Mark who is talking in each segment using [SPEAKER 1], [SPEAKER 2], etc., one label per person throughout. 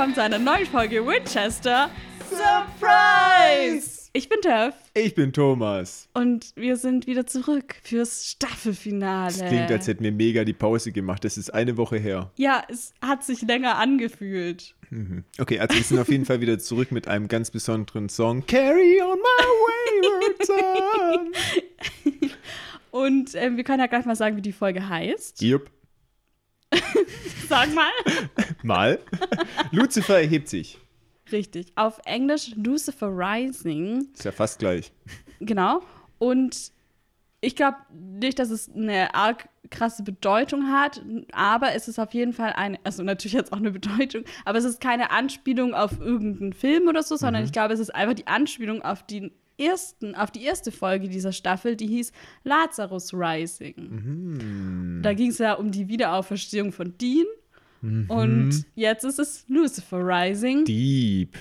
[SPEAKER 1] willkommen zu einer neuen Folge Winchester Surprise! Ich bin Töff
[SPEAKER 2] Ich bin Thomas.
[SPEAKER 1] und wir sind wieder zurück fürs Staffelfinale.
[SPEAKER 2] Es klingt, als hätten wir mega die Pause gemacht. Das ist eine Woche her.
[SPEAKER 1] Ja, es hat sich länger angefühlt.
[SPEAKER 2] Okay, also wir sind auf jeden Fall wieder zurück mit einem ganz besonderen Song. Carry on my wayward son.
[SPEAKER 1] Und ähm, wir können ja gleich mal sagen, wie die Folge heißt.
[SPEAKER 2] Jupp.
[SPEAKER 1] Sag mal.
[SPEAKER 2] Mal. Lucifer erhebt sich.
[SPEAKER 1] Richtig. Auf Englisch Lucifer Rising.
[SPEAKER 2] Ist ja fast gleich.
[SPEAKER 1] Genau. Und ich glaube nicht, dass es eine arg krasse Bedeutung hat, aber es ist auf jeden Fall eine, also natürlich jetzt auch eine Bedeutung, aber es ist keine Anspielung auf irgendeinen Film oder so, sondern ich glaube, es ist einfach die Anspielung auf die ersten, auf die erste Folge dieser Staffel, die hieß Lazarus Rising. Da ging es ja um die Wiederauferstehung von Dean. Und jetzt ist es Lucifer Rising.
[SPEAKER 2] Deep.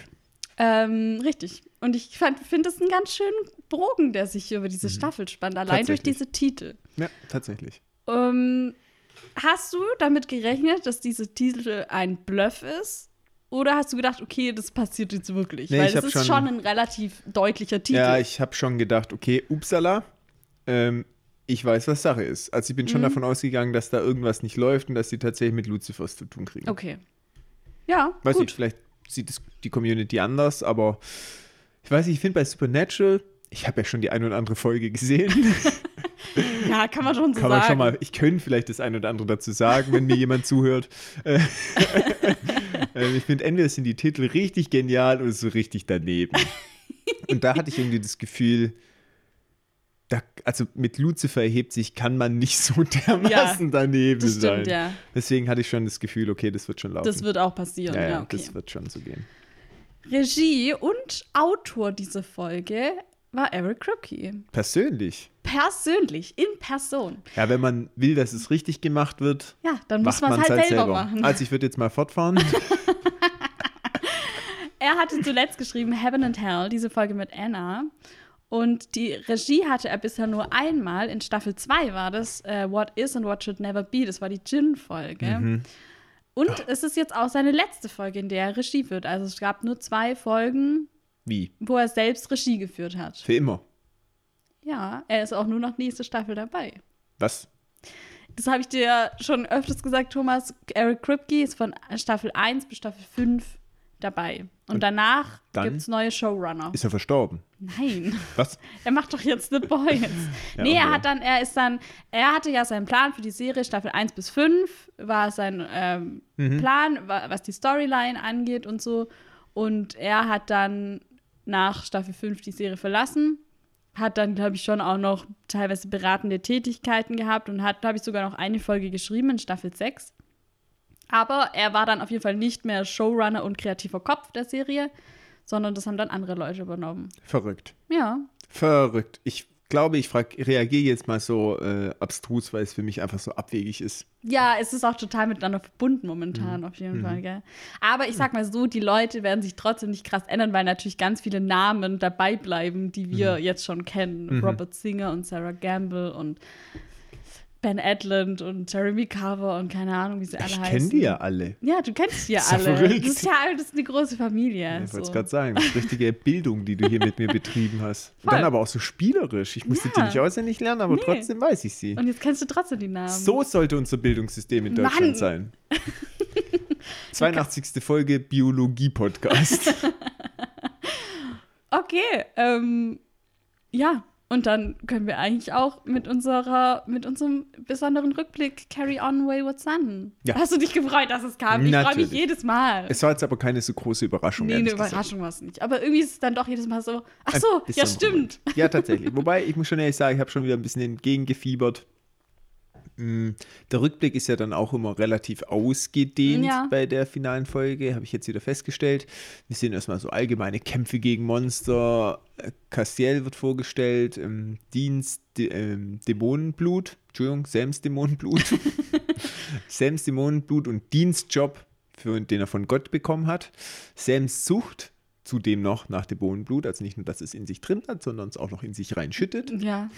[SPEAKER 1] Ähm, richtig. Und ich finde es einen ganz schönen Bogen, der sich hier über diese Staffel spannt, allein durch diese Titel.
[SPEAKER 2] Ja, tatsächlich.
[SPEAKER 1] Ähm, hast du damit gerechnet, dass diese Titel ein Bluff ist? Oder hast du gedacht, okay, das passiert jetzt wirklich?
[SPEAKER 2] Nee,
[SPEAKER 1] Weil
[SPEAKER 2] ich
[SPEAKER 1] es
[SPEAKER 2] hab
[SPEAKER 1] ist
[SPEAKER 2] schon-
[SPEAKER 1] schon ein relativ deutlicher Titel.
[SPEAKER 2] Ja, ich habe schon gedacht, okay, upsala. Ähm, ich weiß, was Sache ist. Also ich bin
[SPEAKER 1] Mhm.
[SPEAKER 2] schon davon ausgegangen, dass da irgendwas nicht läuft und dass sie tatsächlich mit Lucifers zu tun kriegen.
[SPEAKER 1] okay. Ja,
[SPEAKER 2] Weiß
[SPEAKER 1] gut.
[SPEAKER 2] nicht, vielleicht sieht es die Community anders, aber ich weiß nicht, ich finde bei Supernatural, ich habe ja schon die ein oder andere Folge gesehen,
[SPEAKER 1] Ja, kann man schon so
[SPEAKER 2] kann
[SPEAKER 1] sagen.
[SPEAKER 2] man schon mal, ich könnte vielleicht das ein oder andere dazu sagen, wenn mir jemand zuhört. Äh, äh, ich finde, entweder sind die Titel richtig genial oder so richtig daneben. Und da hatte ich irgendwie das Gefühl, da, also mit Lucifer erhebt sich, kann man nicht so dermaßen daneben
[SPEAKER 1] das stimmt,
[SPEAKER 2] sein.
[SPEAKER 1] ja.
[SPEAKER 2] Deswegen hatte ich schon das Gefühl, okay, das wird schon laufen.
[SPEAKER 1] Das wird auch passieren.
[SPEAKER 2] ja,
[SPEAKER 1] Ja,
[SPEAKER 2] ja,
[SPEAKER 1] okay.
[SPEAKER 2] das wird schon so gehen.
[SPEAKER 1] Regie und Autor dieser Folge war Eric Kripke.
[SPEAKER 2] Persönlich.
[SPEAKER 1] Persönlich, in Person.
[SPEAKER 2] Ja, wenn man will, dass es richtig gemacht wird,
[SPEAKER 1] Ja, dann muss man es
[SPEAKER 2] es
[SPEAKER 1] halt selber, machen.
[SPEAKER 2] Also ich würde jetzt mal fortfahren.
[SPEAKER 1] Er hatte zuletzt geschrieben Heaven and Hell, diese Folge mit Anna. Und die Regie hatte er bisher nur einmal. In Staffel 2 war das äh, What Is and What Should Never Be. Das war die Jin-Folge.
[SPEAKER 2] Mhm.
[SPEAKER 1] Und es ist jetzt auch seine letzte Folge, in der er Regie führt. Also es gab nur zwei Folgen,
[SPEAKER 2] Wie?
[SPEAKER 1] wo er selbst Regie geführt hat.
[SPEAKER 2] Für immer.
[SPEAKER 1] Ja, er ist auch nur noch nächste Staffel dabei.
[SPEAKER 2] Was?
[SPEAKER 1] Das habe ich dir schon öfters gesagt, Thomas. Eric Kripke ist von Staffel 1 bis Staffel 5 dabei. Und,
[SPEAKER 2] Und
[SPEAKER 1] danach gibt es neue Showrunner.
[SPEAKER 2] Ist er verstorben?
[SPEAKER 1] Nein.
[SPEAKER 2] Was?
[SPEAKER 1] Er macht doch jetzt The Boys.
[SPEAKER 2] Ja,
[SPEAKER 1] nee, er
[SPEAKER 2] okay.
[SPEAKER 1] hat dann, er ist dann, er hatte ja seinen Plan für die Serie, Staffel 1 bis 5, war sein ähm,
[SPEAKER 2] Mhm.
[SPEAKER 1] Plan, wa- was die Storyline angeht und so. Und er hat dann nach Staffel 5 die Serie verlassen, hat dann, glaube ich, schon auch noch teilweise beratende Tätigkeiten gehabt und hat, glaube ich, sogar noch eine Folge geschrieben in Staffel 6. Aber er war dann auf jeden Fall nicht mehr Showrunner und kreativer Kopf der Serie, sondern das haben dann andere Leute übernommen.
[SPEAKER 2] Verrückt.
[SPEAKER 1] Ja,
[SPEAKER 2] Verrückt. Ich glaube, ich frag, reagiere jetzt mal so äh, abstrus, weil es für mich einfach so abwegig ist.
[SPEAKER 1] Ja, es ist auch total miteinander verbunden momentan, auf jeden Fall, gell? Aber ich sag mal so, die Leute werden sich trotzdem nicht krass ändern, weil natürlich ganz viele Namen dabei bleiben, die wir jetzt schon kennen. Robert Singer und Sarah Gamble und Ben Edlund und Jeremy Carver und keine Ahnung, wie sie alle
[SPEAKER 2] Ich
[SPEAKER 1] heißen.
[SPEAKER 2] kenne die ja alle.
[SPEAKER 1] Ja, du kennst die ja
[SPEAKER 2] ja
[SPEAKER 1] alle.
[SPEAKER 2] verrückt.
[SPEAKER 1] Das ist ja das ist eine große Familie.
[SPEAKER 2] Ich wollte es
[SPEAKER 1] so.
[SPEAKER 2] gerade sagen, das ist richtige Bildung, die du hier mit mir betrieben hast. Und
[SPEAKER 1] Voll.
[SPEAKER 2] dann aber auch so spielerisch. Ich musste
[SPEAKER 1] Ja.
[SPEAKER 2] die nicht auswendig lernen, aber
[SPEAKER 1] Nee.
[SPEAKER 2] trotzdem weiß ich sie.
[SPEAKER 1] Und jetzt kennst du trotzdem die Namen.
[SPEAKER 2] So sollte unser Bildungssystem in Deutschland
[SPEAKER 1] Mann.
[SPEAKER 2] sein. 82. Folge Biologie-Podcast.
[SPEAKER 1] Okay, ähm, ja. Und dann können wir eigentlich auch mit unserer, mit unserem besonderen Rückblick Carry On Wayward Son.
[SPEAKER 2] Ja.
[SPEAKER 1] Hast du dich gefreut, dass es kam? Ich freue mich jedes Mal.
[SPEAKER 2] es war jetzt aber keine so große Überraschung.
[SPEAKER 1] nee, eine. Überraschung war es nicht. Aber irgendwie ist es dann doch jedes Mal so, ach so, ja stimmt.
[SPEAKER 2] Ja, tatsächlich. Wobei, ich muss schon ehrlich sagen, ich habe schon wieder ein bisschen entgegengefiebert. Mm, Der Rückblick ist ja dann auch immer relativ ausgedehnt
[SPEAKER 1] Ja.
[SPEAKER 2] bei der finalen Folge, habe ich jetzt wieder festgestellt. Wir sehen erstmal so allgemeine Kämpfe gegen Monster. Castiel wird vorgestellt, ähm, Dienst, ähm, Dämonenblut, Entschuldigung, Sams Dämonenblut. Sams Dämonenblut und Dienstjob, für den er von Gott bekommen hat. Sams Sucht, zudem noch nach Dämonenblut, also nicht nur, dass es in sich drin hat, sondern es auch noch in sich reinschüttet.
[SPEAKER 1] Ja.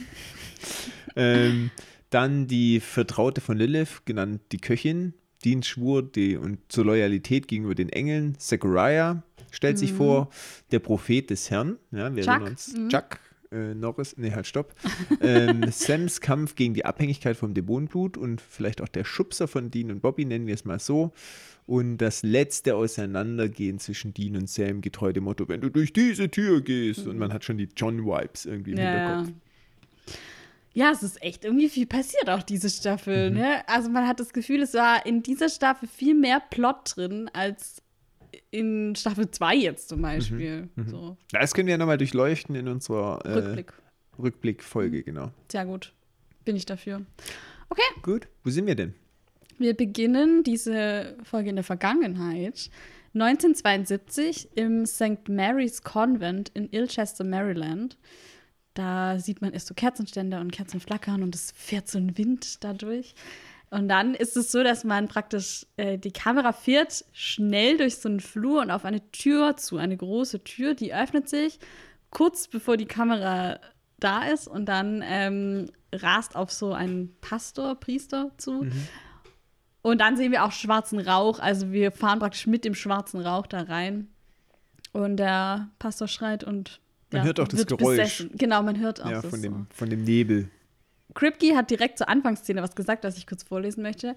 [SPEAKER 2] ähm, dann die Vertraute von Lilith, genannt die Köchin, Dienstschwur die, und zur Loyalität gegenüber den Engeln. Zechariah stellt sich vor, der Prophet des Herrn. Ja, wir
[SPEAKER 1] Chuck,
[SPEAKER 2] uns.
[SPEAKER 1] mhm.
[SPEAKER 2] Chuck. Äh, Norris, nee, halt, stopp. ähm, Sams Kampf gegen die Abhängigkeit vom Dämonenblut und vielleicht auch der Schubser von Dean und Bobby, nennen wir es mal so. Und das letzte Auseinandergehen zwischen Dean und Sam, getreu dem Motto, wenn du durch diese Tür gehst. Und man hat schon die John-Vibes irgendwie im
[SPEAKER 1] Ja, ja.
[SPEAKER 2] Hinterkopf.
[SPEAKER 1] Ja, es ist echt irgendwie viel passiert auch diese Staffel.
[SPEAKER 2] Mhm.
[SPEAKER 1] Ne? Also man hat das Gefühl, es war in dieser Staffel viel mehr Plot drin als in Staffel 2 jetzt zum Beispiel. So,
[SPEAKER 2] Das können wir ja nochmal durchleuchten in unserer Mhm. äh,
[SPEAKER 1] Rückblick.
[SPEAKER 2] Rückblickfolge, genau.
[SPEAKER 1] Sehr gut. Bin ich dafür. Okay,
[SPEAKER 2] Gut, wo sind wir denn?
[SPEAKER 1] wir beginnen diese Folge in der Vergangenheit. 1972 im St. Mary's Convent in Ilchester, Maryland. Da sieht man erst so Kerzenständer und Kerzen flackern und es fährt so ein Wind dadurch. Und dann ist es so, dass man praktisch, äh, die Kamera fährt schnell durch so einen Flur und auf eine Tür zu, eine große Tür, die öffnet sich kurz bevor die Kamera da ist und dann ähm, rast auf so einen Pastor, Priester zu. Und dann sehen wir auch schwarzen Rauch, also wir fahren praktisch mit dem schwarzen Rauch da rein. Und der Pastor schreit und
[SPEAKER 2] Man hört auch das Geräusch.
[SPEAKER 1] Besessen. Genau, man hört auch
[SPEAKER 2] Ja,
[SPEAKER 1] das
[SPEAKER 2] von
[SPEAKER 1] so.
[SPEAKER 2] dem, von dem Nebel.
[SPEAKER 1] Kripke hat direkt zur Anfangsszene was gesagt, was ich kurz vorlesen möchte.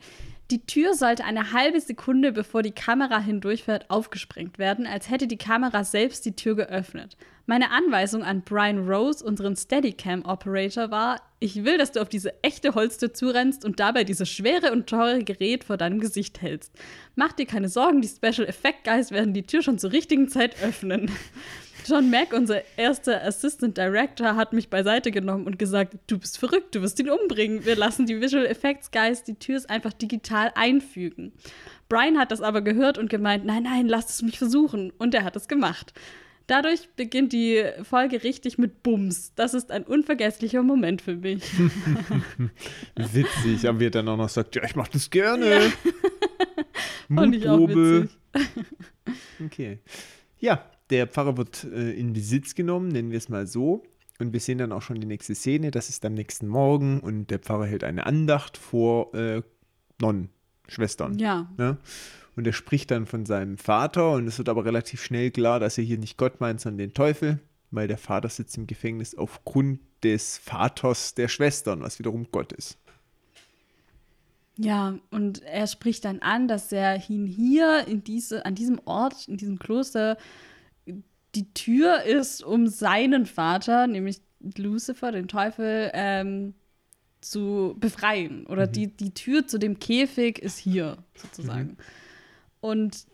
[SPEAKER 1] Die Tür sollte eine halbe Sekunde, bevor die Kamera hindurchfährt, aufgesprengt werden, als hätte die Kamera selbst die Tür geöffnet. Meine Anweisung an Brian Rose, unseren Steadicam-Operator, war, ich will, dass du auf diese echte Holztür zurennst und dabei dieses schwere und teure Gerät vor deinem Gesicht hältst. Mach dir keine Sorgen, die Special Effect Guys werden die Tür schon zur richtigen Zeit öffnen. John Mack, unser erster Assistant Director, hat mich beiseite genommen und gesagt, du bist verrückt, du wirst ihn umbringen. Wir lassen die Visual Effects Guys die Türs einfach digital einfügen. Brian hat das aber gehört und gemeint, nein, nein, lass es mich versuchen. Und er hat es gemacht. Dadurch beginnt die Folge richtig mit Bums. Das ist ein unvergesslicher Moment für mich.
[SPEAKER 2] Witzig, aber wie er dann auch noch sagt, ja, ich mach das gerne.
[SPEAKER 1] Auch
[SPEAKER 2] Mutprobe.
[SPEAKER 1] witzig.
[SPEAKER 2] Okay. Ja, der Pfarrer wird äh, in Besitz genommen, nennen wir es mal so. Und wir sehen dann auch schon die nächste Szene. Das ist am nächsten Morgen und der Pfarrer hält eine Andacht vor äh, Nonnen, Schwestern.
[SPEAKER 1] Ja,
[SPEAKER 2] Ne? Und er spricht dann von seinem Vater und es wird aber relativ schnell klar, dass er hier nicht Gott meint, sondern den Teufel, weil der Vater sitzt im Gefängnis aufgrund des Vaters der Schwestern, was wiederum Gott ist.
[SPEAKER 1] Ja, und er spricht dann an, dass er ihn hier in diese, an diesem Ort, in diesem Kloster, die Tür ist, um seinen Vater, nämlich Lucifer, den Teufel, ähm, zu befreien. Oder die, die Tür zu dem Käfig ist hier, sozusagen. Und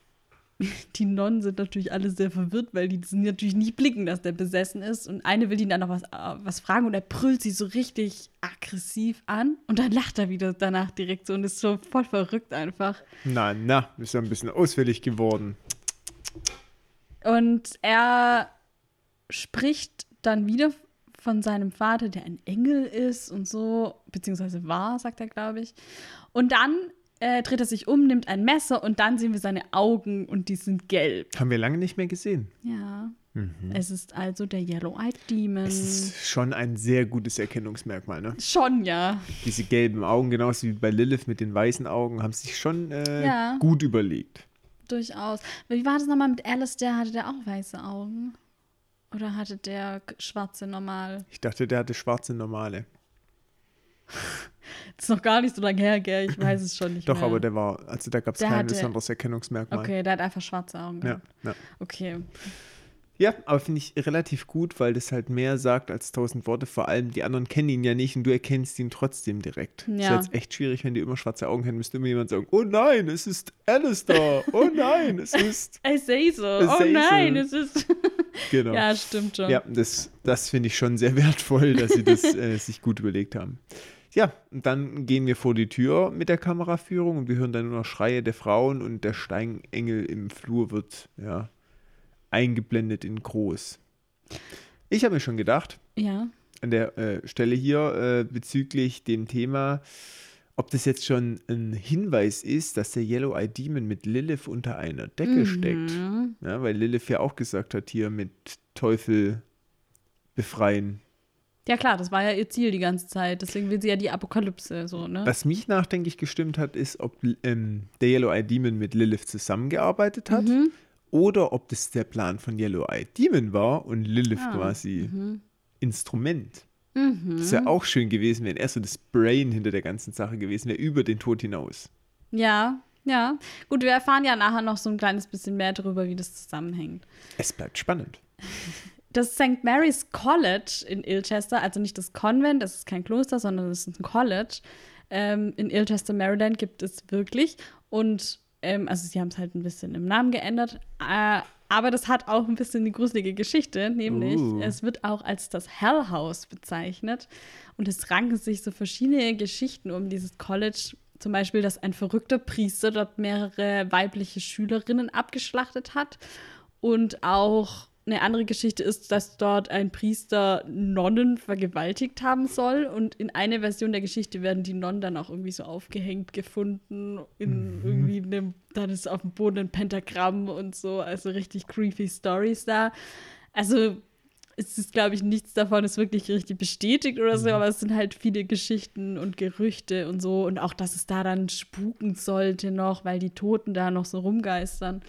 [SPEAKER 1] die Nonnen sind natürlich alle sehr verwirrt, weil die sind natürlich nicht blicken, dass der besessen ist. Und eine will ihn dann noch was, äh, was fragen und er brüllt sie so richtig aggressiv an. Und dann lacht er wieder danach direkt so und ist so voll verrückt einfach.
[SPEAKER 2] Na, na, ist ja ein bisschen ausfällig geworden.
[SPEAKER 1] Und er spricht dann wieder von seinem Vater, der ein Engel ist und so, beziehungsweise war, sagt er, glaube ich. Und dann äh, dreht er sich um, nimmt ein Messer und dann sehen wir seine Augen und die sind gelb.
[SPEAKER 2] Haben wir lange nicht mehr gesehen.
[SPEAKER 1] Ja. Es ist also der Yellow-Eyed Demon.
[SPEAKER 2] Es ist schon ein sehr gutes Erkennungsmerkmal, ne?
[SPEAKER 1] Schon, ja.
[SPEAKER 2] Diese gelben Augen, genauso wie bei Lilith mit den weißen Augen, haben sich schon äh,
[SPEAKER 1] Ja.
[SPEAKER 2] gut überlegt.
[SPEAKER 1] Durchaus. Wie war das nochmal mit Alistair? Hatte der auch weiße Augen? Oder hatte der schwarze normal?
[SPEAKER 2] Ich dachte, der hatte schwarze normale.
[SPEAKER 1] Das ist noch gar nicht so lange her, gell? Ich weiß es schon nicht
[SPEAKER 2] Doch,
[SPEAKER 1] mehr.
[SPEAKER 2] aber der war, also da gab es
[SPEAKER 1] Der
[SPEAKER 2] kein
[SPEAKER 1] hatte-
[SPEAKER 2] besonderes Erkennungsmerkmal.
[SPEAKER 1] Okay, der hat einfach schwarze Augen.
[SPEAKER 2] Ja, ja.
[SPEAKER 1] Okay.
[SPEAKER 2] Ja, aber finde ich relativ gut, weil das halt mehr sagt als tausend Worte. Vor allem, die anderen kennen ihn ja nicht und du erkennst ihn trotzdem direkt. Das ist
[SPEAKER 1] Ja.
[SPEAKER 2] jetzt echt schwierig, wenn die immer schwarze Augen hätten, müsste immer jemand sagen, oh nein, es ist Alistair, oh nein, es ist,
[SPEAKER 1] I say so.
[SPEAKER 2] I
[SPEAKER 1] oh
[SPEAKER 2] say
[SPEAKER 1] nein,
[SPEAKER 2] so.
[SPEAKER 1] es ist.
[SPEAKER 2] genau.
[SPEAKER 1] ja, stimmt schon.
[SPEAKER 2] Ja, das, das finde ich schon sehr wertvoll, dass sie das äh, sich gut überlegt haben. Ja, und dann gehen wir vor die Tür mit der Kameraführung und wir hören dann nur noch Schreie der Frauen und der Steinengel im Flur wird ja eingeblendet in groß. Ich habe mir schon gedacht,
[SPEAKER 1] Ja.
[SPEAKER 2] an der äh, Stelle hier äh, bezüglich dem Thema, ob das jetzt schon ein Hinweis ist, dass der Yellow Eye Demon mit Lilith unter einer Decke steckt.
[SPEAKER 1] Mhm.
[SPEAKER 2] Ja, weil Lilith ja auch gesagt hat, hier mit Teufel befreien.
[SPEAKER 1] Ja, klar, das war ja ihr Ziel die ganze Zeit. Deswegen will sie ja die Apokalypse, so, ne?
[SPEAKER 2] Was mich nachdenklich gestimmt hat, ist, ob ähm, der Yellow Eye Demon mit Lilith zusammengearbeitet hat
[SPEAKER 1] Mhm.
[SPEAKER 2] Oder ob das der Plan von Yellow Eye Demon war und Lilith
[SPEAKER 1] Ah,
[SPEAKER 2] quasi Instrument.
[SPEAKER 1] Mhm.
[SPEAKER 2] Das wäre auch schön gewesen, wenn er so das Brain hinter der ganzen Sache gewesen wäre, über den Tod hinaus.
[SPEAKER 1] Ja, ja. Gut, wir erfahren ja nachher noch so ein kleines bisschen mehr darüber, wie das zusammenhängt.
[SPEAKER 2] Es bleibt spannend.
[SPEAKER 1] Das St. Mary's College in Ilchester, also nicht das Konvent, das ist kein Kloster, sondern das ist ein College. Ähm, in Ilchester, Maryland gibt es wirklich. Und ähm, also sie haben es halt ein bisschen im Namen geändert. Äh, aber das hat auch ein bisschen die gruselige Geschichte, nämlich
[SPEAKER 2] Uh.
[SPEAKER 1] es wird auch als das Hell House bezeichnet. Und es ranken sich so verschiedene Geschichten um dieses College. Zum Beispiel, dass ein verrückter Priester dort mehrere weibliche Schülerinnen abgeschlachtet hat. Und auch eine andere Geschichte ist, dass dort ein Priester Nonnen vergewaltigt haben soll. Und in einer Version der Geschichte werden die Nonnen dann auch irgendwie so aufgehängt gefunden. In irgendwie einem, dann ist auf dem Boden ein Pentagramm und so. Also richtig creepy Stories da. Also es ist, glaube ich, nichts davon ist wirklich richtig bestätigt oder so, aber es sind halt viele Geschichten und Gerüchte und so. Und auch, dass es da dann spuken sollte noch, weil die Toten da noch so rumgeistern.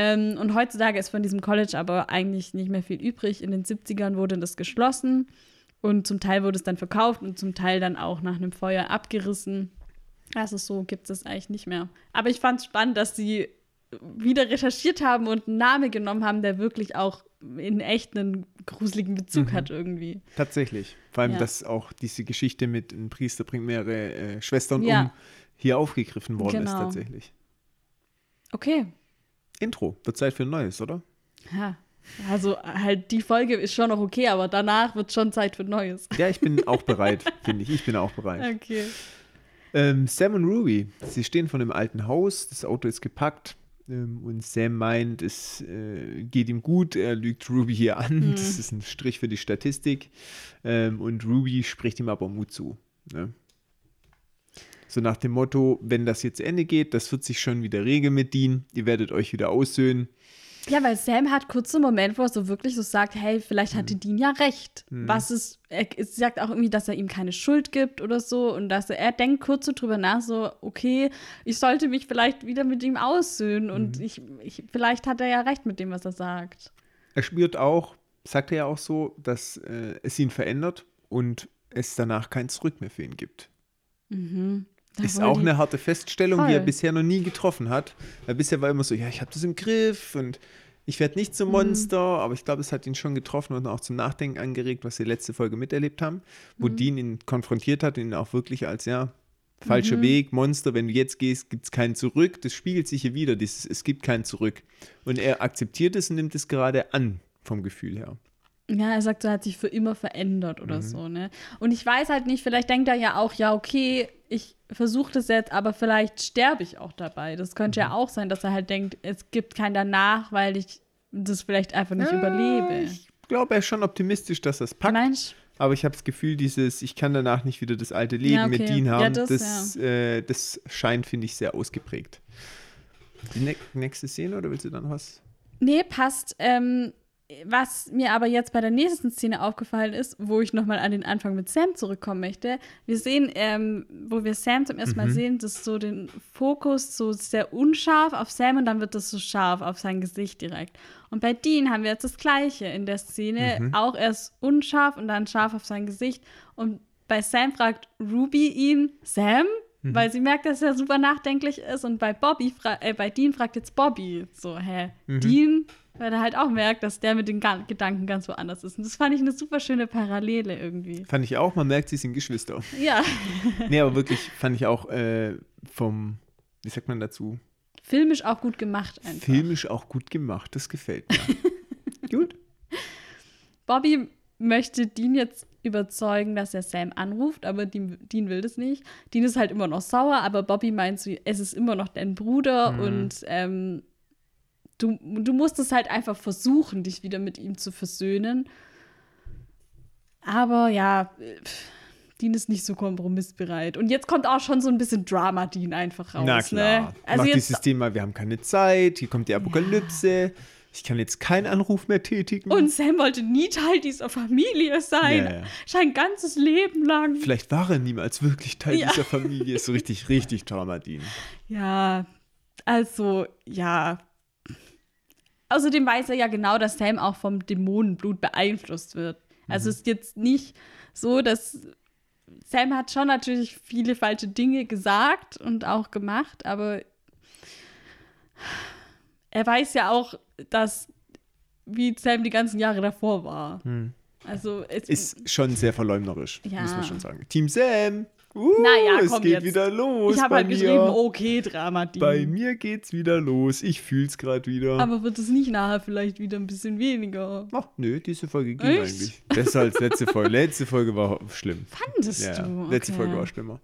[SPEAKER 1] Ähm, und heutzutage ist von diesem College aber eigentlich nicht mehr viel übrig. In den 70ern wurde das geschlossen und zum Teil wurde es dann verkauft und zum Teil dann auch nach einem Feuer abgerissen. Also so gibt es eigentlich nicht mehr. Aber ich fand es spannend, dass sie wieder recherchiert haben und einen Namen genommen haben, der wirklich auch in echt einen gruseligen Bezug
[SPEAKER 2] Mhm.
[SPEAKER 1] hat irgendwie.
[SPEAKER 2] Tatsächlich. Vor allem,
[SPEAKER 1] Ja.
[SPEAKER 2] dass auch diese Geschichte mit ein Priester bringt mehrere äh, Schwestern
[SPEAKER 1] Ja.
[SPEAKER 2] um hier aufgegriffen worden ist
[SPEAKER 1] Genau.
[SPEAKER 2] tatsächlich.
[SPEAKER 1] Okay.
[SPEAKER 2] Intro. Wird Zeit für ein neues, oder?
[SPEAKER 1] Ja. Also halt die Folge ist schon noch okay, aber danach wird schon Zeit für Neues.
[SPEAKER 2] Ja, ich bin auch bereit, finde ich. Ich bin auch bereit.
[SPEAKER 1] Okay.
[SPEAKER 2] Ähm, Sam und Ruby, sie stehen vor einem alten Haus, das Auto ist gepackt ähm, und Sam meint, es äh, geht ihm gut, er lügt Ruby hier an, das ist ein Strich für die Statistik ähm, und Ruby spricht ihm aber Mut zu. Ne? So nach dem Motto, wenn das jetzt Ende geht, das wird sich schon wieder regeln mit Dean, ihr werdet euch wieder aussöhnen.
[SPEAKER 1] Ja, weil Sam hat kurz einen Moment, wo er so wirklich so sagt, hey, vielleicht hatte
[SPEAKER 2] Mhm.
[SPEAKER 1] Dean ja recht. Was ist, er es sagt auch irgendwie, dass er ihm keine Schuld gibt oder so und dass er, er denkt kurz so drüber nach, so, okay, ich sollte mich vielleicht wieder mit ihm aussöhnen
[SPEAKER 2] Mhm.
[SPEAKER 1] und ich, ich, vielleicht hat er ja recht mit dem, was er sagt.
[SPEAKER 2] Er spürt auch, sagt er ja auch so, dass äh, es ihn verändert und es danach kein Zurück mehr für ihn gibt.
[SPEAKER 1] Da
[SPEAKER 2] Ist auch eine harte Feststellung, die er
[SPEAKER 1] Voll.
[SPEAKER 2] bisher noch nie getroffen hat. Weil bisher war immer so, ja, ich habe das im Griff und ich werde nicht
[SPEAKER 1] Mhm.
[SPEAKER 2] zum Monster, aber ich glaube, es hat ihn schon getroffen und auch zum Nachdenken angeregt, was wir letzte Folge miterlebt haben, wo
[SPEAKER 1] Mhm.
[SPEAKER 2] Dean ihn konfrontiert hat, ihn auch wirklich als, ja, falscher
[SPEAKER 1] Mhm.
[SPEAKER 2] Weg, Monster, wenn du jetzt gehst, gibt es kein Zurück. Das spiegelt sich hier wieder, dieses, es gibt kein Zurück. Und er akzeptiert es und nimmt es gerade an, vom Gefühl her.
[SPEAKER 1] Ja, er sagt, er hat sich für immer verändert
[SPEAKER 2] Mhm.
[SPEAKER 1] oder so, ne? Und ich weiß halt nicht, vielleicht denkt er ja auch, ja, okay, ich versuche das jetzt, aber vielleicht sterbe ich auch dabei. Das könnte
[SPEAKER 2] Mhm.
[SPEAKER 1] ja auch sein, dass er halt denkt, es gibt kein danach, weil ich das vielleicht einfach nicht
[SPEAKER 2] Ja,
[SPEAKER 1] überlebe.
[SPEAKER 2] Ich glaube, er ist schon optimistisch, dass er es packt.
[SPEAKER 1] Meinst
[SPEAKER 2] Aber ich habe das Gefühl, dieses, ich kann danach nicht wieder das alte Leben
[SPEAKER 1] Ja,
[SPEAKER 2] mit
[SPEAKER 1] okay.
[SPEAKER 2] Dean
[SPEAKER 1] Ja,
[SPEAKER 2] haben,
[SPEAKER 1] das,
[SPEAKER 2] das, äh, das scheint, finde ich, sehr ausgeprägt. Die ne nächste Szene oder willst du dann was?
[SPEAKER 1] Nee, passt. Ähm, was mir aber jetzt bei der nächsten Szene aufgefallen ist, wo ich nochmal an den Anfang mit Sam zurückkommen möchte. Wir sehen, ähm, wo wir Sam zum ersten Mal sehen, dass so den Fokus so sehr unscharf auf Sam und dann wird das so scharf auf sein Gesicht direkt. Und bei Dean haben wir jetzt das Gleiche in der Szene. Auch erst unscharf und dann scharf auf sein Gesicht. Und bei Sam fragt Ruby ihn, Sam? Weil sie merkt, dass er super nachdenklich ist. Und bei Bobby, fra- äh, bei Dean fragt jetzt Bobby so, hä, Dean? Weil er halt auch merkt, dass der mit den Gedanken ganz woanders ist. Und das fand ich eine super schöne Parallele irgendwie.
[SPEAKER 2] Fand ich auch, man merkt, sie sind Geschwister.
[SPEAKER 1] Ja,
[SPEAKER 2] nee, aber wirklich fand ich auch äh, vom, wie sagt man dazu,
[SPEAKER 1] filmisch auch gut gemacht einfach.
[SPEAKER 2] filmisch auch gut gemacht. Das gefällt mir. gut.
[SPEAKER 1] Bobby möchte Dean jetzt überzeugen, dass er Sam anruft, aber Dean, Dean will das nicht. Dean ist halt immer noch sauer, aber Bobby meint so, es ist immer noch dein Bruder
[SPEAKER 2] Mhm.
[SPEAKER 1] und ähm, du, du musst es halt einfach versuchen, dich wieder mit ihm zu versöhnen. Aber ja, pff, Dean ist nicht so kompromissbereit. Und jetzt kommt auch schon so ein bisschen Drama-Dean einfach raus.
[SPEAKER 2] Na klar.
[SPEAKER 1] Ne? Also
[SPEAKER 2] Macht dieses Thema, wir haben keine Zeit, hier kommt die Apokalypse. Ich kann jetzt keinen Anruf mehr tätigen.
[SPEAKER 1] Und Sam wollte nie Teil dieser Familie sein.
[SPEAKER 2] Ja, ja.
[SPEAKER 1] Sein ganzes Leben lang.
[SPEAKER 2] Vielleicht war er niemals wirklich Teil
[SPEAKER 1] Ja.
[SPEAKER 2] dieser Familie. Ist so richtig, richtig Traumadin.
[SPEAKER 1] Ja, also, ja. Außerdem weiß er ja genau, dass Sam auch vom Dämonenblut beeinflusst wird. Also es ist jetzt nicht so, dass Sam hat schon natürlich viele falsche Dinge gesagt und auch gemacht, aber er weiß ja auch, dass wie Sam die ganzen Jahre davor war. Also es
[SPEAKER 2] Ist schon sehr verleumderisch,
[SPEAKER 1] Ja.
[SPEAKER 2] muss man schon sagen. Team Sam. Uh,
[SPEAKER 1] Naja,
[SPEAKER 2] es geht
[SPEAKER 1] jetzt.
[SPEAKER 2] wieder los.
[SPEAKER 1] ich habe halt
[SPEAKER 2] mir.
[SPEAKER 1] geschrieben, okay, Dramatin.
[SPEAKER 2] Bei mir geht's wieder los. Ich fühl's gerade wieder.
[SPEAKER 1] Aber wird es nicht nachher vielleicht wieder ein bisschen weniger?
[SPEAKER 2] Ach, nö, diese Folge ging
[SPEAKER 1] Echt?
[SPEAKER 2] eigentlich. Besser als letzte Folge. letzte Folge war schlimm.
[SPEAKER 1] Fandest
[SPEAKER 2] Ja,
[SPEAKER 1] du?
[SPEAKER 2] letzte
[SPEAKER 1] Okay.
[SPEAKER 2] Folge war schlimmer.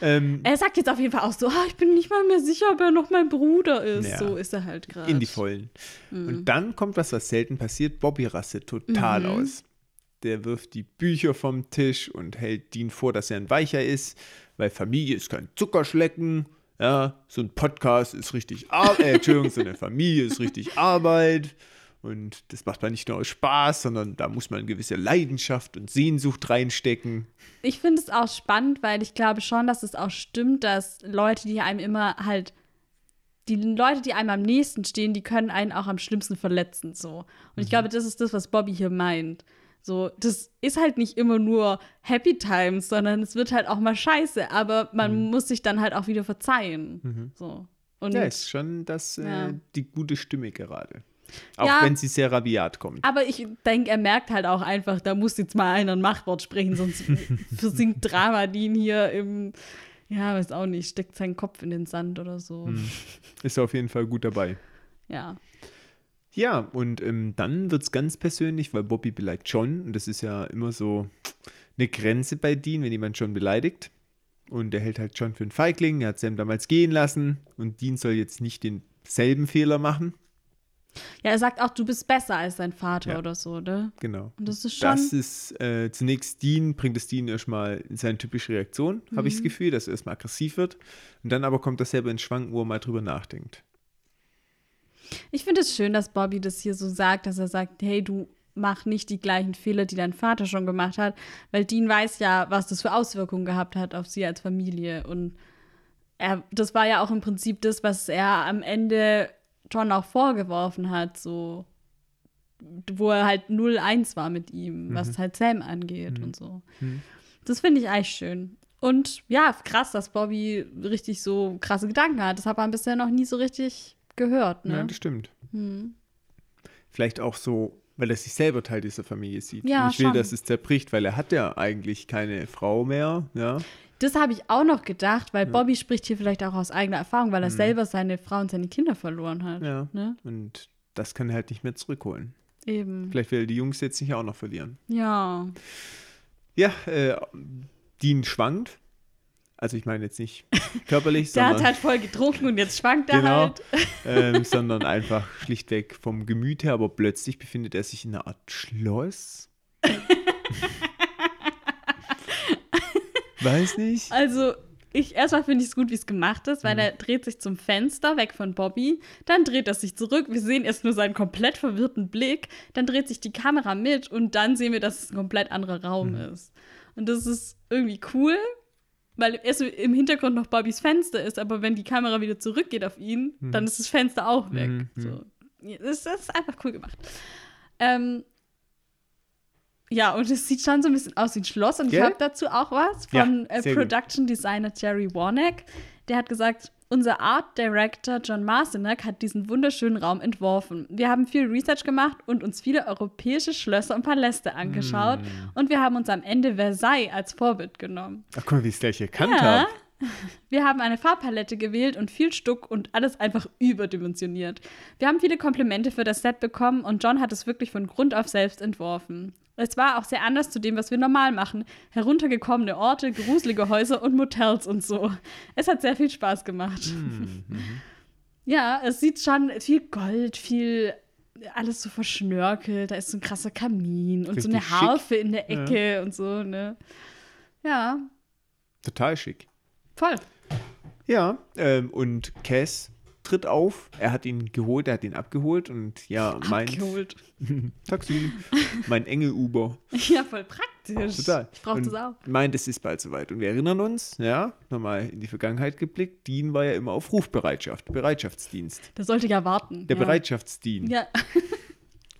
[SPEAKER 2] Ähm,
[SPEAKER 1] Er sagt jetzt auf jeden Fall auch so, ah, ich bin nicht mal mehr sicher, ob er noch mein Bruder ist.
[SPEAKER 2] Ja.
[SPEAKER 1] So ist er halt gerade.
[SPEAKER 2] in die Vollen.
[SPEAKER 1] Mhm.
[SPEAKER 2] Und dann kommt was, was selten passiert. Bobby rastet total
[SPEAKER 1] Mhm.
[SPEAKER 2] aus. Der wirft die Bücher vom Tisch und hält Dean vor, dass er ein Weicher ist, weil Familie ist kein Zuckerschlecken. Ja, so ein Podcast ist richtig Arbeit. Äh, Entschuldigung, so eine Familie ist richtig Arbeit. Und das macht man nicht nur aus Spaß, sondern da muss man eine gewisse Leidenschaft und Sehnsucht reinstecken.
[SPEAKER 1] Ich finde es auch spannend, weil ich glaube schon, dass es auch stimmt, dass Leute, die einem immer halt, die Leute, die einem am nächsten stehen, die können einen auch am schlimmsten verletzen. So. Und
[SPEAKER 2] Mhm.
[SPEAKER 1] ich glaube, das ist das, was Bobby hier meint. So, das ist halt nicht immer nur Happy Times, sondern es wird halt auch mal scheiße, aber man muss sich dann halt auch wieder verzeihen. So. Und
[SPEAKER 2] Mhm. Ja, ist schon das, äh,
[SPEAKER 1] Ja.
[SPEAKER 2] die gute Stimme gerade. Auch
[SPEAKER 1] Ja.
[SPEAKER 2] wenn sie sehr rabiat kommt.
[SPEAKER 1] Aber ich denke, er merkt halt auch einfach, da muss jetzt mal einer ein Machtwort sprechen, sonst versinkt Dramadin hier im, ja, weiß auch nicht, steckt seinen Kopf in den Sand oder so.
[SPEAKER 2] Ist auf jeden Fall gut dabei.
[SPEAKER 1] Ja.
[SPEAKER 2] Ja, und ähm, dann wird es ganz persönlich, weil Bobby beleidigt John. Und das ist ja immer so eine Grenze bei Dean, wenn jemand John beleidigt. Und er hält halt John für einen Feigling. Er hat Sam damals gehen lassen. Und Dean soll jetzt nicht denselben Fehler machen.
[SPEAKER 1] Ja, er sagt auch, du bist besser als dein Vater
[SPEAKER 2] Ja.
[SPEAKER 1] oder so, ne?
[SPEAKER 2] Genau.
[SPEAKER 1] Und das ist schon.
[SPEAKER 2] Das ist äh, zunächst Dean, bringt es Dean erstmal in seine typische Reaktion, habe ich das Gefühl, dass er erstmal aggressiv wird. Und dann aber kommt er selber ins Schwanken, wo er mal drüber nachdenkt.
[SPEAKER 1] Ich finde es schön, dass Bobby das hier so sagt, dass er sagt, hey, du mach nicht die gleichen Fehler, die dein Vater schon gemacht hat, weil Dean weiß ja, was das für Auswirkungen gehabt hat auf sie als Familie und er, das war ja auch im Prinzip das, was er am Ende John auch vorgeworfen hat, so wo er halt 0-1 war mit ihm, was halt Sam angeht und so. Das finde ich eigentlich schön. Und ja, krass, dass Bobby richtig so krasse Gedanken hat. Das hat man bisher noch nie so richtig gehört, ne?
[SPEAKER 2] Ja, das stimmt.
[SPEAKER 1] Hm.
[SPEAKER 2] Vielleicht auch so, weil er sich selber Teil dieser Familie sieht.
[SPEAKER 1] Ja,
[SPEAKER 2] Und ich will,
[SPEAKER 1] schon.
[SPEAKER 2] dass es zerbricht, weil er hat ja eigentlich keine Frau mehr. Ja,
[SPEAKER 1] Das habe ich auch noch gedacht, weil Bobby spricht hier vielleicht auch aus eigener Erfahrung, weil er selber seine Frau und seine Kinder verloren hat.
[SPEAKER 2] Ja.
[SPEAKER 1] Ne?
[SPEAKER 2] Und das kann er halt nicht mehr zurückholen.
[SPEAKER 1] Eben.
[SPEAKER 2] Vielleicht will er die Jungs jetzt nicht auch noch verlieren.
[SPEAKER 1] Ja.
[SPEAKER 2] Ja, äh, Dean schwankt. Also ich meine jetzt nicht körperlich,
[SPEAKER 1] Der
[SPEAKER 2] sondern,
[SPEAKER 1] hat halt voll getrunken und jetzt schwankt er
[SPEAKER 2] Genau.
[SPEAKER 1] halt.
[SPEAKER 2] ähm, sondern einfach schlichtweg vom Gemüt her. Aber plötzlich befindet er sich in einer Art Schloss. Weiß nicht.
[SPEAKER 1] Also, ich erstmal finde ich es gut, wie es gemacht ist,
[SPEAKER 2] Mhm.
[SPEAKER 1] weil er dreht sich zum Fenster weg von Bobby, dann dreht er sich zurück. Wir sehen erst nur seinen komplett verwirrten Blick, dann dreht sich die Kamera mit und dann sehen wir, dass es ein komplett anderer Raum
[SPEAKER 2] Mhm.
[SPEAKER 1] ist. Und das ist irgendwie cool, weil erst im Hintergrund noch Bobbys Fenster ist, aber wenn die Kamera wieder zurückgeht auf ihn, dann ist das Fenster auch weg.
[SPEAKER 2] Mhm.
[SPEAKER 1] So. Ja, Das, das ist einfach cool gemacht. Ähm, ja, und es sieht schon so ein bisschen aus wie ein Schloss. Und
[SPEAKER 2] Gell?
[SPEAKER 1] ich habe dazu auch was
[SPEAKER 2] Ja,
[SPEAKER 1] von äh,
[SPEAKER 2] sehr gut.
[SPEAKER 1] Production Designer Jerry Warnack. Der hat gesagt, unser Art Director John Marcinek hat diesen wunderschönen Raum entworfen. Wir haben viel Research gemacht und uns viele europäische Schlösser und Paläste angeschaut.
[SPEAKER 2] Mm.
[SPEAKER 1] Und wir haben uns am Ende Versailles als Vorbild genommen.
[SPEAKER 2] Ach, guck mal, wie ich es gleich erkannt
[SPEAKER 1] Ja.
[SPEAKER 2] habe.
[SPEAKER 1] Wir haben eine Farbpalette gewählt und viel Stuck und alles einfach überdimensioniert. Wir haben viele Komplimente für das Set bekommen und John hat es wirklich von Grund auf selbst entworfen. Es war auch sehr anders zu dem, was wir normal machen. Heruntergekommene Orte, gruselige Häuser und Motels und so. Es hat sehr viel Spaß gemacht. Ja, es sieht schon viel Gold, viel alles so verschnörkelt. Da ist so ein krasser Kamin und so eine
[SPEAKER 2] Richtig schick.
[SPEAKER 1] Harfe in der Ecke und so, ne? Ja,
[SPEAKER 2] Total schick.
[SPEAKER 1] voll.
[SPEAKER 2] Ja, ähm, und Cass tritt auf. Er hat ihn geholt, er hat ihn abgeholt und ja, meint.
[SPEAKER 1] Abgeholt.
[SPEAKER 2] Taxi. mein Engel-Uber.
[SPEAKER 1] Ja, voll praktisch.
[SPEAKER 2] Total.
[SPEAKER 1] Ich brauche das auch.
[SPEAKER 2] Meint, es ist bald soweit. Und wir erinnern uns, ja, nochmal in die Vergangenheit geblickt. Dean war ja immer auf Rufbereitschaft, Bereitschaftsdienst.
[SPEAKER 1] Da sollte ich ja warten.
[SPEAKER 2] Der
[SPEAKER 1] ja.
[SPEAKER 2] Bereitschaftsdienst.
[SPEAKER 1] Ja.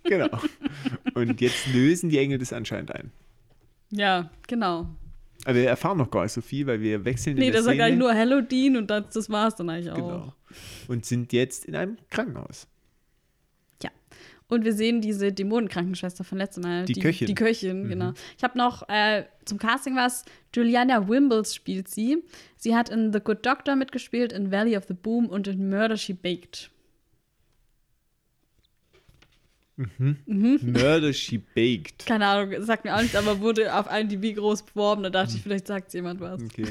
[SPEAKER 2] Genau. Und jetzt lösen die Engel das anscheinend ein.
[SPEAKER 1] ja, genau.
[SPEAKER 2] Aber wir erfahren noch gar nicht so viel, weil wir wechseln
[SPEAKER 1] Nee,
[SPEAKER 2] der
[SPEAKER 1] sagt
[SPEAKER 2] Szene.
[SPEAKER 1] eigentlich nur Hello Dean und das, das war's dann eigentlich auch.
[SPEAKER 2] Genau. Und sind jetzt in einem Krankenhaus.
[SPEAKER 1] Ja. Und wir sehen diese Dämonenkrankenschwester von letztem Mal.
[SPEAKER 2] Die Köchin.
[SPEAKER 1] Die Köchin,
[SPEAKER 2] Mhm.
[SPEAKER 1] genau. Ich habe noch äh, zum Casting was. Juliana Wimbles spielt sie. Sie hat in The Good Doctor mitgespielt, in Valley of the Boom und in Murder She Baked.
[SPEAKER 2] Murder She Baked.
[SPEAKER 1] Keine Ahnung, sagt mir auch nichts, aber wurde auf IMDb groß beworben. Da dachte ich, vielleicht sagt jemand was.
[SPEAKER 2] Okay.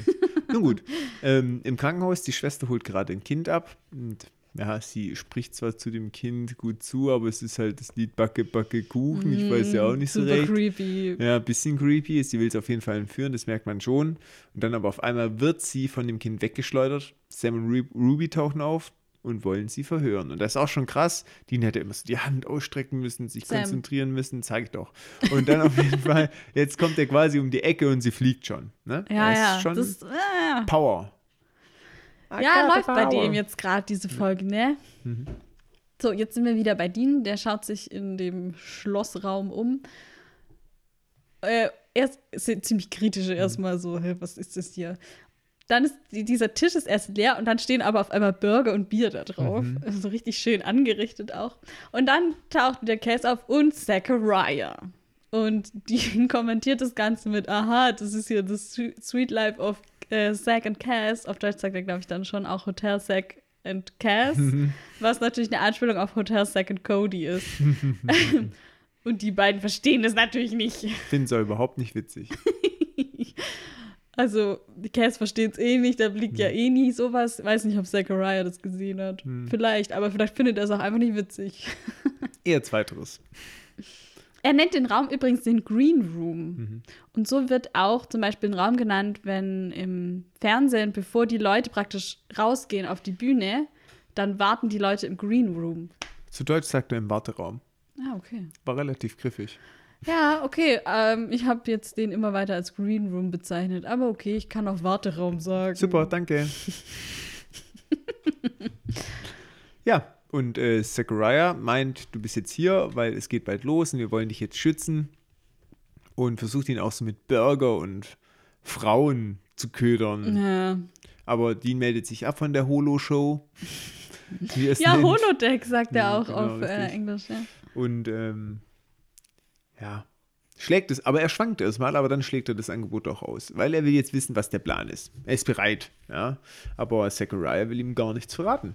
[SPEAKER 2] Nun gut. Ähm, Im Krankenhaus, die Schwester holt gerade ein Kind ab. Und ja, sie spricht zwar zu dem Kind gut zu, aber es ist halt das Lied Backe, Backe, Kuchen. Ich weiß ja auch nicht so
[SPEAKER 1] Mm, Super
[SPEAKER 2] recht.
[SPEAKER 1] creepy.
[SPEAKER 2] Ja, ein bisschen creepy. Sie will es auf jeden Fall entführen, das merkt man schon. Und dann aber auf einmal wird sie von dem Kind weggeschleudert. Sam und Ru- Ruby tauchen auf und wollen sie verhören. Und das ist auch schon krass. Dean hätte immer so die Hand ausstrecken müssen, sich
[SPEAKER 1] Sam.
[SPEAKER 2] konzentrieren müssen, zeig doch. Und dann auf jeden Fall, jetzt kommt er quasi um die Ecke und sie fliegt schon. Ne?
[SPEAKER 1] Ja,
[SPEAKER 2] Das
[SPEAKER 1] ja.
[SPEAKER 2] Ist schon
[SPEAKER 1] Das, äh,
[SPEAKER 2] Power.
[SPEAKER 1] ja, läuft bei dem jetzt gerade diese Folge, ne?
[SPEAKER 2] Mhm.
[SPEAKER 1] So, jetzt sind wir wieder bei Dean. Der schaut sich in dem Schlossraum um. Äh, erst ist ziemlich kritisch
[SPEAKER 2] Mhm.
[SPEAKER 1] erstmal so, hä, was ist das hier? Dann ist die, dieser Tisch ist erst leer und dann stehen aber auf einmal Burger und Bier da drauf.
[SPEAKER 2] Mhm.
[SPEAKER 1] Also so richtig schön angerichtet auch. Und dann taucht der Case auf und Zachariah. Und Dean kommentiert das Ganze mit, aha, das ist hier das Sweet Life of äh, Zack and Cass. Auf Deutsch sagt er, glaube ich, dann schon auch Hotel Zack and Cass. was natürlich eine Anspielung auf Hotel Zack and Cody ist. und die beiden verstehen das natürlich nicht.
[SPEAKER 2] Ich finde es überhaupt nicht witzig.
[SPEAKER 1] Also, die Cass versteht es eh nicht, da blickt
[SPEAKER 2] Hm.
[SPEAKER 1] ja eh nie sowas. Weiß nicht, ob Zachariah das gesehen hat.
[SPEAKER 2] Hm.
[SPEAKER 1] Vielleicht, aber vielleicht findet er es auch einfach nicht witzig.
[SPEAKER 2] Eher zweiteres.
[SPEAKER 1] Er nennt den Raum übrigens den Green Room.
[SPEAKER 2] Mhm.
[SPEAKER 1] Und so wird auch zum Beispiel ein Raum genannt, wenn im Fernsehen, bevor die Leute praktisch rausgehen auf die Bühne, dann warten die Leute im Green Room.
[SPEAKER 2] Zu Deutsch sagt er im Warteraum.
[SPEAKER 1] Ah, okay.
[SPEAKER 2] War relativ griffig.
[SPEAKER 1] Ja, okay. Ähm, ich habe jetzt den immer weiter als Green Room bezeichnet. Aber okay, ich kann auch Warteraum sagen.
[SPEAKER 2] Super, danke. ja, und äh, Zachariah meint, du bist jetzt hier, weil es geht bald los und wir wollen dich jetzt schützen. Und versucht ihn auch so mit Burger und Frauen zu ködern.
[SPEAKER 1] Ja,
[SPEAKER 2] Aber Dean meldet sich ab von der Holo-Show. er
[SPEAKER 1] ja
[SPEAKER 2] nennt.
[SPEAKER 1] Holodeck sagt er
[SPEAKER 2] Ja,
[SPEAKER 1] auch
[SPEAKER 2] genau,
[SPEAKER 1] auf äh. Englisch. Ja.
[SPEAKER 2] Und ähm, ja, schlägt es, aber er schwankt erstmal, aber dann schlägt er das Angebot auch aus, weil er will jetzt wissen, was der Plan ist. Er ist bereit, ja, aber Zachariah will ihm gar nichts verraten.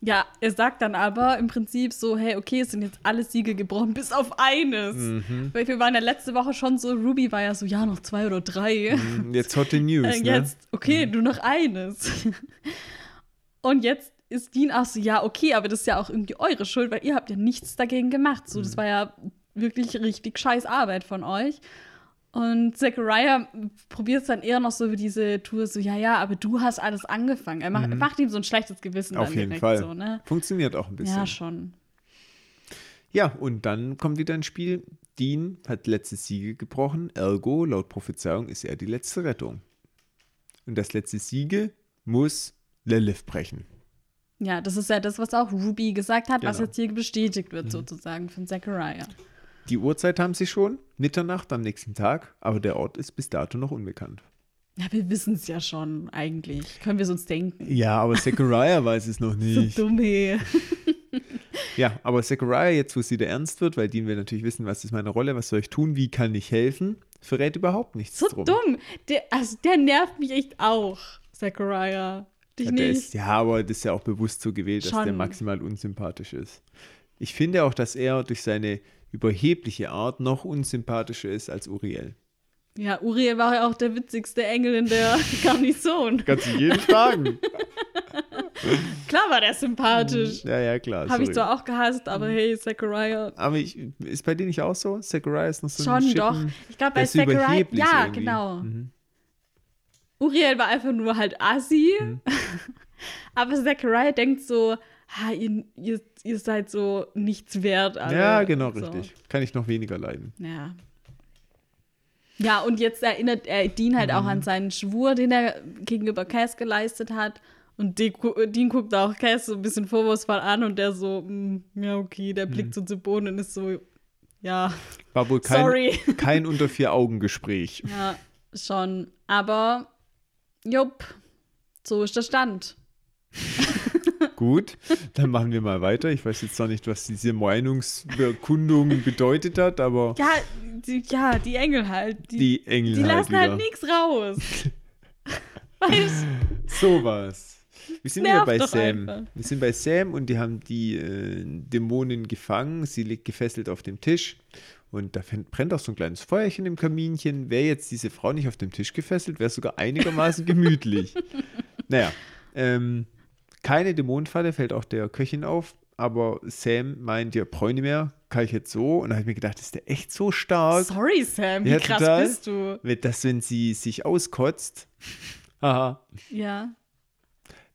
[SPEAKER 1] ja, er sagt dann aber im Prinzip so: Hey, okay, es sind jetzt alle Siegel gebrochen, bis auf eines.
[SPEAKER 2] Mhm.
[SPEAKER 1] Weil wir waren ja letzte Woche schon so: Ruby war ja so, ja, noch zwei oder drei.
[SPEAKER 2] Und Jetzt Hotte News,
[SPEAKER 1] Äh,
[SPEAKER 2] ne?
[SPEAKER 1] jetzt, okay, nur noch eines. Und jetzt ist Dean auch so, ja, okay, aber das ist ja auch irgendwie eure Schuld, weil ihr habt ja nichts dagegen gemacht. So,
[SPEAKER 2] Mhm.
[SPEAKER 1] das war ja wirklich richtig scheiß Arbeit von euch. Und Zachariah probiert es dann eher noch so über diese Tour, so, ja, ja, aber du hast alles angefangen. Er macht, macht ihm so ein schlechtes Gewissen
[SPEAKER 2] Mhm. Auf jeden
[SPEAKER 1] direkt
[SPEAKER 2] Fall.
[SPEAKER 1] so, ne?
[SPEAKER 2] Funktioniert auch ein bisschen.
[SPEAKER 1] Ja, schon.
[SPEAKER 2] Ja, und dann kommt wieder ins Spiel. Dean hat letzte Siege gebrochen, ergo, laut Prophezeiung, ist er die letzte Rettung. Und das letzte Siege muss Lilith brechen.
[SPEAKER 1] Ja, das ist ja das, was auch Ruby gesagt hat, was
[SPEAKER 2] Genau.
[SPEAKER 1] jetzt hier bestätigt wird, sozusagen, von Zachariah.
[SPEAKER 2] Die Uhrzeit haben sie schon, Mitternacht am nächsten Tag, aber der Ort ist bis dato noch unbekannt.
[SPEAKER 1] Ja, wir wissen es ja schon, eigentlich. Können wir es uns denken.
[SPEAKER 2] Ja, aber Zachariah weiß es noch
[SPEAKER 1] So
[SPEAKER 2] nicht.
[SPEAKER 1] dumm, hey.
[SPEAKER 2] Ja, aber Zachariah, jetzt wo es wieder ernst wird, weil Dean will natürlich wissen, was ist meine Rolle, was soll ich tun, wie kann ich helfen, verrät überhaupt nichts
[SPEAKER 1] So
[SPEAKER 2] drum.
[SPEAKER 1] dumm. Der, also der nervt mich echt auch, Zachariah. Dich
[SPEAKER 2] Ja,
[SPEAKER 1] nicht?
[SPEAKER 2] ist, ja, aber das ist ja auch bewusst so gewählt, dass der
[SPEAKER 1] Schon.
[SPEAKER 2] maximal unsympathisch ist. Ich finde auch, dass er durch seine überhebliche Art noch unsympathischer ist als Uriel.
[SPEAKER 1] Ja, Uriel war ja auch der witzigste Engel in der Garnison.
[SPEAKER 2] Kannst du jeden fragen.
[SPEAKER 1] Klar war der sympathisch.
[SPEAKER 2] ja, ja, klar.
[SPEAKER 1] Habe ich zwar auch gehasst, aber hey, Zachariah.
[SPEAKER 2] aber ich, ist bei dir nicht auch so? Zachariah ist noch so ein
[SPEAKER 1] Schon doch. Ich glaube, bei Zachariah. Ja,
[SPEAKER 2] irgendwie.
[SPEAKER 1] genau.
[SPEAKER 2] Mhm.
[SPEAKER 1] Uriel war einfach nur halt assi. Aber Zachariah denkt so, ha, ihr, ihr, ihr seid so nichts wert. Alle.
[SPEAKER 2] ja, genau,
[SPEAKER 1] so.
[SPEAKER 2] richtig. Kann ich noch weniger leiden.
[SPEAKER 1] Ja. Ja, und jetzt erinnert er Dean halt auch
[SPEAKER 2] Mhm.
[SPEAKER 1] an seinen Schwur, den er gegenüber Cass geleistet hat. Und De Dean guckt auch Cass so ein bisschen vorwurfsvoll an und der so, "Mm, ja, okay, der
[SPEAKER 2] Mhm.
[SPEAKER 1] blickt so zu Boden und ist so, ja,
[SPEAKER 2] War wohl kein,
[SPEAKER 1] sorry.
[SPEAKER 2] kein unter vier Augen Gespräch.
[SPEAKER 1] Ja, schon. Aber, jupp, so ist der Stand.
[SPEAKER 2] Gut, dann machen wir mal weiter. Ich weiß jetzt noch nicht, was diese Meinungsbekundung bedeutet hat, aber
[SPEAKER 1] Ja, die, ja, die Engel halt. Die,
[SPEAKER 2] die Engel
[SPEAKER 1] die
[SPEAKER 2] halt
[SPEAKER 1] lassen
[SPEAKER 2] wieder.
[SPEAKER 1] halt nichts raus. weißt
[SPEAKER 2] Sowas. Wir sind wieder bei Sam.
[SPEAKER 1] einfach.
[SPEAKER 2] Wir sind bei Sam und die haben die äh, Dämonin gefangen. Sie liegt gefesselt auf dem Tisch. Und da brennt auch so ein kleines Feuerchen im Kaminchen. Wäre jetzt diese Frau nicht auf dem Tisch gefesselt, wäre es sogar einigermaßen gemütlich. Naja, ähm, keine Dämonenfalle fällt auch der Köchin auf. Aber Sam meint, ja, brauche ich nicht mehr, kann ich jetzt so. Und da habe ich mir gedacht, ist der echt so stark?
[SPEAKER 1] Sorry, Sam, wie
[SPEAKER 2] Ja,
[SPEAKER 1] krass
[SPEAKER 2] total.
[SPEAKER 1] bist du?
[SPEAKER 2] Dass, wenn sie sich auskotzt, haha,
[SPEAKER 1] Ja.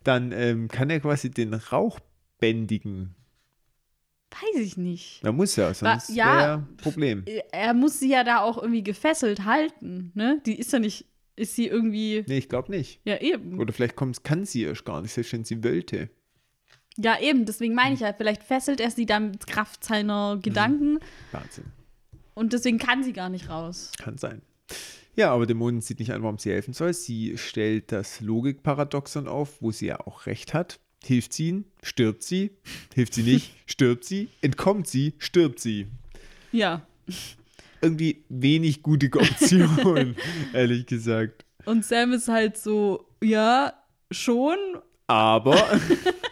[SPEAKER 2] dann ähm, kann er quasi den Rauch bändigen.
[SPEAKER 1] Weiß ich nicht.
[SPEAKER 2] Da muss er, sonst
[SPEAKER 1] ja.
[SPEAKER 2] wäre Problem.
[SPEAKER 1] Er muss sie ja da auch irgendwie gefesselt halten, ne? Die ist ja nicht, ist sie irgendwie,
[SPEAKER 2] Nee, ich glaube nicht.
[SPEAKER 1] ja eben.
[SPEAKER 2] Oder vielleicht kann sie erst gar nicht, selbst wenn sie wollte.
[SPEAKER 1] Ja eben, deswegen meine ich ja, vielleicht fesselt er sie dann mit Kraft seiner Gedanken
[SPEAKER 2] Wahnsinn.
[SPEAKER 1] und deswegen kann sie gar nicht raus.
[SPEAKER 2] Kann sein. Ja, aber Dämonin sieht nicht an, warum sie helfen soll. Sie stellt das Logikparadoxon auf, wo sie ja auch recht hat. Hilft sie ihnen, stirbt sie. Hilft sie nicht, stirbt sie. Entkommt sie, stirbt sie.
[SPEAKER 1] Ja.
[SPEAKER 2] Irgendwie wenig gute Option, ehrlich gesagt.
[SPEAKER 1] Und Sam ist halt so, ja, schon,
[SPEAKER 2] Aber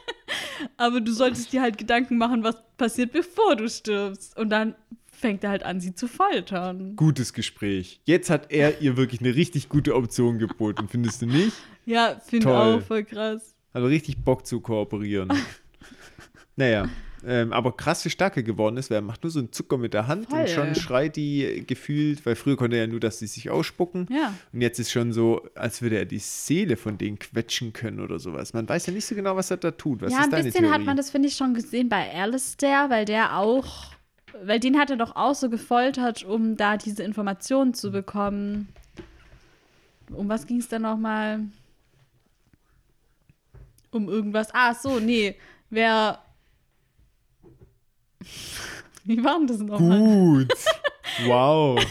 [SPEAKER 1] aber du solltest dir halt Gedanken machen, was passiert, bevor du stirbst. Und dann fängt er halt an, sie zu foltern.
[SPEAKER 2] gutes Gespräch. Jetzt hat er ihr wirklich eine richtig gute Option geboten, findest du nicht?
[SPEAKER 1] Ja, finde auch voll krass.
[SPEAKER 2] Hat richtig Bock zu kooperieren. naja, ähm, aber krass wie stark er geworden ist, weil er macht nur so einen Zucker mit der Hand
[SPEAKER 1] Voll.
[SPEAKER 2] und schon schreit die gefühlt, weil früher konnte er ja nur, dass sie sich ausspucken.
[SPEAKER 1] Ja.
[SPEAKER 2] Und jetzt ist schon so, als würde er die Seele von denen quetschen können oder sowas. Man weiß ja nicht so genau, was er da tut. Was
[SPEAKER 1] ja, ein bisschen
[SPEAKER 2] Theorie?
[SPEAKER 1] hat man das, finde ich, schon gesehen bei Alistair, weil der auch, weil den hat er doch auch so gefoltert, um da diese Informationen zu bekommen. Um was ging es denn nochmal? Um irgendwas. Ah, so, nee. Wer. Wie war denn das nochmal?
[SPEAKER 2] Gut. wow.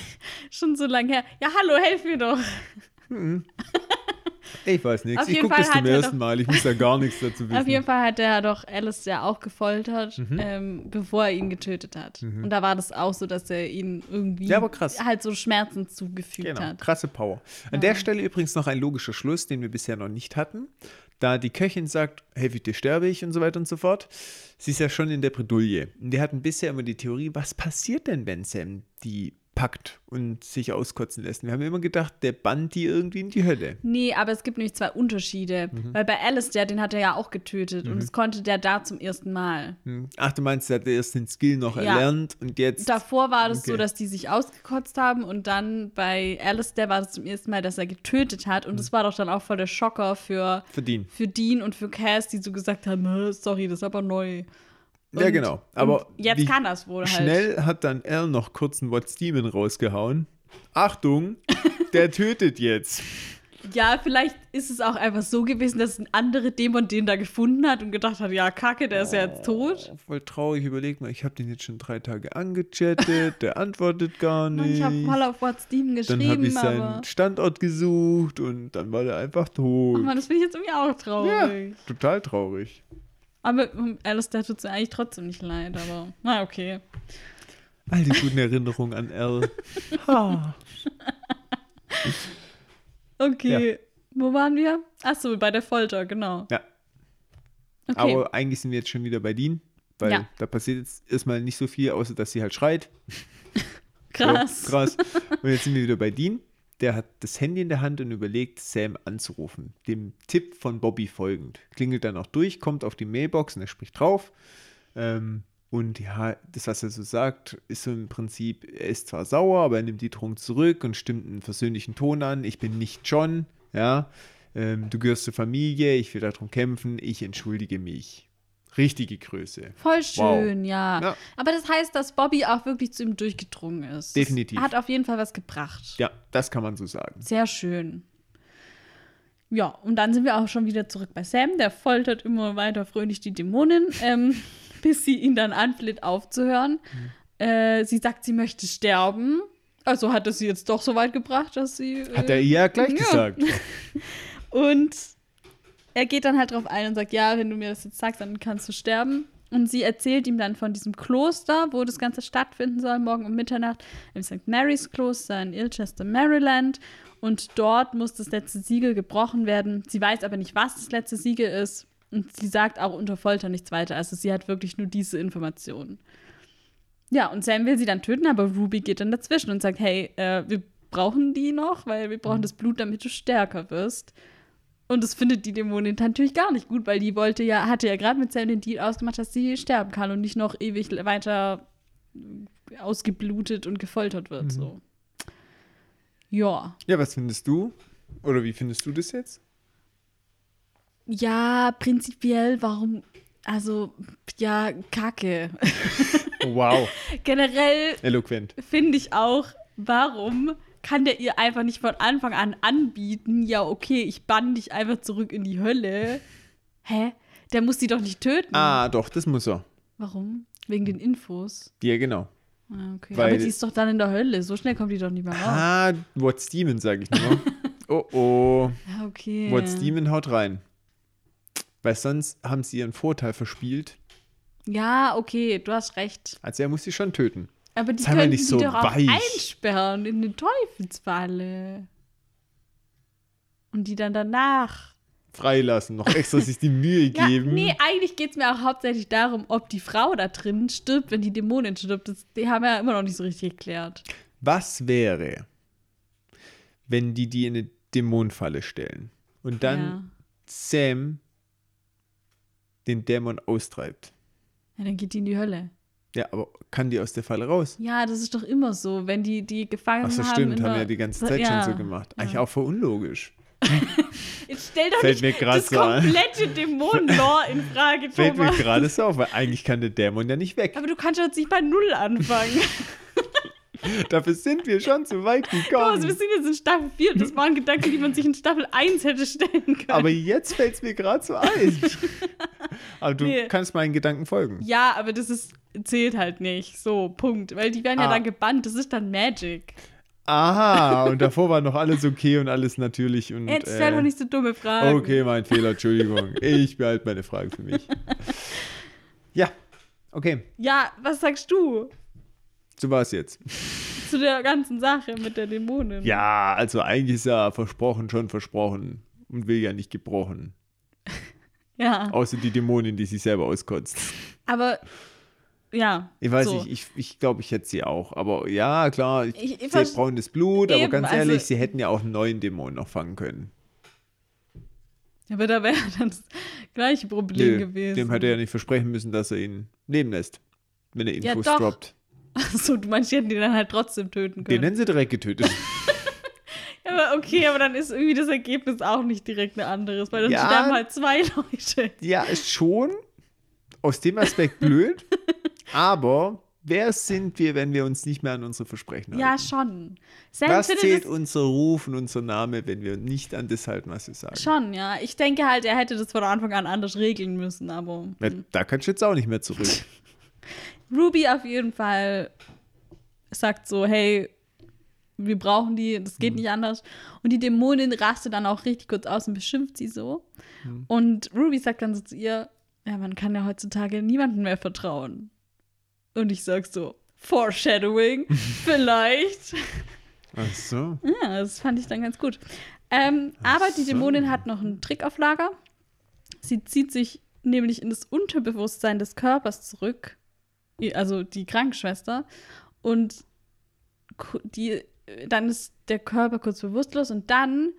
[SPEAKER 1] Schon so lange her. Ja, hallo, helf mir doch.
[SPEAKER 2] Ich weiß nichts.
[SPEAKER 1] Auf
[SPEAKER 2] Ich gucke das zum
[SPEAKER 1] er
[SPEAKER 2] ersten
[SPEAKER 1] doch-
[SPEAKER 2] Mal. Ich muss da gar nichts dazu wissen.
[SPEAKER 1] Auf jeden Fall hat er doch Alistair auch gefoltert, ähm, bevor er ihn getötet hat. Und da war das auch so, dass er ihn irgendwie
[SPEAKER 2] Ja,
[SPEAKER 1] halt so Schmerzen zugefügt
[SPEAKER 2] Genau,
[SPEAKER 1] hat.
[SPEAKER 2] krasse Power. An der Stelle übrigens noch ein logischer Schluss, den wir bisher noch nicht hatten. Da die Köchin sagt, helfe dir, sterbe ich und so weiter und so fort. Sie ist ja schon in der Bredouille. Und wir hatten bisher immer die Theorie, was passiert denn, wenn Sam die packt und sich auskotzen lässt? Wir haben immer gedacht, der bannt die irgendwie in die Hölle.
[SPEAKER 1] Nee, aber es gibt nämlich zwei Unterschiede.
[SPEAKER 2] Mhm.
[SPEAKER 1] Weil bei Alistair, den hat er ja auch getötet. Und das konnte der da zum ersten Mal.
[SPEAKER 2] Hm. Ach, du meinst, er hat erst den Skill noch
[SPEAKER 1] Ja.
[SPEAKER 2] erlernt und jetzt.
[SPEAKER 1] Davor war das
[SPEAKER 2] Okay.
[SPEAKER 1] so, dass die sich ausgekotzt haben. Und dann bei Alistair war das zum ersten Mal, dass er getötet hat.
[SPEAKER 2] Mhm.
[SPEAKER 1] Und das war doch dann auch voll der Schocker für,
[SPEAKER 2] Verdient.
[SPEAKER 1] für Dean und für Cass, die so gesagt haben, "Hä, sorry, das ist aber neu.
[SPEAKER 2] Ja,
[SPEAKER 1] Und-
[SPEAKER 2] genau. Aber
[SPEAKER 1] und jetzt kann das wohl halt.
[SPEAKER 2] Schnell hat dann Al noch kurz einen What's Demon rausgehauen. Achtung, der tötet jetzt.
[SPEAKER 1] Ja, vielleicht ist es auch einfach so gewesen, dass ein anderer Dämon den da gefunden hat und gedacht hat, ja, kacke, der ist ja jetzt tot.
[SPEAKER 2] Oh, voll traurig, überleg mal, ich habe den jetzt schon drei Tage angechattet, der antwortet gar
[SPEAKER 1] Mann,
[SPEAKER 2] nicht.
[SPEAKER 1] ich habe voll auf What's Steam
[SPEAKER 2] dann habe
[SPEAKER 1] geschrieben,
[SPEAKER 2] ich seinen
[SPEAKER 1] aber.
[SPEAKER 2] Standort gesucht und dann war der einfach
[SPEAKER 1] Ach
[SPEAKER 2] tot.
[SPEAKER 1] man, das finde ich jetzt irgendwie auch
[SPEAKER 2] ja,
[SPEAKER 1] traurig.
[SPEAKER 2] total traurig.
[SPEAKER 1] Aber um, Alistair tut es mir eigentlich trotzdem nicht leid, aber na okay.
[SPEAKER 2] All die guten Erinnerungen an Al. Ha.
[SPEAKER 1] Okay, wo waren wir? Achso, bei der Folter, genau.
[SPEAKER 2] Ja,
[SPEAKER 1] Okay.
[SPEAKER 2] aber eigentlich sind wir jetzt schon wieder bei Dean, weil
[SPEAKER 1] Ja.
[SPEAKER 2] da passiert jetzt erstmal nicht so viel, außer dass sie halt schreit.
[SPEAKER 1] krass.
[SPEAKER 2] So, krass. Und jetzt sind wir wieder bei Dean. Der hat das Handy in der Hand und überlegt, Sam anzurufen. Dem Tipp von Bobby folgend. Klingelt dann auch durch, kommt auf die Mailbox und er spricht drauf. Ähm, und ja, das, was er so sagt, ist so im Prinzip, er ist zwar sauer, aber er nimmt die Drohung zurück und stimmt einen versöhnlichen Ton an. Ich bin nicht John, ja. ähm, du gehörst zur Familie, ich will darum kämpfen, ich entschuldige mich. Richtige Größe.
[SPEAKER 1] Voll schön,
[SPEAKER 2] Wow.
[SPEAKER 1] ja.
[SPEAKER 2] Ja.
[SPEAKER 1] Aber das heißt, dass Bobby auch wirklich zu ihm durchgedrungen ist.
[SPEAKER 2] Definitiv.
[SPEAKER 1] Hat auf jeden Fall was gebracht.
[SPEAKER 2] Ja, das kann man so sagen.
[SPEAKER 1] Sehr schön. Ja, und dann sind wir auch schon wieder zurück bei Sam. Der foltert immer weiter fröhlich die Dämonin, ähm, bis sie ihn dann anfleht, aufzuhören.
[SPEAKER 2] Mhm.
[SPEAKER 1] Äh, sie sagt, sie möchte sterben. Also hat es sie jetzt doch so weit gebracht, dass sie.
[SPEAKER 2] Hat
[SPEAKER 1] äh,
[SPEAKER 2] er ihr ja gleich
[SPEAKER 1] ja.
[SPEAKER 2] gesagt.
[SPEAKER 1] Und er geht dann halt drauf ein und sagt, ja, wenn du mir das jetzt sagst, dann kannst du sterben. Und sie erzählt ihm dann von diesem Kloster, wo das Ganze stattfinden soll, morgen um Mitternacht, im St. Mary's Kloster in Ilchester, Maryland. Und dort muss das letzte Siegel gebrochen werden. Sie weiß aber nicht, was das letzte Siegel ist. Und sie sagt auch unter Folter nichts weiter. Also sie hat wirklich nur diese Informationen. Ja, und Sam will sie dann töten, aber Ruby geht dann dazwischen und sagt, hey, äh, wir brauchen die noch, weil wir brauchen das Blut, damit du stärker wirst. Und das findet die Dämonin natürlich gar nicht gut, weil die wollte ja, hatte ja gerade mit Sam den Deal ausgemacht, dass sie sterben kann und nicht noch ewig weiter ausgeblutet und gefoltert wird. So. Ja.
[SPEAKER 2] Ja, was findest du? Oder wie findest du das jetzt?
[SPEAKER 1] Ja, prinzipiell, warum. Also, ja, Kacke.
[SPEAKER 2] Wow,
[SPEAKER 1] Generell
[SPEAKER 2] eloquent.
[SPEAKER 1] finde ich auch, warum kann der ihr einfach nicht von Anfang an anbieten, ja, okay, ich bann dich einfach zurück in die Hölle. Hä? Der muss sie doch nicht töten.
[SPEAKER 2] Ah, doch, das muss er.
[SPEAKER 1] Warum? Wegen den Infos.
[SPEAKER 2] Ja, genau.
[SPEAKER 1] Ah, okay.
[SPEAKER 2] Weil-
[SPEAKER 1] Aber die ist doch dann in der Hölle. So schnell kommt die doch nicht mehr raus.
[SPEAKER 2] Ah, What's Demon, sage ich nur. oh, oh.
[SPEAKER 1] Ja, okay.
[SPEAKER 2] What's Demon haut rein. Weil sonst haben sie ihren Vorteil verspielt.
[SPEAKER 1] Ja, okay, du hast recht.
[SPEAKER 2] Also er muss sie schon töten.
[SPEAKER 1] Aber die
[SPEAKER 2] Sei
[SPEAKER 1] können
[SPEAKER 2] nicht
[SPEAKER 1] die
[SPEAKER 2] so
[SPEAKER 1] doch auch
[SPEAKER 2] weich.
[SPEAKER 1] einsperren in den Teufelsfalle. Und die dann danach.
[SPEAKER 2] Freilassen, noch extra sich die Mühe
[SPEAKER 1] Ja,
[SPEAKER 2] geben.
[SPEAKER 1] nee, eigentlich geht es mir auch hauptsächlich darum, ob die Frau da drin stirbt, wenn die Dämonin stirbt. Das, die haben ja immer noch nicht so richtig geklärt.
[SPEAKER 2] Was wäre, wenn die die in eine Dämonenfalle stellen und dann
[SPEAKER 1] ja.
[SPEAKER 2] Sam den Dämon austreibt?
[SPEAKER 1] ja, dann geht die in die Hölle.
[SPEAKER 2] Ja, aber kann die aus der Falle raus?
[SPEAKER 1] Ja, das ist doch immer so, wenn die die gefangen
[SPEAKER 2] Ach so,
[SPEAKER 1] haben.
[SPEAKER 2] stimmt, haben
[SPEAKER 1] der-
[SPEAKER 2] ja die ganze Zeit
[SPEAKER 1] ja.
[SPEAKER 2] schon so gemacht. Eigentlich auch voll unlogisch.
[SPEAKER 1] Jetzt stell doch
[SPEAKER 2] Fällt
[SPEAKER 1] nicht
[SPEAKER 2] mir
[SPEAKER 1] das
[SPEAKER 2] so
[SPEAKER 1] komplette Dämonen-Lore in Frage,
[SPEAKER 2] Fällt mir
[SPEAKER 1] Thomas.
[SPEAKER 2] gerade so auf, weil eigentlich kann der Dämon ja nicht weg.
[SPEAKER 1] Aber du kannst jetzt nicht bei Null anfangen.
[SPEAKER 2] Dafür sind wir schon zu weit gekommen.
[SPEAKER 1] wir sind jetzt in Staffel 4. Das waren Gedanken, die man sich in Staffel 1 hätte stellen können.
[SPEAKER 2] Aber jetzt fällt es mir gerade so ein. Aber du
[SPEAKER 1] Nee.
[SPEAKER 2] kannst meinen Gedanken folgen.
[SPEAKER 1] ja, aber das ist, zählt halt nicht. So, Punkt. Weil die werden ja
[SPEAKER 2] Ah.
[SPEAKER 1] dann gebannt. Das ist dann Magic.
[SPEAKER 2] Aha, und davor war noch alles okay und alles natürlich. Und,
[SPEAKER 1] Jetzt stell
[SPEAKER 2] äh,
[SPEAKER 1] doch nicht so dumme Fragen.
[SPEAKER 2] Okay, mein Fehler, Entschuldigung. Ich behalte meine Frage für mich. Ja, okay,
[SPEAKER 1] Ja, was sagst du
[SPEAKER 2] war es jetzt.
[SPEAKER 1] zu der ganzen Sache mit der Dämonin?
[SPEAKER 2] Ja, also eigentlich ist ja versprochen schon versprochen und will ja nicht gebrochen.
[SPEAKER 1] Ja,
[SPEAKER 2] Außer die Dämonin, die sich selber auskotzt.
[SPEAKER 1] aber ja.
[SPEAKER 2] Ich weiß
[SPEAKER 1] so.
[SPEAKER 2] nicht, ich, ich glaube, ich hätte sie auch. Aber ja, klar, ich,
[SPEAKER 1] Ich- ich vers-
[SPEAKER 2] braunes Blut, aber
[SPEAKER 1] Eben,
[SPEAKER 2] ganz
[SPEAKER 1] also-
[SPEAKER 2] ehrlich, sie hätten ja auch einen neuen Dämon noch fangen können.
[SPEAKER 1] Aber da wäre dann das gleiche Problem
[SPEAKER 2] Nö,
[SPEAKER 1] gewesen.
[SPEAKER 2] dem hätte er ja nicht versprechen müssen, dass er ihn leben lässt. Wenn er
[SPEAKER 1] Ja,
[SPEAKER 2] Infos
[SPEAKER 1] doch.
[SPEAKER 2] droppt.
[SPEAKER 1] Achso, du meinst, die hätten die dann halt trotzdem töten
[SPEAKER 2] Den
[SPEAKER 1] können.
[SPEAKER 2] hätten sie direkt getötet.
[SPEAKER 1] aber okay, aber dann ist irgendwie das Ergebnis auch nicht direkt ein anderes, weil dann
[SPEAKER 2] Ja.
[SPEAKER 1] sterben halt zwei Leute.
[SPEAKER 2] ja, ist schon aus dem Aspekt blöd, aber wer sind wir, wenn wir uns nicht mehr an unsere Versprechen
[SPEAKER 1] Ja,
[SPEAKER 2] halten?
[SPEAKER 1] schon. Sam
[SPEAKER 2] Was zählt unser Ruf und unser Name, wenn wir nicht an das halten, was wir sagen?
[SPEAKER 1] schon, ja. Ich denke halt, er hätte das von Anfang an anders regeln müssen, aber.
[SPEAKER 2] Ja,
[SPEAKER 1] hm.
[SPEAKER 2] Da kannst du jetzt auch nicht mehr zurück.
[SPEAKER 1] Ruby auf jeden Fall sagt so, hey, wir brauchen die, das
[SPEAKER 2] Mhm.
[SPEAKER 1] geht nicht anders. Und die Dämonin rastet dann auch richtig kurz aus und beschimpft sie so.
[SPEAKER 2] Mhm.
[SPEAKER 1] Und Ruby sagt dann so zu ihr, ja, man kann ja heutzutage niemandem mehr vertrauen. Und ich sag so, Foreshadowing, vielleicht.
[SPEAKER 2] Ach so.
[SPEAKER 1] Ja, das fand ich dann ganz gut. Ähm, aber die
[SPEAKER 2] so.
[SPEAKER 1] Dämonin hat noch einen Trick auf Lager. Sie zieht sich nämlich in das Unterbewusstsein des Körpers zurück, also die Krankenschwester, und die, dann ist der Körper kurz bewusstlos und dann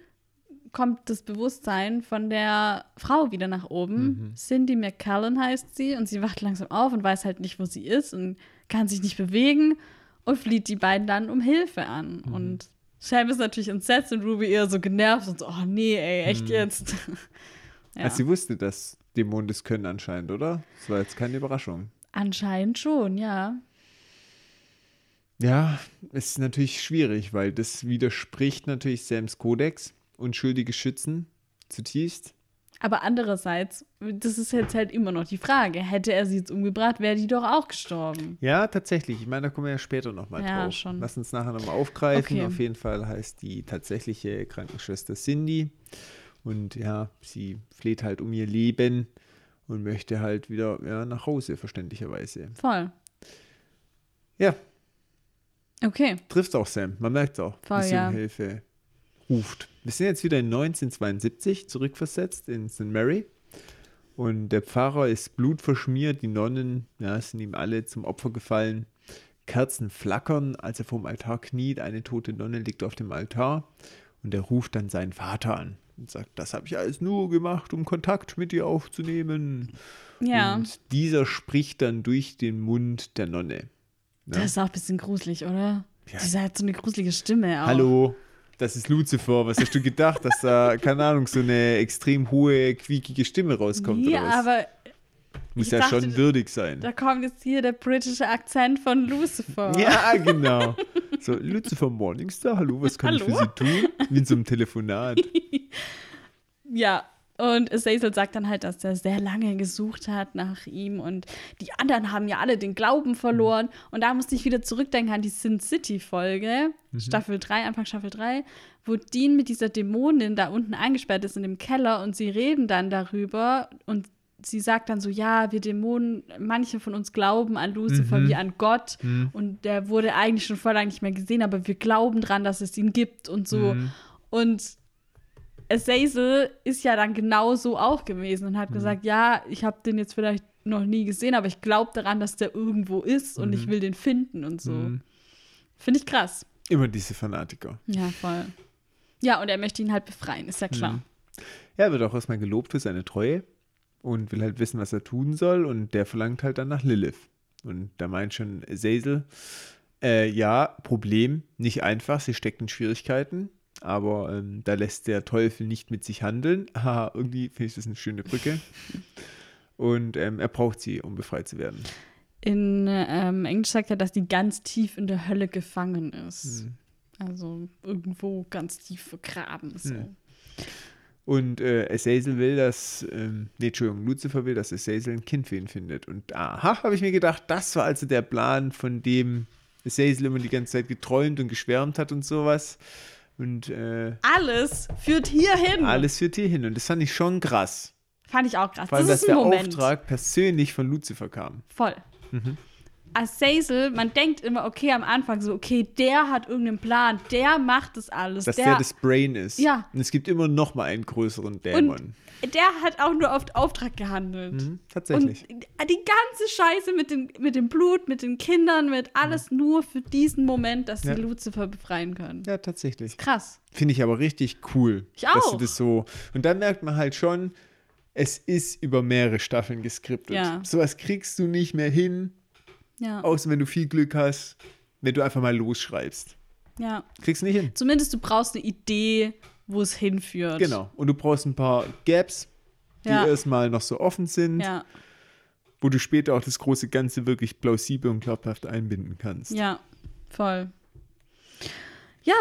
[SPEAKER 1] kommt das Bewusstsein von der Frau wieder nach oben.
[SPEAKER 2] Mhm.
[SPEAKER 1] Cindy McCallan heißt sie und sie wacht langsam auf und weiß halt nicht, wo sie ist und kann sich nicht bewegen und flieht die beiden dann um Hilfe an.
[SPEAKER 2] Mhm.
[SPEAKER 1] Und Sam ist natürlich entsetzt und Ruby eher so genervt und so, oh nee, ey, echt
[SPEAKER 2] Mhm.
[SPEAKER 1] jetzt. ja.
[SPEAKER 2] Also sie wusste, dass Dämonen das können anscheinend, oder? Das war jetzt keine Überraschung.
[SPEAKER 1] Anscheinend schon, ja.
[SPEAKER 2] Ja, es ist natürlich schwierig, weil das widerspricht natürlich Sams Kodex, unschuldige Schützen zutiefst.
[SPEAKER 1] Aber andererseits, das ist jetzt halt immer noch die Frage, hätte er sie jetzt umgebracht, wäre die doch auch gestorben.
[SPEAKER 2] Ja, tatsächlich. Ich meine, da kommen wir ja später nochmal
[SPEAKER 1] Ja,
[SPEAKER 2] drauf.
[SPEAKER 1] schon.
[SPEAKER 2] Lass uns nachher nochmal aufgreifen.
[SPEAKER 1] Okay.
[SPEAKER 2] Auf jeden Fall heißt die tatsächliche Krankenschwester Cindy. Und ja, sie fleht halt um ihr Leben und möchte halt wieder ja, nach Hause, verständlicherweise.
[SPEAKER 1] Voll.
[SPEAKER 2] Ja,
[SPEAKER 1] Okay.
[SPEAKER 2] trifft auch Sam. Man merkt auch,
[SPEAKER 1] Voll, ja.
[SPEAKER 2] Hilfe ruft. Wir sind jetzt wieder in 1972 zurückversetzt in St. Mary. Und der Pfarrer ist blutverschmiert. Die Nonnen ja, sind ihm alle zum Opfer gefallen. Kerzen flackern, als er vor dem Altar kniet. Eine tote Nonne liegt auf dem Altar. Und er ruft dann seinen Vater an und sagt, das habe ich alles nur gemacht, um Kontakt mit dir aufzunehmen.
[SPEAKER 1] Ja.
[SPEAKER 2] Und dieser spricht dann durch den Mund der Nonne. Ja.
[SPEAKER 1] Das ist auch ein bisschen gruselig, oder?
[SPEAKER 2] Ja.
[SPEAKER 1] Dieser hat so eine gruselige Stimme auch.
[SPEAKER 2] Hallo, das ist Lucifer. Was hast du gedacht, dass da, keine Ahnung, so eine extrem hohe, quiekige Stimme rauskommt?
[SPEAKER 1] Ja,
[SPEAKER 2] oder was?
[SPEAKER 1] aber
[SPEAKER 2] Muss
[SPEAKER 1] ich
[SPEAKER 2] ja
[SPEAKER 1] dachte,
[SPEAKER 2] schon würdig sein.
[SPEAKER 1] da kommt jetzt hier der britische Akzent von Lucifer.
[SPEAKER 2] Ja, genau. So, Lucifer Morningstar, hallo, was kann ich für
[SPEAKER 1] Hallo?
[SPEAKER 2] Sie tun? Wie in so einem Telefonat.
[SPEAKER 1] Ja, und Azazel sagt dann halt, dass er sehr lange gesucht hat nach ihm und die anderen haben ja alle den Glauben verloren. Und da musste ich wieder zurückdenken an die Sin City-Folge, Staffel 3, Anfang Staffel 3, wo Dean mit dieser Dämonin da unten eingesperrt ist in dem Keller und sie reden dann darüber und sie sagt dann so, ja, wir Dämonen, manche von uns glauben an Lucifer
[SPEAKER 2] Mhm.
[SPEAKER 1] wie an Gott
[SPEAKER 2] Mhm.
[SPEAKER 1] und der wurde eigentlich schon vor lange nicht mehr gesehen, aber wir glauben dran, dass es ihn gibt und so.
[SPEAKER 2] Mhm.
[SPEAKER 1] Und Azazel ist ja dann genau so auch gewesen und hat
[SPEAKER 2] Mhm.
[SPEAKER 1] gesagt, ja, ich habe den jetzt vielleicht noch nie gesehen, aber ich glaube daran, dass der irgendwo ist und ich will den finden und so.
[SPEAKER 2] Mhm.
[SPEAKER 1] Finde ich krass.
[SPEAKER 2] Immer diese Fanatiker.
[SPEAKER 1] Ja, voll. Ja, und er möchte ihn halt befreien, ist ja klar.
[SPEAKER 2] Mhm. Ja, er wird auch erstmal gelobt für seine Treue und will halt wissen, was er tun soll. Und der verlangt halt dann nach Lilith. Und da meint schon Azazel, äh, ja, Problem, nicht einfach, sie steckt in Schwierigkeiten. Aber ähm, da lässt der Teufel nicht mit sich handeln. Haha, irgendwie finde ich das eine schöne Brücke. Und ähm, er braucht sie, um befreit zu werden.
[SPEAKER 1] In ähm, Englisch sagt er, dass die ganz tief in der Hölle gefangen ist.
[SPEAKER 2] Mhm.
[SPEAKER 1] Also irgendwo ganz tief vergraben. So.
[SPEAKER 2] Mhm. Und äh, Azazel will, dass, ähm, nee, Entschuldigung, Lucifer will, dass Azazel ein Kind für ihn findet. Und aha, habe ich mir gedacht, das war also der Plan, von dem Azazel immer die ganze Zeit geträumt und geschwärmt hat und sowas. Und äh,
[SPEAKER 1] Alles führt hierhin.
[SPEAKER 2] alles führt hier hin. Und das fand ich schon krass.
[SPEAKER 1] Fand ich auch krass.
[SPEAKER 2] Vor allem,
[SPEAKER 1] das
[SPEAKER 2] dass der
[SPEAKER 1] Moment.
[SPEAKER 2] Auftrag persönlich von Lucifer kam.
[SPEAKER 1] Voll.
[SPEAKER 2] Mhm.
[SPEAKER 1] Azazel, man denkt immer, okay, am Anfang so, okay, der hat irgendeinen Plan, der macht das alles.
[SPEAKER 2] Dass
[SPEAKER 1] der,
[SPEAKER 2] der, das Brain ist.
[SPEAKER 1] Ja.
[SPEAKER 2] Und es gibt immer noch mal einen größeren Dämon.
[SPEAKER 1] der hat auch nur auf Auftrag gehandelt.
[SPEAKER 2] Mhm,
[SPEAKER 1] Und
[SPEAKER 2] tatsächlich.
[SPEAKER 1] die ganze Scheiße mit dem, mit dem Blut, mit den Kindern, mit alles nur für diesen Moment, dass
[SPEAKER 2] Ja.
[SPEAKER 1] sie Lucifer befreien können.
[SPEAKER 2] ja, tatsächlich.
[SPEAKER 1] Krass.
[SPEAKER 2] Finde ich aber richtig cool.
[SPEAKER 1] Ich
[SPEAKER 2] Dass
[SPEAKER 1] auch.
[SPEAKER 2] sie das so. Und dann merkt man halt schon, es ist über mehrere Staffeln geskriptet.
[SPEAKER 1] Ja.
[SPEAKER 2] Sowas kriegst du nicht mehr hin,
[SPEAKER 1] Ja.
[SPEAKER 2] außer wenn du viel Glück hast, wenn du einfach mal losschreibst.
[SPEAKER 1] ja.
[SPEAKER 2] Kriegst nicht hin.
[SPEAKER 1] Zumindest du brauchst eine Idee, wo es hinführt.
[SPEAKER 2] Genau. Und du brauchst ein paar Gaps, die
[SPEAKER 1] Ja.
[SPEAKER 2] erstmal noch so offen sind,
[SPEAKER 1] Ja,
[SPEAKER 2] wo du später auch das große Ganze wirklich plausibel und glaubhaft einbinden kannst.
[SPEAKER 1] ja, voll. Ja,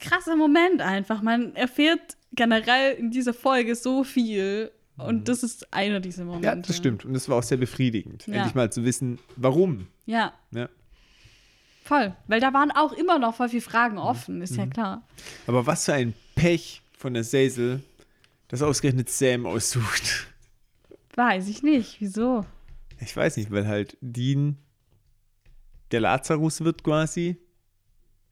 [SPEAKER 1] krasser Moment einfach. Man erfährt generell in dieser Folge so viel. Und das ist einer dieser Momente.
[SPEAKER 2] Ja, das stimmt. Und das war auch sehr befriedigend,
[SPEAKER 1] Ja.
[SPEAKER 2] endlich mal zu wissen, warum.
[SPEAKER 1] Ja,
[SPEAKER 2] Ja.
[SPEAKER 1] voll. Weil da waren auch immer noch voll viele
[SPEAKER 2] Mhm.
[SPEAKER 1] Fragen offen, ist ja klar.
[SPEAKER 2] Aber was für ein Pech von der Sesel, das ausgerechnet Sam aussucht.
[SPEAKER 1] Weiß ich nicht. Wieso?
[SPEAKER 2] Ich weiß nicht, weil halt Dean der Lazarus wird quasi.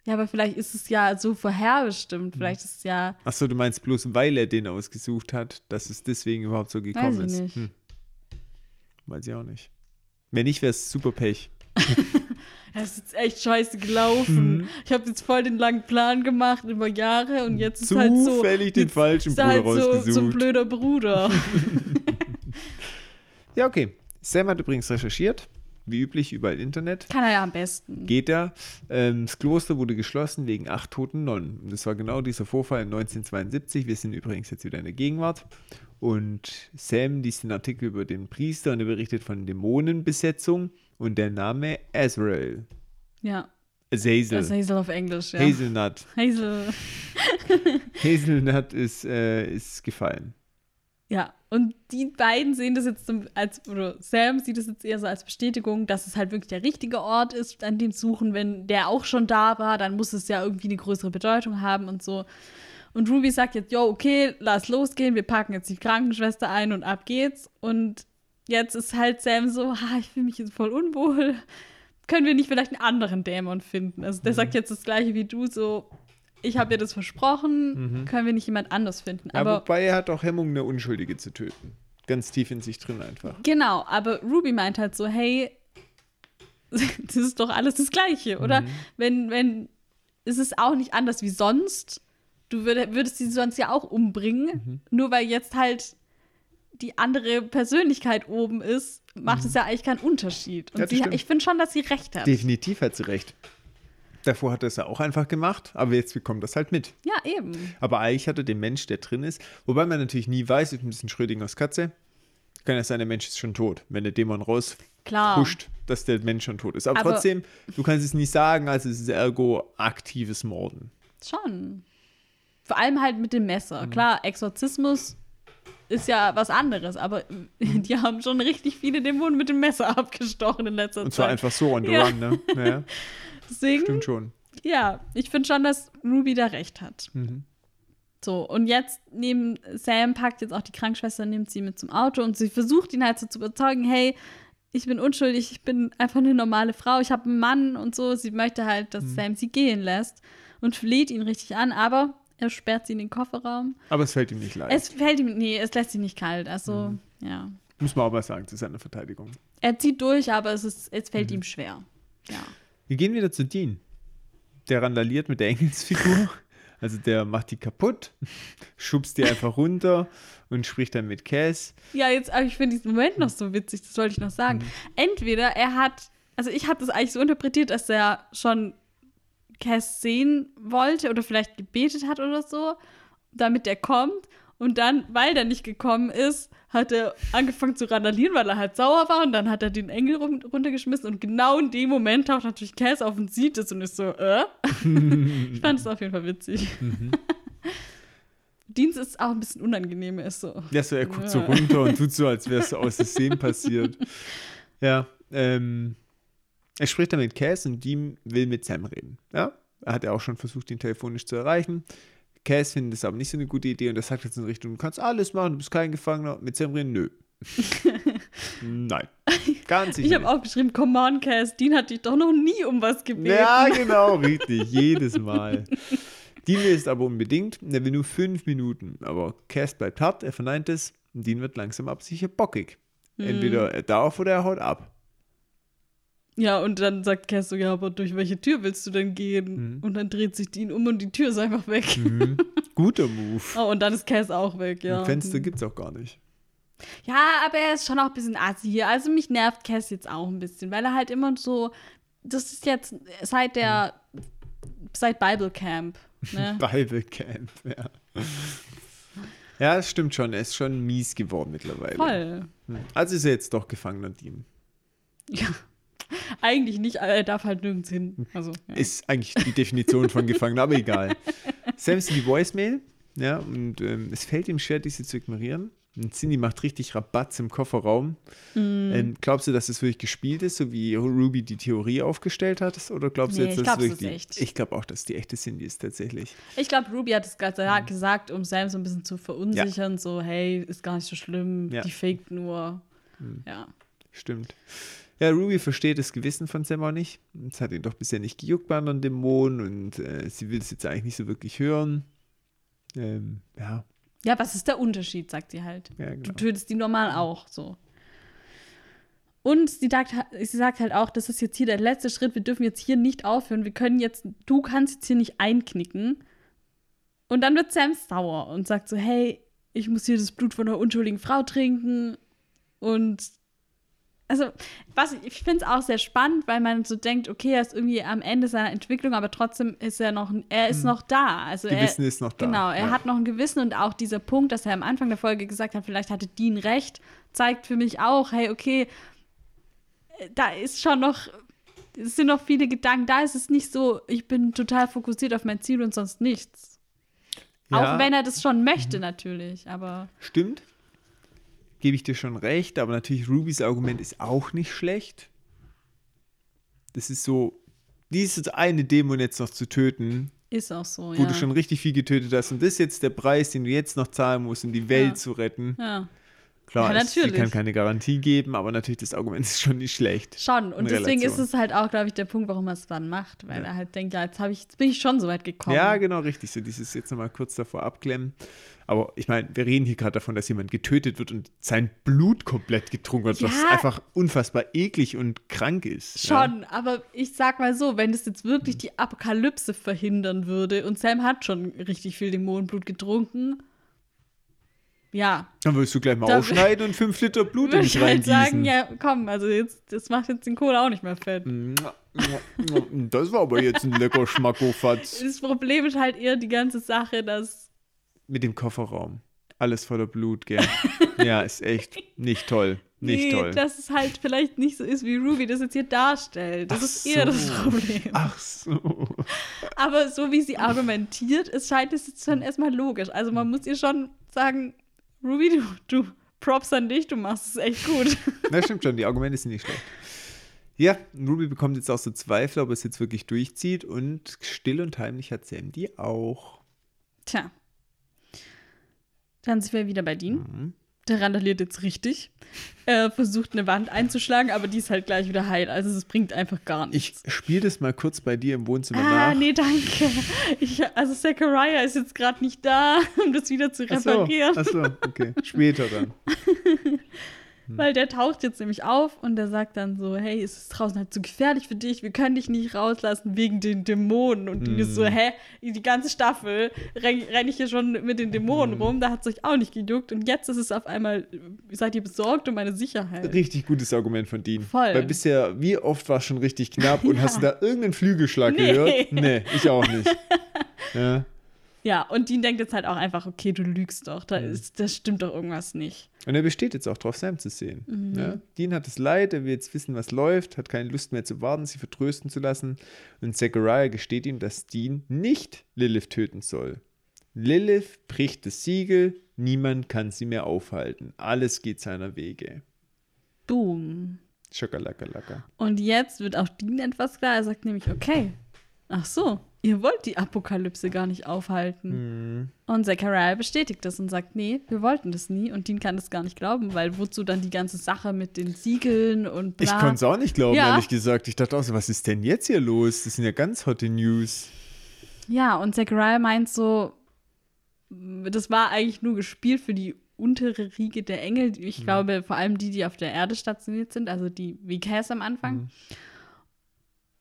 [SPEAKER 1] Ja, aber vielleicht ist es ja so vorherbestimmt.
[SPEAKER 2] Mhm.
[SPEAKER 1] Vielleicht ist es ja.
[SPEAKER 2] Achso, du meinst bloß, weil er den ausgesucht hat, dass es deswegen überhaupt so gekommen
[SPEAKER 1] Weiß ich
[SPEAKER 2] ist.
[SPEAKER 1] nicht.
[SPEAKER 2] Hm. Weiß ich auch nicht. Wenn nicht, wäre es super Pech.
[SPEAKER 1] Es ist jetzt echt scheiße gelaufen.
[SPEAKER 2] Mhm.
[SPEAKER 1] Ich habe jetzt voll den langen Plan gemacht über Jahre und jetzt ist halt so.
[SPEAKER 2] Zufällig den falschen
[SPEAKER 1] er
[SPEAKER 2] Bruder
[SPEAKER 1] halt so,
[SPEAKER 2] rausgesucht.
[SPEAKER 1] so ein blöder Bruder.
[SPEAKER 2] Ja, okay. Sam hat übrigens recherchiert wie üblich überall Internet.
[SPEAKER 1] Kann er ja am besten.
[SPEAKER 2] Geht er. Ähm, das Kloster wurde geschlossen wegen acht toten Nonnen. Und das war genau dieser Vorfall in 1972. Wir sind übrigens jetzt wieder in der Gegenwart. Und Sam liest den Artikel über den Priester und er berichtet von Dämonenbesetzung und der Name Azrael.
[SPEAKER 1] Ja.
[SPEAKER 2] Azazel.
[SPEAKER 1] Das Hazel auf Englisch, ja.
[SPEAKER 2] Hazelnut.
[SPEAKER 1] Hazel.
[SPEAKER 2] Hazelnut ist, äh, ist gefallen.
[SPEAKER 1] Ja, und die beiden sehen das jetzt als, oder Sam sieht das jetzt eher so als Bestätigung, dass es halt wirklich der richtige Ort ist, an dem suchen. Wenn der auch schon da war, dann muss es ja irgendwie eine größere Bedeutung haben und so. Und Ruby sagt jetzt, jo, okay, lass losgehen, wir packen jetzt die Krankenschwester ein und ab geht's. Und jetzt ist halt Sam so, ha, ich fühle mich jetzt voll unwohl. Können wir nicht vielleicht einen anderen Dämon finden? Also der
[SPEAKER 2] Mhm.
[SPEAKER 1] sagt jetzt das gleiche wie du, so, ich habe dir das versprochen,
[SPEAKER 2] Mhm.
[SPEAKER 1] können wir nicht jemand anders finden?
[SPEAKER 2] Ja,
[SPEAKER 1] Aber
[SPEAKER 2] wobei er hat auch Hemmung, eine Unschuldige zu töten. Ganz tief in sich drin einfach.
[SPEAKER 1] Genau, aber Ruby meint halt so, hey, das ist doch alles das Gleiche, oder?
[SPEAKER 2] Mhm.
[SPEAKER 1] Wenn, wenn, es ist auch nicht anders wie sonst. Du würd, würdest sie sonst ja auch umbringen,
[SPEAKER 2] Mhm.
[SPEAKER 1] nur weil jetzt halt die andere Persönlichkeit oben ist, macht es ja eigentlich keinen Unterschied. Und
[SPEAKER 2] Mhm. Ja,
[SPEAKER 1] sie, ich finde schon, dass sie recht hat.
[SPEAKER 2] Definitiv hat sie recht. Davor hat er es ja auch einfach gemacht, aber jetzt bekommt das halt mit.
[SPEAKER 1] Ja, eben.
[SPEAKER 2] Aber eigentlich hat er den Mensch, der drin ist, wobei man natürlich nie weiß, ist ein bisschen Schrödingers Katze, kann ja sein, der Mensch ist schon tot. Wenn der Dämon rauspusht,
[SPEAKER 1] Klar.
[SPEAKER 2] dass der Mensch schon tot ist. Aber,
[SPEAKER 1] Aber-
[SPEAKER 2] trotzdem, du kannst es nicht sagen, also es ist ergo aktives Morden.
[SPEAKER 1] Schon. Vor allem halt mit dem Messer.
[SPEAKER 2] Mhm.
[SPEAKER 1] Klar, Exorzismus ist ja was anderes, aber
[SPEAKER 2] Mhm.
[SPEAKER 1] die haben schon richtig viele Dämonen mit dem Messer abgestochen in letzter
[SPEAKER 2] Und zwar
[SPEAKER 1] Zeit.
[SPEAKER 2] einfach so on the
[SPEAKER 1] Ja.
[SPEAKER 2] run, ne? Naja,
[SPEAKER 1] Deswegen,
[SPEAKER 2] stimmt schon.
[SPEAKER 1] ja, ich finde schon, dass Ruby da recht hat.
[SPEAKER 2] Mhm.
[SPEAKER 1] So, und jetzt neben Sam packt jetzt auch die Krankenschwester, nimmt sie mit zum Auto und sie versucht ihn halt so zu überzeugen, hey, ich bin unschuldig, ich bin einfach eine normale Frau, ich habe einen Mann und so. Sie möchte halt, dass Sam sie gehen lässt und fleht ihn richtig an, aber er sperrt sie in den Kofferraum.
[SPEAKER 2] Aber es fällt ihm nicht leicht.
[SPEAKER 1] Es fällt ihm, nee, es lässt ihn nicht kalt. Also, ja.
[SPEAKER 2] Muss man auch mal sagen, zu seiner Verteidigung.
[SPEAKER 1] Er zieht durch, aber es, ist, es fällt ihm schwer. Ja.
[SPEAKER 2] Wir gehen wieder zu Dean. Der randaliert mit der Engelsfigur. Also der macht die kaputt, schubst die einfach runter und spricht dann mit Cass.
[SPEAKER 1] Ja, jetzt, aber ich finde diesen Moment noch so witzig, das wollte ich noch sagen. Entweder er hat, also ich habe das eigentlich so interpretiert, dass er schon Cass sehen wollte oder vielleicht gebetet hat oder so, damit er kommt. Und dann, weil der nicht gekommen ist, hat er angefangen zu randalieren, weil er halt sauer war. Und dann hat er den Engel rum, runtergeschmissen. Und genau in dem Moment taucht natürlich Cass auf und sieht es und ist so, äh? ich fand es auf jeden Fall witzig. Dienst ist auch ein bisschen unangenehm, er ist so.
[SPEAKER 2] Ja, so, er guckt
[SPEAKER 1] Ja.
[SPEAKER 2] so runter und tut so, als wäre es aus Versehen passiert. Ja, ähm, er spricht dann mit Cass und Dean will mit Sam reden. Ja, er hat ja auch schon versucht, ihn telefonisch zu erreichen. Cass findet es aber nicht so eine gute Idee und er sagt jetzt in Richtung, du kannst alles machen, du bist kein Gefangener. Mit Sam reden, nö. Nein, ganz sicher
[SPEAKER 1] Ich habe auch geschrieben, come on, Cass, Dean hat dich doch noch nie um was gebeten.
[SPEAKER 2] Ja, genau, richtig, jedes Mal. Dean will es aber unbedingt, er will nur fünf Minuten, aber Cass bleibt hart, er verneint es und Dean wird langsam absicher bockig. Entweder er darf oder er haut ab.
[SPEAKER 1] Ja, und dann sagt Cass so, ja, aber durch welche Tür willst du denn gehen?
[SPEAKER 2] Mhm.
[SPEAKER 1] Und dann dreht sich Dean um und die Tür ist einfach weg.
[SPEAKER 2] Mhm. Guter Move.
[SPEAKER 1] Oh, und dann ist Cass auch weg, ja.
[SPEAKER 2] Ein Fenster gibt es auch gar nicht.
[SPEAKER 1] Ja, aber er ist schon auch ein bisschen assi hier. Also mich nervt Cass jetzt auch ein bisschen, weil er halt immer so, das ist jetzt seit der, seit Bible Camp, ne?
[SPEAKER 2] Bible Camp, ja. Ja, das stimmt schon. Er ist schon mies geworden mittlerweile.
[SPEAKER 1] Voll.
[SPEAKER 2] Hm. Also ist er jetzt doch Gefangener Dean.
[SPEAKER 1] Ja. Eigentlich nicht, er darf halt nirgends hin. Also, ja.
[SPEAKER 2] Ist eigentlich die Definition von Gefangener, aber egal. Sam ist die Voicemail, ja, und ähm, es fällt ihm schwer, diese zu ignorieren. Und Cindy macht richtig Rabatz im Kofferraum.
[SPEAKER 1] Mhm.
[SPEAKER 2] Ähm, glaubst du, dass es wirklich gespielt ist, so wie Ruby die Theorie aufgestellt hat? Oder glaubst du
[SPEAKER 1] Nee,
[SPEAKER 2] jetzt,
[SPEAKER 1] ich
[SPEAKER 2] dass
[SPEAKER 1] es
[SPEAKER 2] wirklich die,
[SPEAKER 1] echt.
[SPEAKER 2] Ich glaube auch, dass die echte Cindy ist tatsächlich.
[SPEAKER 1] Ich glaube, Ruby hat es gerade gesagt, um Sam so ein bisschen zu verunsichern, so, hey, ist gar nicht so schlimm,
[SPEAKER 2] Ja.
[SPEAKER 1] die faked nur. Ja.
[SPEAKER 2] Stimmt. Ja, Ruby versteht das Gewissen von Sam auch nicht. Es hat ihn doch bisher nicht gejuckt bei anderen Dämonen und äh, sie will es jetzt eigentlich nicht so wirklich hören. Ähm, ja,
[SPEAKER 1] Ja, was ist der Unterschied, sagt sie halt.
[SPEAKER 2] ja,
[SPEAKER 1] Du
[SPEAKER 2] genau.
[SPEAKER 1] tötest die normal auch, so. Und sie sagt, sie sagt halt auch, das ist jetzt hier der letzte Schritt, wir dürfen jetzt hier nicht aufhören, wir können jetzt, du kannst jetzt hier nicht einknicken. Und dann wird Sam sauer und sagt so, hey, ich muss hier das Blut von einer unschuldigen Frau trinken und also was ich finde es auch sehr spannend, weil man so denkt, okay, er ist irgendwie am Ende seiner Entwicklung, aber trotzdem ist er noch, er ist noch da. Also
[SPEAKER 2] Gewissen
[SPEAKER 1] er,
[SPEAKER 2] ist noch da.
[SPEAKER 1] Genau, er
[SPEAKER 2] ja.
[SPEAKER 1] hat noch ein Gewissen und auch dieser Punkt, dass er am Anfang der Folge gesagt hat, vielleicht hatte Dean recht, zeigt für mich auch, hey, okay, da ist schon noch, es sind noch viele Gedanken, da ist es nicht so, ich bin total fokussiert auf mein Ziel und sonst nichts.
[SPEAKER 2] Ja.
[SPEAKER 1] Auch wenn er das schon möchte, natürlich, aber
[SPEAKER 2] Stimmt. Gebe ich dir schon recht, aber natürlich Rubys Argument ist auch nicht schlecht. Das ist so, diese eine Dämon jetzt noch zu töten,
[SPEAKER 1] ist auch so,
[SPEAKER 2] wo
[SPEAKER 1] ja.
[SPEAKER 2] du schon richtig viel getötet hast und das ist jetzt der Preis, den du jetzt noch zahlen musst, um die Welt
[SPEAKER 1] Ja.
[SPEAKER 2] zu retten.
[SPEAKER 1] ja.
[SPEAKER 2] Klar,
[SPEAKER 1] Ja,
[SPEAKER 2] es, sie
[SPEAKER 1] natürlich.
[SPEAKER 2] kann keine Garantie geben, aber natürlich das Argument ist schon nicht schlecht.
[SPEAKER 1] Schon. Und deswegen ist
[SPEAKER 2] Relation.
[SPEAKER 1] es halt auch, glaube ich, der Punkt, warum er es dann macht. Weil
[SPEAKER 2] Ja.
[SPEAKER 1] er halt denkt, ja, jetzt, ich, jetzt bin ich schon so weit gekommen.
[SPEAKER 2] Ja, genau, richtig. So dieses jetzt nochmal kurz davor abklemmen. Aber ich meine, wir reden hier gerade davon, dass jemand getötet wird und sein Blut komplett getrunken wird, was
[SPEAKER 1] Ja.
[SPEAKER 2] einfach unfassbar eklig und krank ist. Ja.
[SPEAKER 1] Schon, aber ich sag mal so, wenn es jetzt wirklich die Apokalypse verhindern würde und Sam hat schon richtig viel Dämonenblut getrunken, ja,
[SPEAKER 2] Dann würdest du gleich mal
[SPEAKER 1] Da-
[SPEAKER 2] aufschneiden und fünf Liter Blut in dich
[SPEAKER 1] ich halt
[SPEAKER 2] reingießen.
[SPEAKER 1] sagen, ja, komm, also jetzt, das macht jetzt den Kohle auch nicht mehr fett.
[SPEAKER 2] Das war aber jetzt ein lecker Schmackofatz.
[SPEAKER 1] Das Problem ist halt eher die ganze Sache, dass
[SPEAKER 2] Mit dem Kofferraum. Alles voller Blut, gell? ja, ist echt nicht toll. Nicht
[SPEAKER 1] nee,
[SPEAKER 2] toll.
[SPEAKER 1] dass es halt vielleicht nicht so ist, wie Ruby das jetzt hier darstellt. Das
[SPEAKER 2] Ach
[SPEAKER 1] ist eher das
[SPEAKER 2] so.
[SPEAKER 1] Problem.
[SPEAKER 2] Ach so.
[SPEAKER 1] Aber so wie sie argumentiert, es scheint es jetzt schon erstmal logisch. Also man muss ihr schon sagen, Ruby, du, du Props an dich, du machst es echt gut.
[SPEAKER 2] Na, stimmt schon, die Argumente sind nicht schlecht. Ja, Ruby bekommt jetzt auch so Zweifel, ob es jetzt wirklich durchzieht und still und heimlich hat Sam die auch.
[SPEAKER 1] Tja. Dann sind wir wieder bei Dean.
[SPEAKER 2] Mhm.
[SPEAKER 1] Der randaliert jetzt richtig. Er versucht eine Wand einzuschlagen, aber die ist halt gleich wieder heil. Also es bringt einfach gar
[SPEAKER 2] Ich
[SPEAKER 1] nichts.
[SPEAKER 2] spiele das mal kurz bei dir im Wohnzimmer
[SPEAKER 1] ah,
[SPEAKER 2] nach.
[SPEAKER 1] nee, danke. Ich, also Zachariah ist jetzt gerade nicht da, um das wieder zu
[SPEAKER 2] Ach so,
[SPEAKER 1] reparieren.
[SPEAKER 2] ach so, okay. Später dann.
[SPEAKER 1] Weil der taucht jetzt nämlich auf und der sagt dann so, hey, es ist draußen halt zu gefährlich für dich, wir können dich nicht rauslassen wegen den Dämonen. Und die ist so, hä, die ganze Staffel renne renn ich hier schon mit den Dämonen rum, da hat es euch auch nicht gejuckt. Und jetzt ist es auf einmal, seid ihr besorgt um meine Sicherheit.
[SPEAKER 2] Richtig gutes Argument von Dean.
[SPEAKER 1] Voll.
[SPEAKER 2] Weil bisher, wie oft war es schon richtig knapp und
[SPEAKER 1] Ja.
[SPEAKER 2] hast du da irgendeinen Flügelschlag
[SPEAKER 1] Nee.
[SPEAKER 2] gehört? Nee, ich auch nicht. Ja.
[SPEAKER 1] Ja, und Dean denkt jetzt halt auch einfach, okay, du lügst doch,
[SPEAKER 2] Mhm.
[SPEAKER 1] da ist, das stimmt doch irgendwas nicht.
[SPEAKER 2] Und er besteht jetzt auch drauf, Sam zu sehen.
[SPEAKER 1] Mhm.
[SPEAKER 2] Ja? Dean hat es leid, er will jetzt wissen, was läuft, hat keine Lust mehr zu warten, sie vertrösten zu lassen. Und Zachariah gesteht ihm, dass Dean nicht Lilith töten soll. Lilith bricht das Siegel, niemand kann sie mehr aufhalten. Alles geht seiner Wege.
[SPEAKER 1] Boom.
[SPEAKER 2] Schokolackerlacker.
[SPEAKER 1] Und jetzt wird auch Dean etwas klar. Er sagt nämlich, okay, ach so, ihr wollt die Apokalypse gar nicht aufhalten.
[SPEAKER 2] Mhm.
[SPEAKER 1] Und Zachariah bestätigt das und sagt, nee, wir wollten das nie. Und Dean kann das gar nicht glauben, weil wozu dann die ganze Sache mit den Siegeln und bla.
[SPEAKER 2] Ich konnte es auch nicht glauben,
[SPEAKER 1] Ja.
[SPEAKER 2] ehrlich gesagt. Ich dachte auch so, was ist denn jetzt hier los? Das sind ja ganz hotte News.
[SPEAKER 1] Ja, und Zachariah meint so, das war eigentlich nur gespielt für die untere Riege der Engel.
[SPEAKER 2] Mhm.
[SPEAKER 1] Ich glaube, vor allem die, die auf der Erde stationiert sind, also die VKs am Anfang.
[SPEAKER 2] Mhm.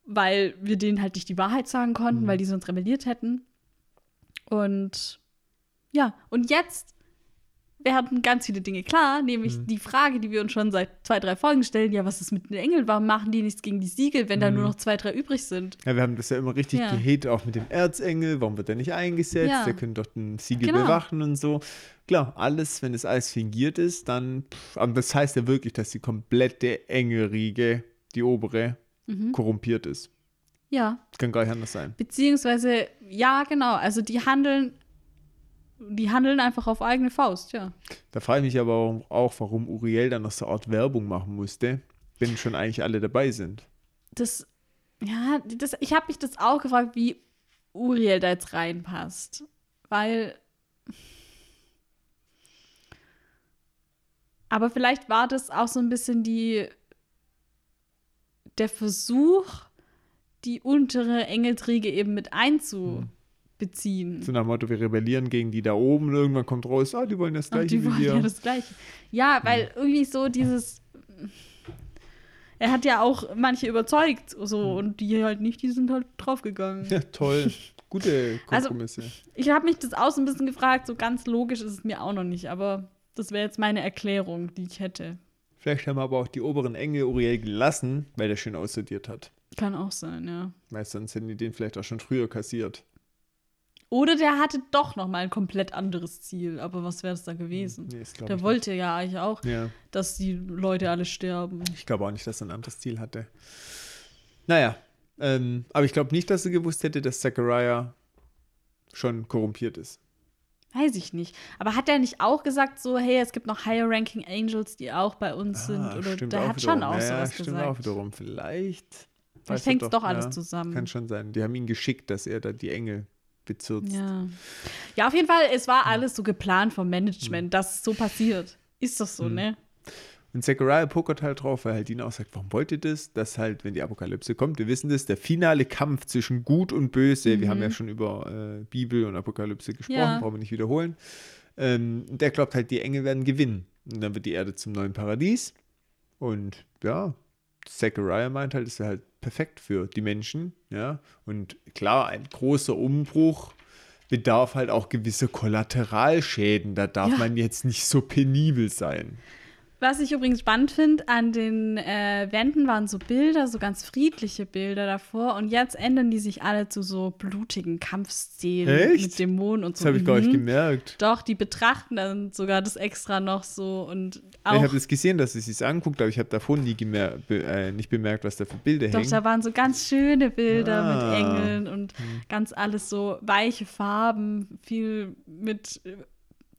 [SPEAKER 1] Weil wir denen halt nicht die Wahrheit sagen konnten,
[SPEAKER 2] Mhm.
[SPEAKER 1] weil die sonst rebelliert hätten. Und ja, und jetzt werden ganz viele Dinge klar, nämlich
[SPEAKER 2] Mhm.
[SPEAKER 1] die Frage, die wir uns schon seit zwei, drei Folgen stellen, ja, was ist mit den Engeln? Warum machen die nichts gegen die Siegel, wenn da
[SPEAKER 2] Mhm.
[SPEAKER 1] nur noch zwei, drei übrig sind?
[SPEAKER 2] Ja, wir haben das ja immer richtig
[SPEAKER 1] Ja.
[SPEAKER 2] gehatet, auch mit dem Erzengel. Warum wird er nicht eingesetzt?
[SPEAKER 1] Ja.
[SPEAKER 2] Der könnte doch den Siegel
[SPEAKER 1] Genau.
[SPEAKER 2] bewachen und so. Klar, alles, wenn das alles fingiert ist, dann. Pff, aber das heißt ja wirklich, dass die komplette Engelriege, die obere,
[SPEAKER 1] Mhm.
[SPEAKER 2] korrumpiert ist.
[SPEAKER 1] Ja,
[SPEAKER 2] Das kann gar nicht anders sein.
[SPEAKER 1] Beziehungsweise, ja, genau. Also die handeln, die handeln einfach auf eigene Faust, ja.
[SPEAKER 2] Da frage ich mich aber auch- warum Uriel dann noch so Art Werbung machen musste, wenn schon eigentlich alle dabei sind.
[SPEAKER 1] Das, ja, das, ich habe mich das auch gefragt, wie Uriel da jetzt reinpasst. Weil. Aber vielleicht war das auch so ein bisschen die. Der Versuch, die untere Engeltriege eben mit einzubeziehen.
[SPEAKER 2] So nach dem Motto, wir rebellieren gegen die da oben und irgendwann kommt raus, ah, die wollen das
[SPEAKER 1] Ach,
[SPEAKER 2] gleiche
[SPEAKER 1] die
[SPEAKER 2] wie
[SPEAKER 1] wollen
[SPEAKER 2] wir.
[SPEAKER 1] ja das Gleiche. Ja, weil irgendwie so dieses. Er hat ja auch manche überzeugt, so, und die halt nicht, die sind halt draufgegangen.
[SPEAKER 2] Ja, toll. Gute
[SPEAKER 1] Also-
[SPEAKER 2] Kompromisse.
[SPEAKER 1] Ich habe mich das auch so ein bisschen gefragt, so ganz logisch ist es mir auch noch nicht, aber das wäre jetzt meine Erklärung, die ich hätte.
[SPEAKER 2] Vielleicht haben aber auch die oberen Engel Uriel gelassen, weil der schön aussortiert hat.
[SPEAKER 1] Kann auch sein, ja.
[SPEAKER 2] Weil sonst hätten die den vielleicht auch schon früher kassiert.
[SPEAKER 1] Oder der hatte doch noch mal ein komplett anderes Ziel. Aber was wäre es da gewesen?
[SPEAKER 2] Nee, das
[SPEAKER 1] der wollte ja eigentlich auch,
[SPEAKER 2] nicht. Ja.
[SPEAKER 1] dass die Leute alle sterben.
[SPEAKER 2] Ich glaube auch nicht, dass er ein anderes Ziel hatte. Naja, ähm, aber ich glaube nicht, dass er gewusst hätte, dass Zachariah schon korrumpiert ist.
[SPEAKER 1] Weiß ich nicht. Aber hat er nicht auch gesagt, so, hey, es gibt noch Higher Ranking Angels, die auch bei uns sind?
[SPEAKER 2] Ah,
[SPEAKER 1] Oder
[SPEAKER 2] stimmt
[SPEAKER 1] der hat schon auch
[SPEAKER 2] ja,
[SPEAKER 1] sowas
[SPEAKER 2] stimmt
[SPEAKER 1] gesagt.
[SPEAKER 2] auch wiederum. Vielleicht.
[SPEAKER 1] Vielleicht hängt es doch alles
[SPEAKER 2] ja,
[SPEAKER 1] zusammen.
[SPEAKER 2] Kann schon sein. Die haben ihn geschickt, dass er da die Engel bezirzt.
[SPEAKER 1] Ja. ja, auf jeden Fall, es
[SPEAKER 2] Hm.
[SPEAKER 1] war alles so geplant vom Management, dass es so passiert. Ist doch so,
[SPEAKER 2] Hm.
[SPEAKER 1] ne?
[SPEAKER 2] Und Zachariah pokert halt drauf, weil halt Dean auch sagt, warum wollt ihr das? Dass halt, wenn die Apokalypse kommt, wir wissen das, der finale Kampf zwischen Gut und Böse, wir haben ja schon über äh, Bibel und Apokalypse gesprochen,
[SPEAKER 1] Mhm. Ja.
[SPEAKER 2] brauchen wir nicht wiederholen. Ähm, der glaubt halt, die Engel werden gewinnen. Und dann wird die Erde zum neuen Paradies. Und ja, Zachariah meint halt, wäre halt perfekt für die Menschen, ja. Und klar, ein großer Umbruch bedarf halt auch gewisser Kollateralschäden. Da darf
[SPEAKER 1] Ja.
[SPEAKER 2] man jetzt nicht so penibel sein.
[SPEAKER 1] Was ich übrigens spannend finde, an den äh, Wänden waren so Bilder, so ganz friedliche Bilder davor. Und jetzt ändern die sich alle zu so blutigen Kampfszenen
[SPEAKER 2] Echt?
[SPEAKER 1] mit Dämonen und so.
[SPEAKER 2] Das habe ich gar nicht
[SPEAKER 1] Mhm.
[SPEAKER 2] gemerkt.
[SPEAKER 1] Doch, die betrachten dann sogar das extra noch so und
[SPEAKER 2] Ich
[SPEAKER 1] auch.
[SPEAKER 2] habe das gesehen, dass es sich anguckt, aber ich habe davon nie be äh, nicht bemerkt, was da für Bilder
[SPEAKER 1] Doch,
[SPEAKER 2] hängen.
[SPEAKER 1] da waren so ganz schöne Bilder
[SPEAKER 2] Ah.
[SPEAKER 1] mit Engeln und ganz alles so weiche Farben, viel mit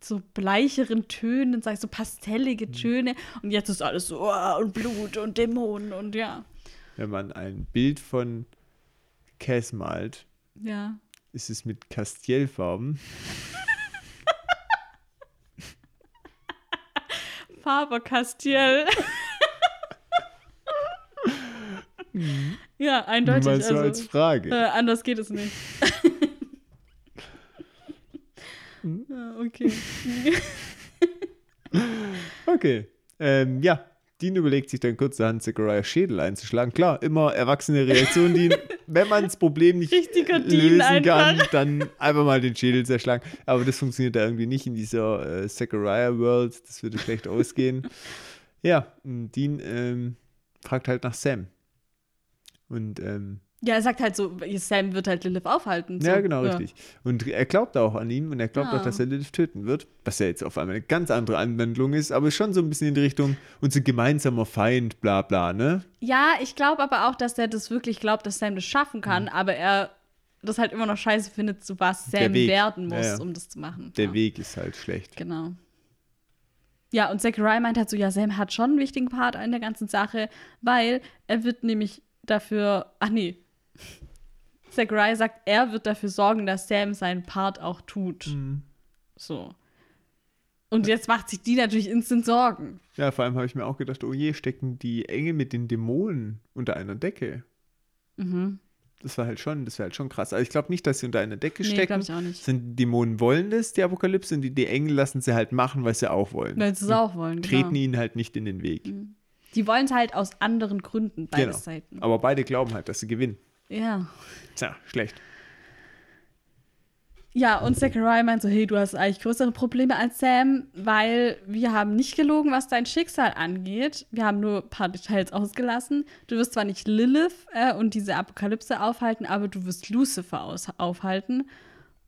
[SPEAKER 1] so bleicheren Tönen, sag ich, so pastellige Töne. Und jetzt ist alles so oh, und Blut und Dämonen und ja.
[SPEAKER 2] Wenn man ein Bild von Cass malt,
[SPEAKER 1] Ja.
[SPEAKER 2] ist es mit Castielfarben.
[SPEAKER 1] Faber Castiel. ja,
[SPEAKER 2] Nur
[SPEAKER 1] eindeutig.
[SPEAKER 2] mal so als
[SPEAKER 1] Also,
[SPEAKER 2] Frage.
[SPEAKER 1] äh, anders geht es nicht. ja, okay.
[SPEAKER 2] Okay. Ähm, ja, Dean überlegt sich dann kurzerhand, Zachariah Schädel einzuschlagen. Klar, immer erwachsene Reaktion, Dean. Wenn man das Problem nicht
[SPEAKER 1] Richtiger
[SPEAKER 2] lösen kann, dann einfach mal den Schädel zerschlagen. Aber das funktioniert da irgendwie nicht in dieser äh, Zachariah-World. Das würde schlecht ausgehen. Ja, Dean ähm, fragt halt nach Sam. Und ähm,
[SPEAKER 1] Ja, er sagt halt so, Sam wird halt Lilith aufhalten. So.
[SPEAKER 2] ja, genau, richtig. Und er glaubt auch an ihn und er glaubt
[SPEAKER 1] Ah.
[SPEAKER 2] auch, dass er Lilith töten wird. Was ja jetzt auf einmal eine ganz andere Anwendung ist, aber schon so ein bisschen in die Richtung unser gemeinsamer Feind, bla bla, ne?
[SPEAKER 1] Ja, ich glaube aber auch, dass der das wirklich glaubt, dass Sam das schaffen kann,
[SPEAKER 2] Mhm.
[SPEAKER 1] aber er das halt immer noch scheiße findet, zu was Sam werden
[SPEAKER 2] Ja,
[SPEAKER 1] muss,
[SPEAKER 2] ja.
[SPEAKER 1] um das zu machen.
[SPEAKER 2] Der
[SPEAKER 1] ja.
[SPEAKER 2] Weg ist halt schlecht.
[SPEAKER 1] Genau. Ja, und Zachariah meint halt so, ja, Sam hat schon einen wichtigen Part in der ganzen Sache, weil er wird nämlich dafür, ach nee, Zachariah sagt, er wird dafür sorgen, dass Sam seinen Part auch tut.
[SPEAKER 2] Mhm.
[SPEAKER 1] So. Und jetzt macht sich die natürlich instant Sorgen.
[SPEAKER 2] Ja, vor allem habe ich mir auch gedacht, oh je, stecken die Engel mit den Dämonen unter einer Decke.
[SPEAKER 1] Mhm.
[SPEAKER 2] Das war halt schon, das wäre halt schon krass. Also ich glaube nicht, dass sie unter einer Decke
[SPEAKER 1] Nee,
[SPEAKER 2] stecken.
[SPEAKER 1] glaube ich auch nicht.
[SPEAKER 2] Sind Dämonen wollen das, die Apokalypse, und die, die Engel lassen sie halt machen, weil sie auch wollen.
[SPEAKER 1] Weil sie es auch wollen,
[SPEAKER 2] Treten
[SPEAKER 1] genau.
[SPEAKER 2] ihnen halt nicht in den Weg.
[SPEAKER 1] Die wollen es halt aus anderen Gründen, beide
[SPEAKER 2] Genau.
[SPEAKER 1] Seiten.
[SPEAKER 2] Aber beide glauben halt, dass sie gewinnen.
[SPEAKER 1] Ja.
[SPEAKER 2] Tja, schlecht.
[SPEAKER 1] Ja, und Zachariah meint so, hey, du hast eigentlich größere Probleme als Sam, weil wir haben nicht gelogen, was dein Schicksal angeht. Wir haben nur ein paar Details ausgelassen. Du wirst zwar nicht Lilith äh, und diese Apokalypse aufhalten, aber du wirst Lucifer aus aufhalten.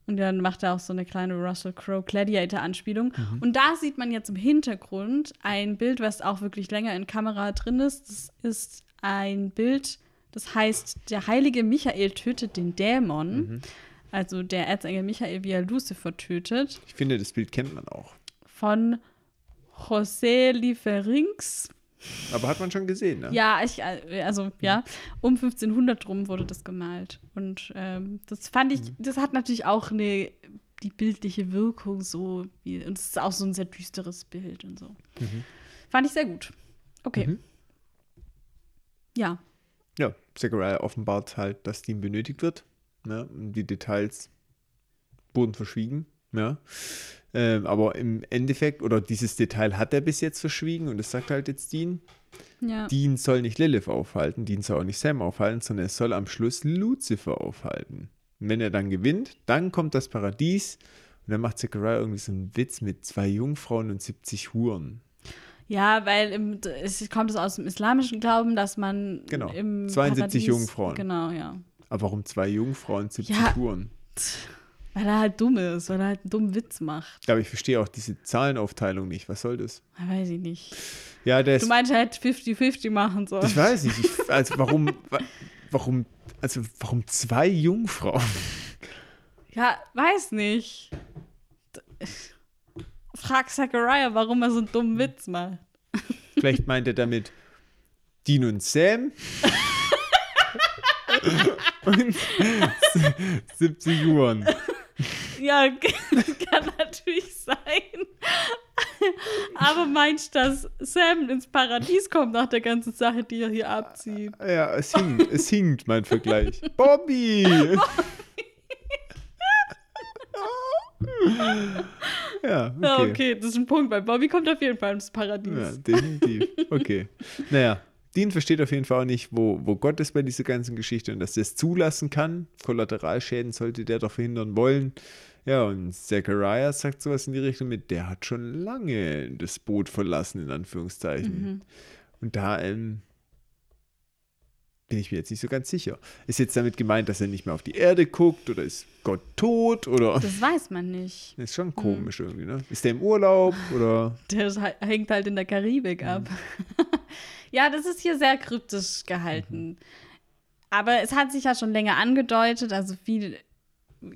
[SPEAKER 1] Und dann macht er auch so eine kleine Russell Crowe Gladiator-Anspielung. Und da sieht man jetzt im Hintergrund ein Bild, was auch wirklich länger in Kamera drin ist. Das ist ein Bild, das heißt, der heilige Michael tötet den Dämon. Also der Erzengel Michael, wie er Lucifer tötet.
[SPEAKER 2] Ich finde, das Bild kennt man auch.
[SPEAKER 1] Von José Lieferinx.
[SPEAKER 2] Aber hat man schon gesehen, ne?
[SPEAKER 1] Ja, ich, äh, also ja, um 1500 rum wurde das gemalt. Und ähm, das fand ich, das hat natürlich auch eine, die bildliche Wirkung so, wie, und es ist auch so ein sehr düsteres Bild und so. Fand ich sehr gut. Okay.
[SPEAKER 2] Mhm.
[SPEAKER 1] Ja.
[SPEAKER 2] Ja, Zachariah offenbart halt, dass Dean benötigt wird. Ne? Und die Details wurden verschwiegen. Ja. Ähm, aber im Endeffekt, oder dieses Detail hat er bis jetzt verschwiegen und das sagt halt jetzt Dean.
[SPEAKER 1] Ja.
[SPEAKER 2] Dean soll nicht Lilith aufhalten, Dean soll auch nicht Sam aufhalten, sondern er soll am Schluss Lucifer aufhalten. Und wenn er dann gewinnt, dann kommt das Paradies und dann macht Zachariah irgendwie so einen Witz mit zwei Jungfrauen und 70 Huren.
[SPEAKER 1] Ja, weil im, es kommt es aus dem islamischen Glauben, dass man
[SPEAKER 2] Genau.
[SPEAKER 1] im
[SPEAKER 2] 72
[SPEAKER 1] Paradies,
[SPEAKER 2] Jungfrauen.
[SPEAKER 1] Genau, ja.
[SPEAKER 2] Aber warum zwei Jungfrauen, 70
[SPEAKER 1] Ja.
[SPEAKER 2] Spuren?
[SPEAKER 1] Weil er halt dumm ist, weil er halt einen dummen Witz macht.
[SPEAKER 2] Aber ich verstehe auch diese Zahlenaufteilung nicht. Was soll das?
[SPEAKER 1] Weiß ich nicht.
[SPEAKER 2] Ja, der
[SPEAKER 1] Du meinst, hätte 50-50 machen sollen.
[SPEAKER 2] Ich weiß nicht. Ich, also warum, wa- warum, also warum zwei Jungfrauen?
[SPEAKER 1] Ja, weiß nicht. Frag Zachariah, warum er so einen dummen Witz macht.
[SPEAKER 2] Vielleicht meint er damit Dean und Sam. und 70 Uhren.
[SPEAKER 1] Ja, kann natürlich sein. Aber meinst du, dass Sam ins Paradies kommt nach der ganzen Sache, die er hier abzieht?
[SPEAKER 2] Ja, es hinkt, es hinkt, mein Vergleich. Bobby! ja, okay.
[SPEAKER 1] Ja, okay, das ist ein Punkt, weil Bobby kommt auf jeden Fall ins Paradies.
[SPEAKER 2] Ja, definitiv. Okay. Naja, Dean versteht auf jeden Fall auch nicht, wo, wo Gott ist bei dieser ganzen Geschichte und dass er es zulassen kann. Kollateralschäden sollte der doch verhindern wollen. Ja, und Zachariah sagt sowas in die Richtung mit, der hat schon lange das Boot verlassen, in Anführungszeichen. Und da ähm, bin ich mir jetzt nicht so ganz sicher. Ist jetzt damit gemeint, dass er nicht mehr auf die Erde guckt oder ist Gott tot oder
[SPEAKER 1] Das weiß man nicht.
[SPEAKER 2] ist schon komisch irgendwie, ne? Ist der im Urlaub oder
[SPEAKER 1] Der hängt halt in der Karibik ab. ja, das ist hier sehr kryptisch gehalten. Aber es hat sich ja schon länger angedeutet, also viel.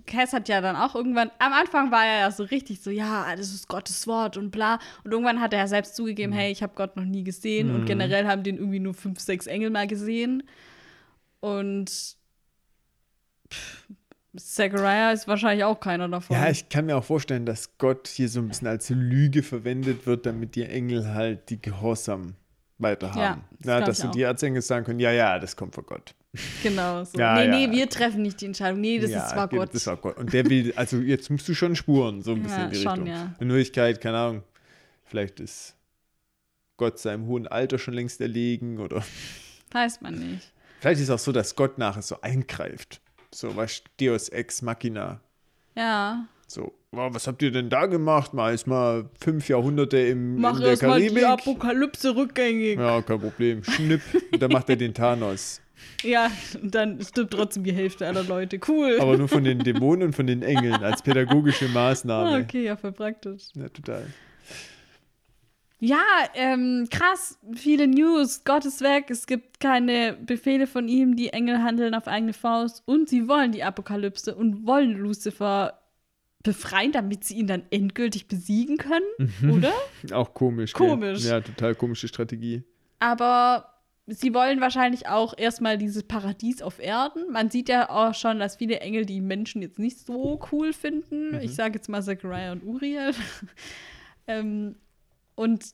[SPEAKER 1] Cass hat ja dann auch irgendwann, am Anfang war er ja so richtig so, ja, das ist Gottes Wort und bla. Und irgendwann hat er ja selbst zugegeben, hey, ich habe Gott noch nie gesehen. Und generell haben den irgendwie nur fünf, sechs Engel mal gesehen. Und pff, Zachariah ist wahrscheinlich auch keiner davon.
[SPEAKER 2] Ja, ich kann mir auch vorstellen, dass Gott hier so ein bisschen als Lüge verwendet wird, damit die Engel halt die Gehorsam weiterhaben.
[SPEAKER 1] Ja, das glaub
[SPEAKER 2] dass
[SPEAKER 1] auch.
[SPEAKER 2] die Erzengel sagen können, ja, ja, das kommt von Gott.
[SPEAKER 1] Genau. So.
[SPEAKER 2] Ja,
[SPEAKER 1] nee,
[SPEAKER 2] ja.
[SPEAKER 1] nee, wir treffen nicht die Entscheidung. Nee, das
[SPEAKER 2] ja,
[SPEAKER 1] ist zwar Gott.
[SPEAKER 2] Das war Gott. Und der will, also jetzt musst du schon spuren, so ein bisschen
[SPEAKER 1] Ja,
[SPEAKER 2] in die
[SPEAKER 1] schon,
[SPEAKER 2] Richtung.
[SPEAKER 1] ja.
[SPEAKER 2] In Wirklichkeit, keine Ahnung, vielleicht ist Gott seinem hohen Alter schon längst erlegen oder
[SPEAKER 1] Weiß man nicht.
[SPEAKER 2] vielleicht ist es auch so, dass Gott nachher so eingreift. So, was Deus Ex Machina.
[SPEAKER 1] Ja.
[SPEAKER 2] So, was habt ihr denn da gemacht? Mal ist mal fünf Jahrhunderte im,
[SPEAKER 1] Mach
[SPEAKER 2] in der
[SPEAKER 1] erstmal
[SPEAKER 2] Karibik.
[SPEAKER 1] die Apokalypse rückgängig. Ja.
[SPEAKER 2] Ja, kein Problem. Schnipp. Und dann macht er den Thanos.
[SPEAKER 1] und dann stirbt trotzdem die Hälfte aller Leute. Cool.
[SPEAKER 2] Aber nur von den Dämonen und von den Engeln als pädagogische
[SPEAKER 1] ah,
[SPEAKER 2] Maßnahme.
[SPEAKER 1] okay, ja, voll praktisch.
[SPEAKER 2] Ja, total.
[SPEAKER 1] Ja, ähm, krass, viele News. Gott ist weg. Es gibt keine Befehle von ihm. Die Engel handeln auf eigene Faust. Und sie wollen die Apokalypse und wollen Lucifer befreien, damit sie ihn dann endgültig besiegen können, oder?
[SPEAKER 2] Auch komisch. gell?
[SPEAKER 1] Komisch.
[SPEAKER 2] Ja, total komische Strategie.
[SPEAKER 1] Aber sie wollen wahrscheinlich auch erstmal dieses Paradies auf Erden. Man sieht ja auch schon, dass viele Engel die Menschen jetzt nicht so cool finden. Ich sage jetzt mal Zachariah und Uriel. ähm, und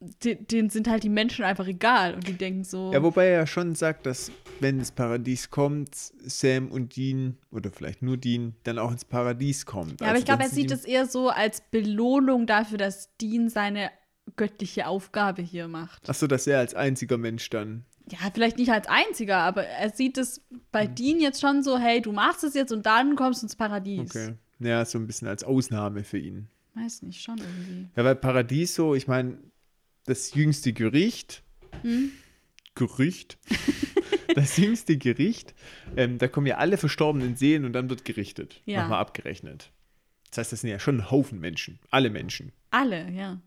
[SPEAKER 1] de denen sind halt die Menschen einfach egal. Und die denken so,
[SPEAKER 2] Ja, wobei er ja schon sagt, dass wenn das Paradies kommt, Sam und Dean, oder vielleicht nur Dean, dann auch ins Paradies kommt.
[SPEAKER 1] ja, aber
[SPEAKER 2] Also
[SPEAKER 1] ich glaube, er
[SPEAKER 2] sie
[SPEAKER 1] sieht es eher so als Belohnung dafür, dass Dean seine göttliche Aufgabe hier macht.
[SPEAKER 2] Ach so, dass er als einziger Mensch dann.
[SPEAKER 1] Ja, vielleicht nicht als einziger, aber er sieht es bei
[SPEAKER 2] Hm.
[SPEAKER 1] Dean jetzt schon so, hey, du machst es jetzt und dann kommst du ins Paradies.
[SPEAKER 2] Okay. Ja, so ein bisschen als Ausnahme für ihn.
[SPEAKER 1] Weiß nicht, schon irgendwie.
[SPEAKER 2] Ja, weil Paradies so, ich meine, das jüngste Gericht.
[SPEAKER 1] Hm?
[SPEAKER 2] Gerücht. das jüngste Gericht. Ähm, da kommen ja alle verstorbenen Seelen und dann wird gerichtet.
[SPEAKER 1] Ja.
[SPEAKER 2] Nochmal abgerechnet. Das heißt, das sind ja schon ein Haufen Menschen. Alle Menschen.
[SPEAKER 1] Alle, ja.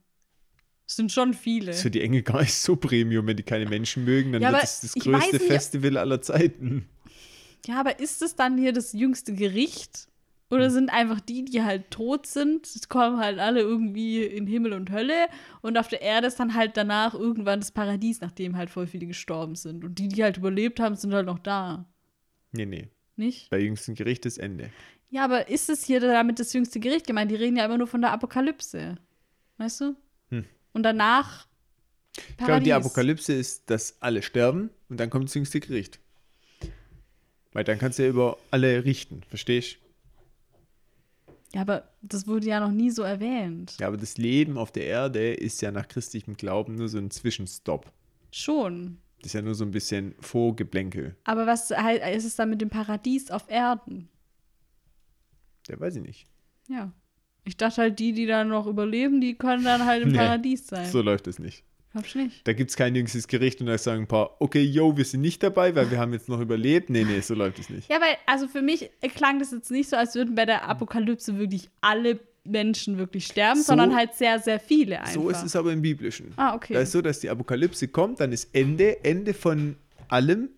[SPEAKER 1] Es sind schon viele.
[SPEAKER 2] Das ist für die Engel gar nicht so Premium, wenn die keine Menschen mögen. Dann
[SPEAKER 1] Ja,
[SPEAKER 2] wird es das größte Festival aller Zeiten.
[SPEAKER 1] Ja, aber ist es dann hier das jüngste Gericht? Oder
[SPEAKER 2] Hm.
[SPEAKER 1] sind einfach die, die halt tot sind, es kommen halt alle irgendwie in Himmel und Hölle und auf der Erde ist dann halt danach irgendwann das Paradies, nachdem halt voll viele gestorben sind. Und die, die halt überlebt haben, sind halt noch da.
[SPEAKER 2] Nee, nee.
[SPEAKER 1] Nicht?
[SPEAKER 2] Bei jüngsten Gericht ist Ende.
[SPEAKER 1] Ja, aber ist es hier damit das jüngste Gericht gemeint? Die reden ja immer nur von der Apokalypse. Weißt du?
[SPEAKER 2] Hm.
[SPEAKER 1] Und danach.
[SPEAKER 2] Ich glaube, die
[SPEAKER 1] Paradies.
[SPEAKER 2] Apokalypse ist, dass alle sterben und dann kommt das jüngste Gericht. Weil dann kannst du ja über alle richten, verstehst
[SPEAKER 1] Ja, aber das wurde ja noch nie so erwähnt.
[SPEAKER 2] Ja, aber das Leben auf der Erde ist ja nach christlichem Glauben nur so ein Zwischenstopp.
[SPEAKER 1] Schon.
[SPEAKER 2] Das ist ja nur so ein bisschen Vorgeblänkel.
[SPEAKER 1] Aber was halt, ist es dann mit dem Paradies auf Erden?
[SPEAKER 2] Der weiß ich nicht.
[SPEAKER 1] Ja. Ich dachte halt, die, die dann noch überleben, die können dann halt im
[SPEAKER 2] Nee,
[SPEAKER 1] Paradies sein.
[SPEAKER 2] So läuft es nicht.
[SPEAKER 1] Glaubst du nicht?
[SPEAKER 2] Da gibt es kein jüngstes Gericht und da sagen ein paar, okay, yo, wir sind nicht dabei, weil wir haben jetzt noch überlebt. Nee, nee, so läuft es nicht.
[SPEAKER 1] Ja, weil, also für mich klang das jetzt nicht so, als würden bei der Apokalypse wirklich alle Menschen wirklich sterben,
[SPEAKER 2] So-
[SPEAKER 1] sondern halt sehr, sehr viele einfach.
[SPEAKER 2] So ist es aber im Biblischen.
[SPEAKER 1] Ah, okay.
[SPEAKER 2] Da ist so, dass die Apokalypse kommt, dann ist Ende, Ende von allem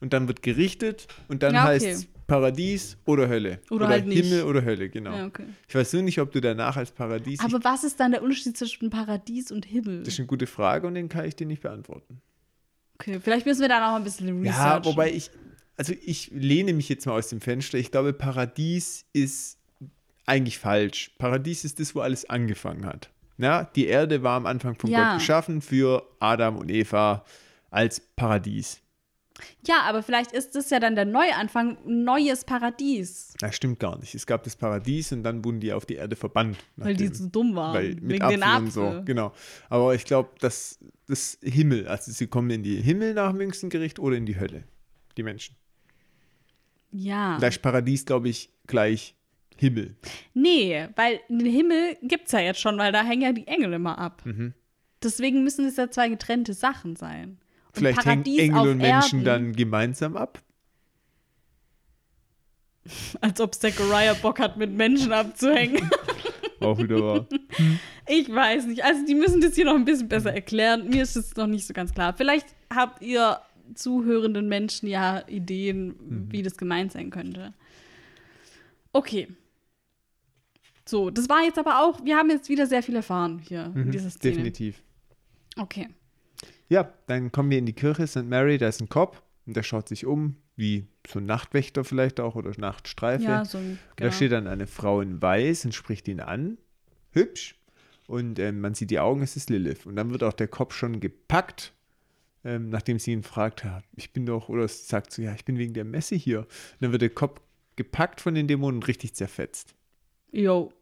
[SPEAKER 2] und dann wird gerichtet und dann
[SPEAKER 1] Ja, okay.
[SPEAKER 2] heißt es Paradies oder Hölle.
[SPEAKER 1] Oder halt nicht.
[SPEAKER 2] Himmel oder Hölle, genau.
[SPEAKER 1] Ja, okay.
[SPEAKER 2] Ich weiß nur nicht, ob du danach als Paradies.
[SPEAKER 1] Aber was ist dann der Unterschied zwischen Paradies und Himmel?
[SPEAKER 2] das ist eine gute Frage und den kann ich dir nicht beantworten.
[SPEAKER 1] Okay, vielleicht müssen wir da noch ein bisschen researchen.
[SPEAKER 2] Ja, wobei ich, also ich lehne mich jetzt mal aus dem Fenster. Ich glaube, Paradies ist eigentlich falsch. Paradies ist das, wo alles angefangen hat. Ja, die Erde war am Anfang von
[SPEAKER 1] Ja.
[SPEAKER 2] Gott geschaffen für Adam und Eva als Paradies.
[SPEAKER 1] Ja, aber vielleicht ist das ja dann der Neuanfang, ein neues Paradies.
[SPEAKER 2] Das stimmt gar nicht. Es gab das Paradies und dann wurden die auf die Erde verbannt.
[SPEAKER 1] Weil die so dumm waren.
[SPEAKER 2] weil mit
[SPEAKER 1] wegen
[SPEAKER 2] Apfel
[SPEAKER 1] den
[SPEAKER 2] und so,
[SPEAKER 1] Apfel.
[SPEAKER 2] genau. Aber ich glaube, dass das Himmel, also sie kommen in die Himmel nach dem jüngsten Gericht oder in die Hölle, die Menschen.
[SPEAKER 1] Ja.
[SPEAKER 2] Da ist Paradies, glaube ich, gleich Himmel.
[SPEAKER 1] Nee, weil den Himmel gibt's ja jetzt schon, weil da hängen ja die Engel immer ab.
[SPEAKER 2] Mhm.
[SPEAKER 1] Deswegen müssen es ja zwei getrennte Sachen sein.
[SPEAKER 2] Vielleicht hängen
[SPEAKER 1] Paradies
[SPEAKER 2] Engel
[SPEAKER 1] auf
[SPEAKER 2] und Menschen
[SPEAKER 1] Erden,
[SPEAKER 2] dann gemeinsam ab.
[SPEAKER 1] Als ob Zachariah Bock hat, mit Menschen abzuhängen.
[SPEAKER 2] Auch wieder wahr.
[SPEAKER 1] ich weiß nicht. Also, die müssen das hier noch ein bisschen besser erklären. Mir ist es noch nicht so ganz klar. Vielleicht habt ihr zuhörenden Menschen ja Ideen,
[SPEAKER 2] Mhm.
[SPEAKER 1] wie das gemeint sein könnte. Okay. So, das war jetzt aber auch, wir haben jetzt wieder sehr viel erfahren hier in
[SPEAKER 2] Mhm,
[SPEAKER 1] dieser Szene.
[SPEAKER 2] Definitiv.
[SPEAKER 1] Okay.
[SPEAKER 2] Ja, dann kommen wir in die Kirche St. Mary, da ist ein Kopf und der schaut sich um, wie so ein Nachtwächter vielleicht auch oder Nachtstreife.
[SPEAKER 1] Ja, so ein, genau.
[SPEAKER 2] Da steht dann eine Frau in Weiß und spricht ihn an. Hübsch. Und ähm, man sieht die Augen, es ist Lilith. Und dann wird auch der Kopf schon gepackt, ähm, nachdem sie ihn fragt, ja, ich bin doch, oder sagt so, ja, ich bin wegen der Messe hier. Und dann wird der Kopf gepackt von den Dämonen und richtig zerfetzt.
[SPEAKER 1] Yo.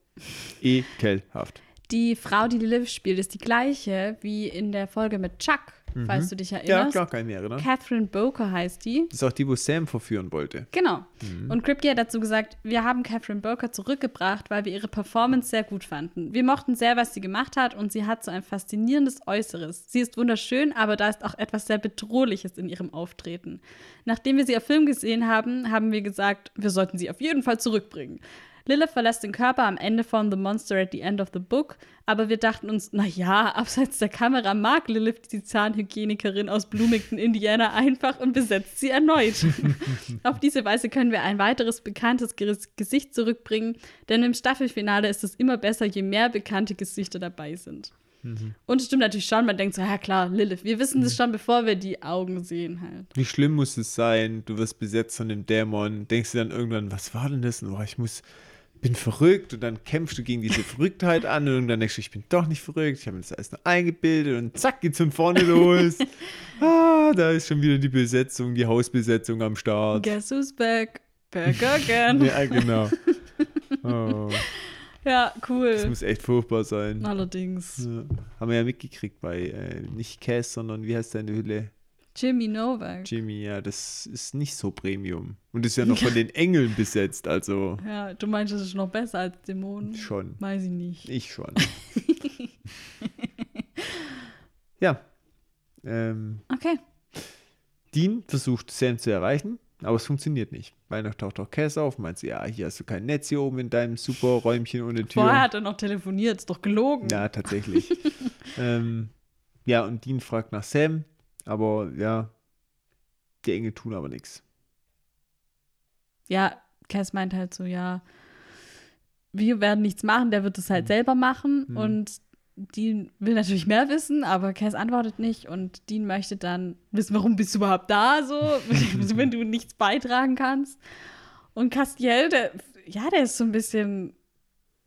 [SPEAKER 2] Ekelhaft.
[SPEAKER 1] Die Frau, die Lilith spielt, ist die gleiche wie in der Folge mit Chuck, falls du dich
[SPEAKER 2] Ja,
[SPEAKER 1] erinnerst.
[SPEAKER 2] klar, kann ich mich erinnern.
[SPEAKER 1] Catherine Boker heißt die.
[SPEAKER 2] Das ist auch die, wo Sam verführen wollte.
[SPEAKER 1] Genau.
[SPEAKER 2] Mhm.
[SPEAKER 1] Und Kripke hat dazu gesagt, wir haben Catherine Boker zurückgebracht, weil wir ihre Performance sehr gut fanden. Wir mochten sehr, was sie gemacht hat und sie hat so ein faszinierendes Äußeres. Sie ist wunderschön, aber da ist auch etwas sehr Bedrohliches in ihrem Auftreten. Nachdem wir sie auf Film gesehen haben, haben wir gesagt, wir sollten sie auf jeden Fall zurückbringen. Lilith verlässt den Körper am Ende von The Monster at the End of the Book, aber wir dachten uns, na ja, abseits der Kamera mag Lilith die Zahnhygienikerin aus Bloomington, Indiana einfach und besetzt sie erneut. Auf diese Weise können wir ein weiteres bekanntes Ges- Gesicht zurückbringen, denn im Staffelfinale ist es immer besser, je mehr bekannte Gesichter dabei sind. Und es stimmt natürlich schon, man denkt so, ja klar, Lilith, wir wissen das schon, bevor wir die Augen sehen halt.
[SPEAKER 2] Wie schlimm muss es sein? Du wirst besetzt von dem Dämon, denkst du dann irgendwann, was war denn das? Und, oh, ich muss, bin verrückt und dann kämpfst du gegen diese Verrücktheit an und dann denkst du, ich bin doch nicht verrückt, ich habe mir das alles nur eingebildet und zack, geht's von vorne los. ah, da ist schon wieder die Besetzung, die Hausbesetzung am Start.
[SPEAKER 1] Guess who's back? Back again.
[SPEAKER 2] Ja, genau. Oh,
[SPEAKER 1] Ja, cool.
[SPEAKER 2] das muss echt furchtbar sein.
[SPEAKER 1] Allerdings.
[SPEAKER 2] Ja. Haben wir ja mitgekriegt bei äh, nicht Cass, sondern wie heißt deine Hülle?
[SPEAKER 1] Jimmy Novak.
[SPEAKER 2] Jimmy, ja, das ist nicht so Premium. Und ist ja noch von den Engeln besetzt, also
[SPEAKER 1] Ja, du meinst, das ist noch besser als Dämonen?
[SPEAKER 2] schon.
[SPEAKER 1] Weiß ich nicht.
[SPEAKER 2] Ich schon. ja. Ähm,
[SPEAKER 1] Okay.
[SPEAKER 2] Dean versucht Sam zu erreichen, aber es funktioniert nicht. Weil noch taucht auch Cass auf, meint sie, ja, hier hast du kein Netz hier oben in deinem super Räumchen ohne Tür.
[SPEAKER 1] Vorher hat er noch telefoniert, ist doch gelogen.
[SPEAKER 2] Ja, tatsächlich. ähm, ja, und Dean fragt nach Sam, aber ja, die Engel tun aber nichts.
[SPEAKER 1] Ja, Cass meint halt so, ja, wir werden nichts machen, der wird es halt selber machen.
[SPEAKER 2] Mhm.
[SPEAKER 1] Und Dean will natürlich mehr wissen, aber Cass antwortet nicht. Und Dean möchte dann wissen, warum bist du überhaupt da, so, wenn du nichts beitragen kannst. Und Castiel, der, ja, der ist so ein bisschen,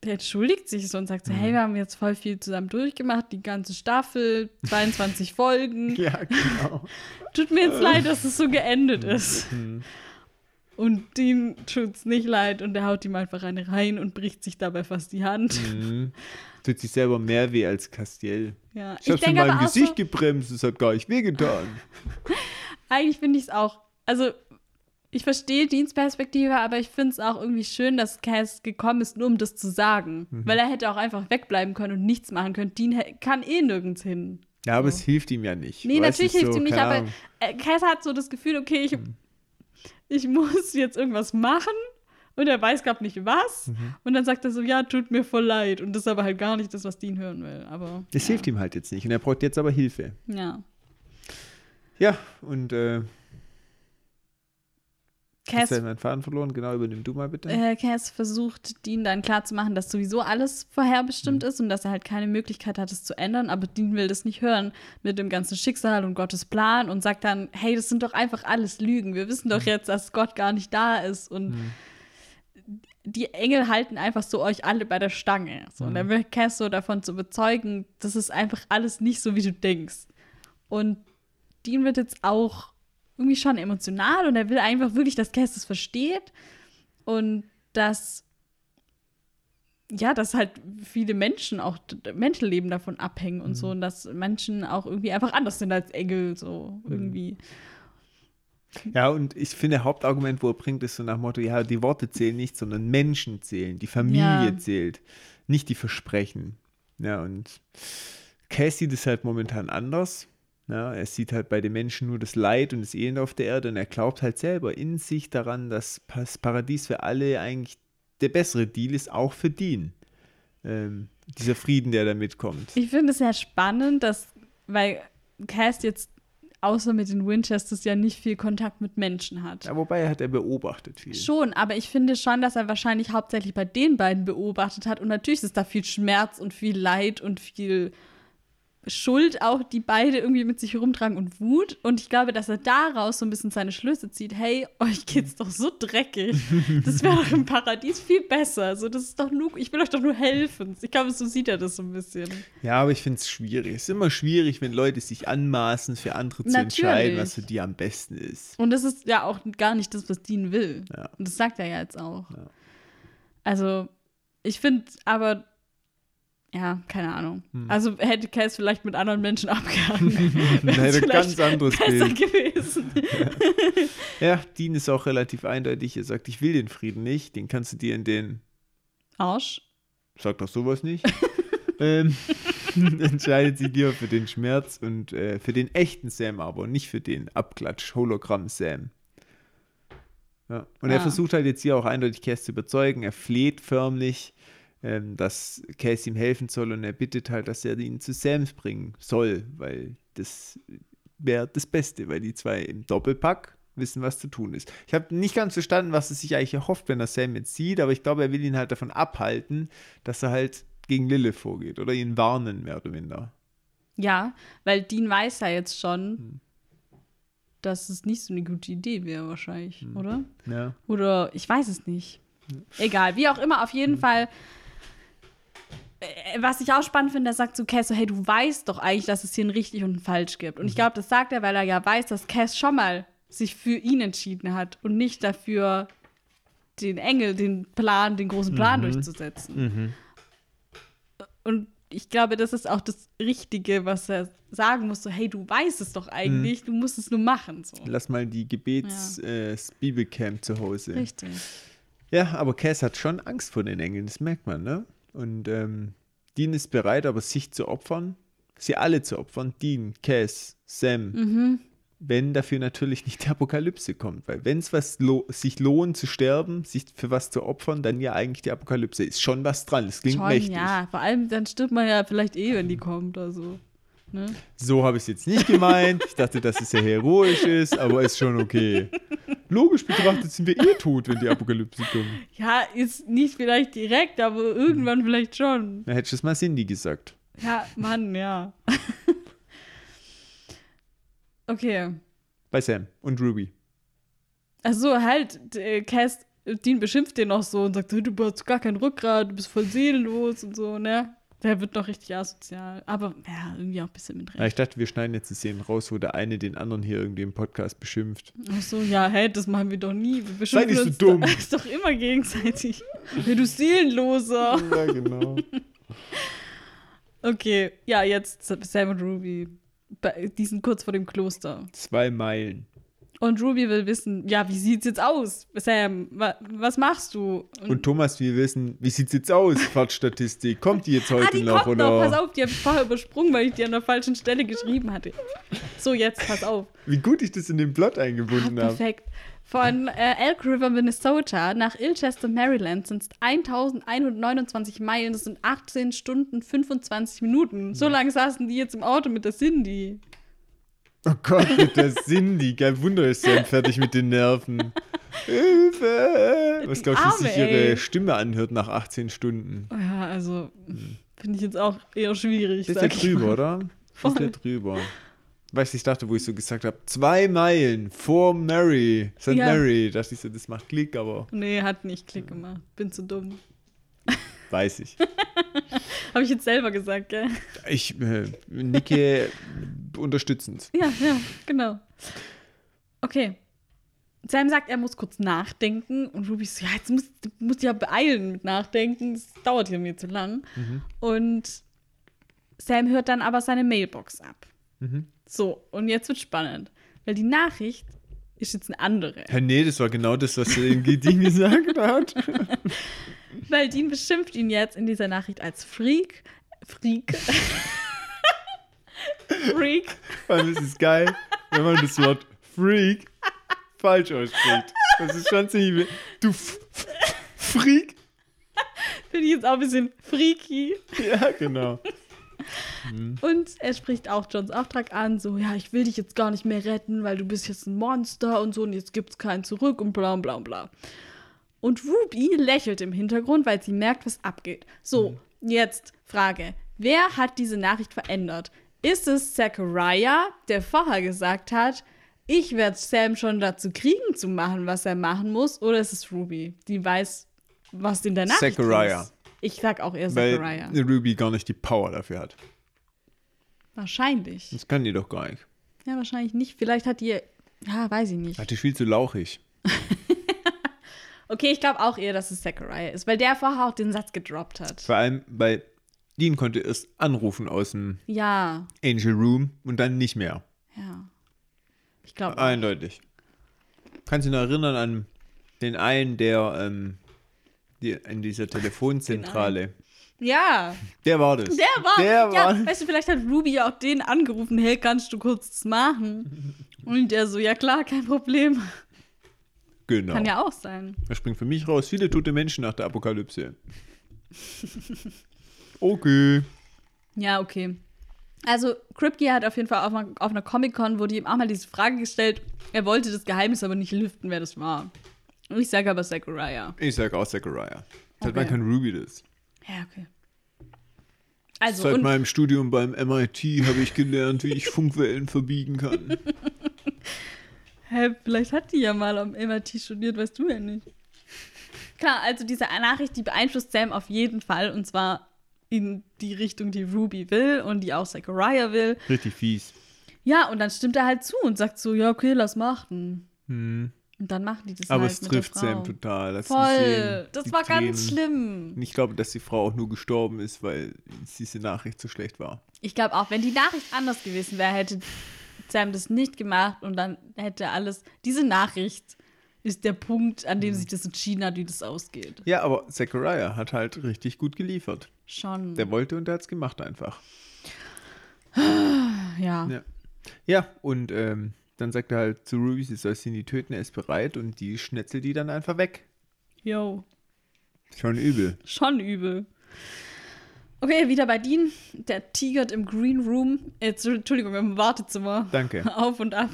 [SPEAKER 1] der entschuldigt sich so und sagt so, hey, wir haben jetzt voll viel zusammen durchgemacht, die ganze Staffel, 22 Folgen.
[SPEAKER 2] Ja, genau.
[SPEAKER 1] Tut mir jetzt leid, dass es so geendet ist.
[SPEAKER 2] Mhm.
[SPEAKER 1] Und Dean tut's nicht leid und der haut ihm einfach eine rein und bricht sich dabei fast die Hand.
[SPEAKER 2] Mhm. Tut sich selber mehr weh als Castiel.
[SPEAKER 1] Ja.
[SPEAKER 2] Ich hab's mit meinem Gesicht
[SPEAKER 1] so,
[SPEAKER 2] gebremst, es hat gar nicht wehgetan.
[SPEAKER 1] eigentlich finde ich es auch, also ich verstehe Dienstperspektive, aber ich finde es auch irgendwie schön, dass Cass gekommen ist, nur um das zu sagen.
[SPEAKER 2] Mhm.
[SPEAKER 1] Weil er hätte auch einfach wegbleiben können und nichts machen können. Dean kann eh nirgends hin.
[SPEAKER 2] Ja, aber
[SPEAKER 1] So.
[SPEAKER 2] es hilft ihm ja nicht.
[SPEAKER 1] Nee,
[SPEAKER 2] Weißt
[SPEAKER 1] natürlich hilft
[SPEAKER 2] so,
[SPEAKER 1] ihm nicht, aber äh, Cass hat so das Gefühl, okay, ich,
[SPEAKER 2] Mhm.
[SPEAKER 1] ich muss jetzt irgendwas machen und er weiß gerade nicht was.
[SPEAKER 2] Mhm.
[SPEAKER 1] Und dann sagt er so, ja, tut mir voll leid. Und das ist aber halt gar nicht das, was Dean hören will. Aber
[SPEAKER 2] Das
[SPEAKER 1] ja.
[SPEAKER 2] hilft ihm halt jetzt nicht. Und er braucht jetzt aber Hilfe.
[SPEAKER 1] Ja.
[SPEAKER 2] Ja, und äh,
[SPEAKER 1] Cass,
[SPEAKER 2] hat meinen Faden verloren. Genau, übernimm du mal bitte.
[SPEAKER 1] äh, Cass versucht, Dean dann klarzumachen, dass sowieso alles vorherbestimmt
[SPEAKER 2] Mhm.
[SPEAKER 1] ist und dass er halt keine Möglichkeit hat, es zu ändern. Aber Dean will das nicht hören mit dem ganzen Schicksal und Gottes Plan und sagt dann, hey, das sind doch einfach alles Lügen. Wir wissen
[SPEAKER 2] Mhm.
[SPEAKER 1] doch jetzt, dass Gott gar nicht da ist und die Engel halten einfach so euch alle bei der Stange. So, Und
[SPEAKER 2] Mhm.
[SPEAKER 1] dann will Cass so davon zu überzeugen, das ist einfach alles nicht so, wie du denkst. Und Dean wird jetzt auch irgendwie schon emotional und er will einfach wirklich, dass Cass das versteht und dass ja, dass halt viele Menschen auch Menschenleben davon abhängen und so und dass Menschen auch irgendwie einfach anders sind als Engel so irgendwie.
[SPEAKER 2] Ja, und ich finde, Hauptargument, wo er bringt, ist so nach dem Motto, ja, die Worte zählen nicht, sondern Menschen zählen, die Familie
[SPEAKER 1] Ja.
[SPEAKER 2] zählt, nicht die Versprechen. Ja, und Cass sieht es halt momentan anders. Ja, er sieht halt bei den Menschen nur das Leid und das Elend auf der Erde und er glaubt halt selber in sich daran, dass das Paradies für alle eigentlich der bessere Deal ist, auch für Dean. Ähm, dieser Frieden, der da mitkommt.
[SPEAKER 1] Ich finde es sehr spannend, dass, weil Cass jetzt außer mit den Winchesters ja nicht viel Kontakt mit Menschen hat.
[SPEAKER 2] Ja, wobei er hat er beobachtet viel.
[SPEAKER 1] Schon, aber ich finde schon, dass er wahrscheinlich hauptsächlich bei den beiden beobachtet hat. Und natürlich ist da viel Schmerz und viel Leid und viel Schuld auch, die beide irgendwie mit sich rumtragen und Wut. Und ich glaube, dass er daraus so ein bisschen seine Schlüsse zieht. Hey, euch geht's doch so dreckig. Das wäre doch im Paradies viel besser. So, das ist doch nur, ich will euch doch nur helfen. Ich glaube, so sieht er das so ein bisschen.
[SPEAKER 2] Ja, aber ich finde es schwierig. Es ist immer schwierig, wenn Leute sich anmaßen, für andere zu
[SPEAKER 1] Natürlich.
[SPEAKER 2] entscheiden, was für die am besten ist.
[SPEAKER 1] Und das ist ja auch gar nicht das, was Dean will.
[SPEAKER 2] Ja.
[SPEAKER 1] Und das sagt er ja jetzt auch.
[SPEAKER 2] Ja.
[SPEAKER 1] Also, ich finde aber, ja, keine Ahnung.
[SPEAKER 2] Hm.
[SPEAKER 1] Also hätte Cass vielleicht mit anderen Menschen abgehangen.
[SPEAKER 2] Hätte er
[SPEAKER 1] vielleicht
[SPEAKER 2] ganz anderes
[SPEAKER 1] besser
[SPEAKER 2] Bild.
[SPEAKER 1] gewesen.
[SPEAKER 2] Ja, Dean ist auch relativ eindeutig. Er sagt, ich will den Frieden nicht. Den kannst du dir in den,
[SPEAKER 1] Arsch.
[SPEAKER 2] sag doch sowas nicht, ähm, entscheidet sich lieber für den Schmerz und äh, für den echten Sam aber und nicht für den Abklatsch-Hologramm-Sam. Ja. Und er
[SPEAKER 1] Ah.
[SPEAKER 2] versucht halt jetzt hier auch eindeutig Cass zu überzeugen. Er fleht förmlich, ähm, dass Cass ihm helfen soll und er bittet halt, dass er ihn zu Sams bringen soll, weil das wäre das Beste, weil die zwei im Doppelpack wissen, was zu tun ist. Ich habe nicht ganz verstanden, was er sich eigentlich erhofft, wenn er Sam jetzt sieht, aber ich glaube, er will ihn halt davon abhalten, dass er halt gegen Lille vorgeht oder ihn warnen, mehr oder minder.
[SPEAKER 1] Ja, weil Dean weiß ja jetzt schon,
[SPEAKER 2] Hm.
[SPEAKER 1] dass es nicht so eine gute Idee wäre, wahrscheinlich,
[SPEAKER 2] Hm.
[SPEAKER 1] oder?
[SPEAKER 2] Ja.
[SPEAKER 1] Oder ich weiß es nicht. Egal, wie auch immer, auf jeden
[SPEAKER 2] Hm.
[SPEAKER 1] Fall. Äh, Was ich auch spannend finde, er sagt zu Cass so, hey, du weißt doch eigentlich, dass es hier ein richtig und ein falsch gibt. Und ich glaube, das sagt er, weil er ja weiß, dass Cass schon mal sich für ihn entschieden hat und nicht dafür, den Engel, den Plan, den großen Plan durchzusetzen.
[SPEAKER 2] Mhm.
[SPEAKER 1] Und ich glaube, das ist auch das Richtige, was er sagen muss, so, hey, du weißt es doch eigentlich, du musst es nur machen. So.
[SPEAKER 2] Lass mal die Gebets-Bibelcamp zu Hause.
[SPEAKER 1] Richtig.
[SPEAKER 2] Ja, aber Cass hat schon Angst vor den Engeln, das merkt man, ne? Und ähm, Dean ist bereit, aber sich zu opfern, sie alle zu opfern, Dean, Cass, Sam,
[SPEAKER 1] Mhm.
[SPEAKER 2] wenn dafür natürlich nicht die Apokalypse kommt. Weil wenn es was lo sich lohnt zu sterben, sich für was zu opfern, dann ja eigentlich die Apokalypse. Ist schon was dran, das klingt
[SPEAKER 1] Schon,
[SPEAKER 2] mächtig.
[SPEAKER 1] ja. Vor allem, dann stirbt man ja vielleicht eh, wenn die kommt. Also, ne?
[SPEAKER 2] So habe ich es jetzt nicht gemeint. Ich dachte, dass es sehr heroisch ist, aber ist schon okay. Logisch betrachtet sind wir eh tot, wenn die Apokalypse kommt.
[SPEAKER 1] Ja, ist nicht vielleicht direkt, aber irgendwann vielleicht schon.
[SPEAKER 2] Da hättest du es mal Cindy gesagt.
[SPEAKER 1] Ja, Mann, ja. okay.
[SPEAKER 2] Bei Sam und Ruby.
[SPEAKER 1] Also halt, äh, Cass, Dean beschimpft den noch so und sagt, du hast gar kein Rückgrat, du bist voll seelenlos und so, ne? Der wird noch richtig asozial. Aber ja, irgendwie auch ein bisschen mit
[SPEAKER 2] Ja,
[SPEAKER 1] Recht.
[SPEAKER 2] ich dachte, wir schneiden jetzt die Szenen raus, wo der eine den anderen hier irgendwie im Podcast beschimpft.
[SPEAKER 1] Ach so, ja, hey, das machen wir doch nie. Wir
[SPEAKER 2] Sei
[SPEAKER 1] beschimpfen
[SPEAKER 2] nicht so
[SPEAKER 1] uns
[SPEAKER 2] dumm.
[SPEAKER 1] Doch, ist doch immer gegenseitig. Ja, du Seelenloser.
[SPEAKER 2] Ja, genau.
[SPEAKER 1] Okay, ja, jetzt Sam und Ruby. Bei- Die sind kurz vor dem Kloster.
[SPEAKER 2] Zwei Meilen.
[SPEAKER 1] Und Ruby will wissen, ja, wie sieht's jetzt aus? Sam, wa was machst du?
[SPEAKER 2] Und Thomas will wissen, wie sieht's jetzt aus, Fahrtstatistik? Kommt die jetzt heute
[SPEAKER 1] ah, die
[SPEAKER 2] noch?
[SPEAKER 1] Kommt
[SPEAKER 2] oder?
[SPEAKER 1] noch, pass auf, die habe ich vorher übersprungen, weil ich die an der falschen Stelle geschrieben hatte. So, jetzt, pass auf.
[SPEAKER 2] Wie gut ich das in den Plot eingebunden
[SPEAKER 1] ah,
[SPEAKER 2] habe.
[SPEAKER 1] Perfekt. Von äh, Elk River, Minnesota nach Ilchester, Maryland sind es 1129 Meilen, das sind 18 Stunden 25 Minuten. So lange saßen die jetzt im Auto mit der Cindy.
[SPEAKER 2] Oh Gott, mit der Cindy. Kein Wunder ist Sam fertig mit den Nerven. Hilfe! Was glaubst du, wie sich ihre. Stimme anhört nach 18 Stunden?
[SPEAKER 1] Ja, also finde ich jetzt auch eher schwierig.
[SPEAKER 2] Das ist ja drüber,
[SPEAKER 1] mal.
[SPEAKER 2] oder? Das ist ja drüber. Weißt du, ich dachte, wo ich so gesagt habe, zwei Meilen vor Mary, St.
[SPEAKER 1] Ja.
[SPEAKER 2] Mary. Dachte ich so, das macht Klick, aber
[SPEAKER 1] Nee, hat nicht Klick gemacht. Bin zu dumm.
[SPEAKER 2] weiß ich.
[SPEAKER 1] Habe ich jetzt selber gesagt, gell?
[SPEAKER 2] Ich äh, nicke unterstützend.
[SPEAKER 1] Ja, ja, genau. Okay. Sam sagt, er muss kurz nachdenken und Ruby so, ja, jetzt muss, du musst ja beeilen mit Nachdenken, das dauert hier mir zu lang. Und Sam hört dann aber seine Mailbox ab.
[SPEAKER 2] Mhm.
[SPEAKER 1] So, und jetzt wird spannend, weil die Nachricht ist jetzt eine andere.
[SPEAKER 2] Ja, nee, das war genau das, was er in Dean gesagt hat.
[SPEAKER 1] Dean beschimpft ihn jetzt in dieser Nachricht als Freak. Freak. Freak.
[SPEAKER 2] Weil es ist geil, wenn man das Wort Freak falsch ausspricht. Das ist schon ziemlich. Du F F Freak?
[SPEAKER 1] Finde ich jetzt auch ein bisschen freaky.
[SPEAKER 2] Ja, genau.
[SPEAKER 1] Und er spricht auch Johns Auftrag an, so, ja, ich will dich jetzt gar nicht mehr retten, weil du bist jetzt ein Monster und so und jetzt gibt's keinen zurück und bla bla bla. Und Ruby lächelt im Hintergrund, weil sie merkt, was abgeht. So, jetzt Frage. Wer hat diese Nachricht verändert? Ist es Zachariah, der vorher gesagt hat, ich werde Sam schon dazu kriegen zu machen, was er machen muss, oder ist es Ruby, die weiß, was in der Nachricht
[SPEAKER 2] Zachariah.
[SPEAKER 1] ist? Ich sag auch eher
[SPEAKER 2] Weil
[SPEAKER 1] Zachariah.
[SPEAKER 2] Ruby gar nicht die Power dafür hat.
[SPEAKER 1] Wahrscheinlich.
[SPEAKER 2] Das kann die doch gar nicht.
[SPEAKER 1] Ja, wahrscheinlich nicht. Vielleicht hat die. Ja, weiß ich nicht.
[SPEAKER 2] Hat die viel zu lauchig.
[SPEAKER 1] Okay, ich glaube auch eher, dass es Zachariah ist, weil der vorher auch den Satz gedroppt hat.
[SPEAKER 2] Vor allem, weil Dean konnte erst anrufen aus dem
[SPEAKER 1] Ja,
[SPEAKER 2] Angel Room und dann nicht mehr.
[SPEAKER 1] ja. Ich glaube.
[SPEAKER 2] Eindeutig. Kannst du dich noch erinnern an den einen, der ähm, die, in dieser Telefonzentrale.
[SPEAKER 1] Ja,
[SPEAKER 2] Der war das.
[SPEAKER 1] der war.
[SPEAKER 2] Der
[SPEAKER 1] ja,
[SPEAKER 2] war.
[SPEAKER 1] weißt du, vielleicht hat Ruby ja auch den angerufen, hey, kannst du kurz machen? Und der so, ja klar, kein Problem.
[SPEAKER 2] Genau.
[SPEAKER 1] Kann ja auch sein.
[SPEAKER 2] Das springt für mich raus. Viele tote Menschen nach der Apokalypse. Okay.
[SPEAKER 1] Ja, okay. Also, Kripke hat auf jeden Fall auf einer, auf einer Comic-Con, wurde ihm auch mal diese Frage gestellt, er wollte das Geheimnis aber nicht lüften, wer das war. Und ich sage aber Zachariah.
[SPEAKER 2] Ich sag auch Zachariah. Seit
[SPEAKER 1] Okay.
[SPEAKER 2] wann kann Ruby das?
[SPEAKER 1] Ja, okay. Also,
[SPEAKER 2] Seit meinem Studium beim MIT habe ich gelernt, wie ich Funkwellen verbiegen kann.
[SPEAKER 1] Hä, vielleicht hat die ja mal am MIT studiert, weißt du ja nicht. Klar, also diese Nachricht, die beeinflusst Sam auf jeden Fall und zwar in die Richtung, die Ruby will und die auch Zachariah will.
[SPEAKER 2] Richtig fies.
[SPEAKER 1] Ja, und dann stimmt er halt zu und sagt so, ja, okay, lass machen.
[SPEAKER 2] Hm.
[SPEAKER 1] Und dann machen die das
[SPEAKER 2] Aber
[SPEAKER 1] halt
[SPEAKER 2] es
[SPEAKER 1] mit
[SPEAKER 2] trifft
[SPEAKER 1] der Frau.
[SPEAKER 2] Sam total. Du
[SPEAKER 1] Voll. Das war ganz
[SPEAKER 2] Tränen.
[SPEAKER 1] schlimm.
[SPEAKER 2] Und ich glaube, dass die Frau auch nur gestorben ist, weil diese Nachricht so schlecht war.
[SPEAKER 1] Ich glaube auch, wenn die Nachricht anders gewesen wäre, hätte Sam das nicht gemacht und dann hätte alles. Diese Nachricht ist der Punkt, an
[SPEAKER 2] Mhm.
[SPEAKER 1] dem sich das entschieden hat, wie das ausgeht.
[SPEAKER 2] Ja, aber Zachariah hat halt richtig gut geliefert.
[SPEAKER 1] Schon.
[SPEAKER 2] Der wollte und der hat es gemacht einfach.
[SPEAKER 1] ja.
[SPEAKER 2] Ja. Ja, und ähm, dann sagt er halt zu Ruby, sie soll Cindy töten, er ist bereit und die schnetzelt die dann einfach weg.
[SPEAKER 1] Yo.
[SPEAKER 2] Schon übel.
[SPEAKER 1] Schon übel. Okay, wieder bei Dean. Der tigert im Green Room. Jetzt, Entschuldigung, im Wartezimmer.
[SPEAKER 2] Danke.
[SPEAKER 1] Auf und ab.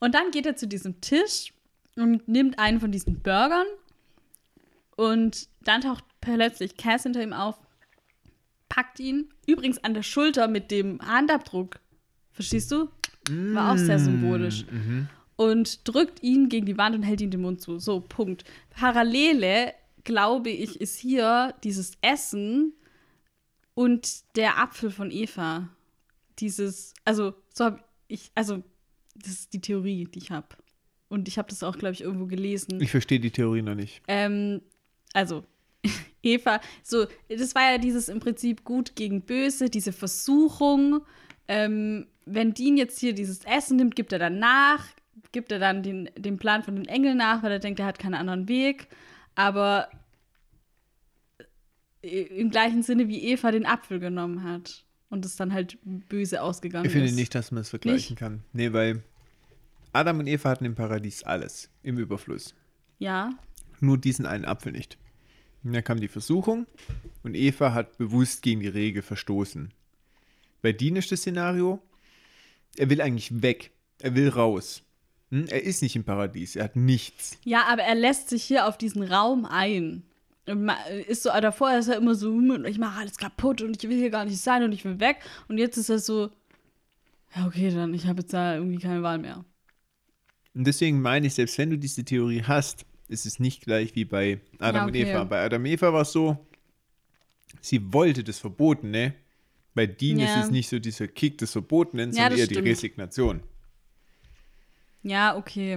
[SPEAKER 1] Und dann geht er zu diesem Tisch und nimmt einen von diesen Burgern. Und dann taucht plötzlich Cass hinter ihm auf, packt ihn, übrigens an der Schulter mit dem Handabdruck. Verstehst du? War auch sehr symbolisch.
[SPEAKER 2] Mhm.
[SPEAKER 1] Und drückt ihn gegen die Wand und hält ihn den Mund zu. So, Punkt. Parallele, glaube ich, ist hier dieses Essen und der Apfel von Eva. Dieses, also, so habe ich, also, das ist die Theorie, die ich habe. Und ich habe das auch, glaube ich, irgendwo gelesen.
[SPEAKER 2] Ich verstehe die Theorie noch nicht.
[SPEAKER 1] Ähm, also, Eva, so, das war ja dieses im Prinzip gut gegen böse, diese Versuchung. Ähm, wenn Dean jetzt hier dieses Essen nimmt, gibt er danach. gibt er dann den, den Plan von den Engeln nach, weil er denkt, er hat keinen anderen Weg. Aber im gleichen Sinne wie Eva den Apfel genommen hat und es dann halt böse ausgegangen
[SPEAKER 2] Ich finde
[SPEAKER 1] ist.
[SPEAKER 2] nicht, dass man es vergleichen kann. Nee, weil Adam und Eva hatten im Paradies alles im Überfluss.
[SPEAKER 1] Ja,
[SPEAKER 2] Nur diesen einen Apfel nicht. Und dann kam die Versuchung und Eva hat bewusst gegen die Regel verstoßen. Bei Dean ist das Szenario, er will eigentlich weg. Er will raus. Hm? Er ist nicht im Paradies, er hat nichts.
[SPEAKER 1] Ja, aber er lässt sich hier auf diesen Raum ein. Und Ist so, davor ist er immer so, hm, ich mache alles kaputt und ich will hier gar nicht sein und ich will weg. Und jetzt ist er so, ja, okay, dann, ich habe jetzt da irgendwie keine Wahl mehr.
[SPEAKER 2] Und deswegen meine ich, selbst wenn du diese Theorie hast, ist es nicht gleich wie bei Adam
[SPEAKER 1] Ja,
[SPEAKER 2] und
[SPEAKER 1] okay.
[SPEAKER 2] Eva. Bei Adam und Eva war es so, sie wollte das Verbotene. Bei Dean
[SPEAKER 1] Ja.
[SPEAKER 2] ist es nicht so dieser Kick des Verbotenen,
[SPEAKER 1] Ja,
[SPEAKER 2] sondern
[SPEAKER 1] das
[SPEAKER 2] eher die
[SPEAKER 1] stimmt.
[SPEAKER 2] Resignation.
[SPEAKER 1] Ja, okay.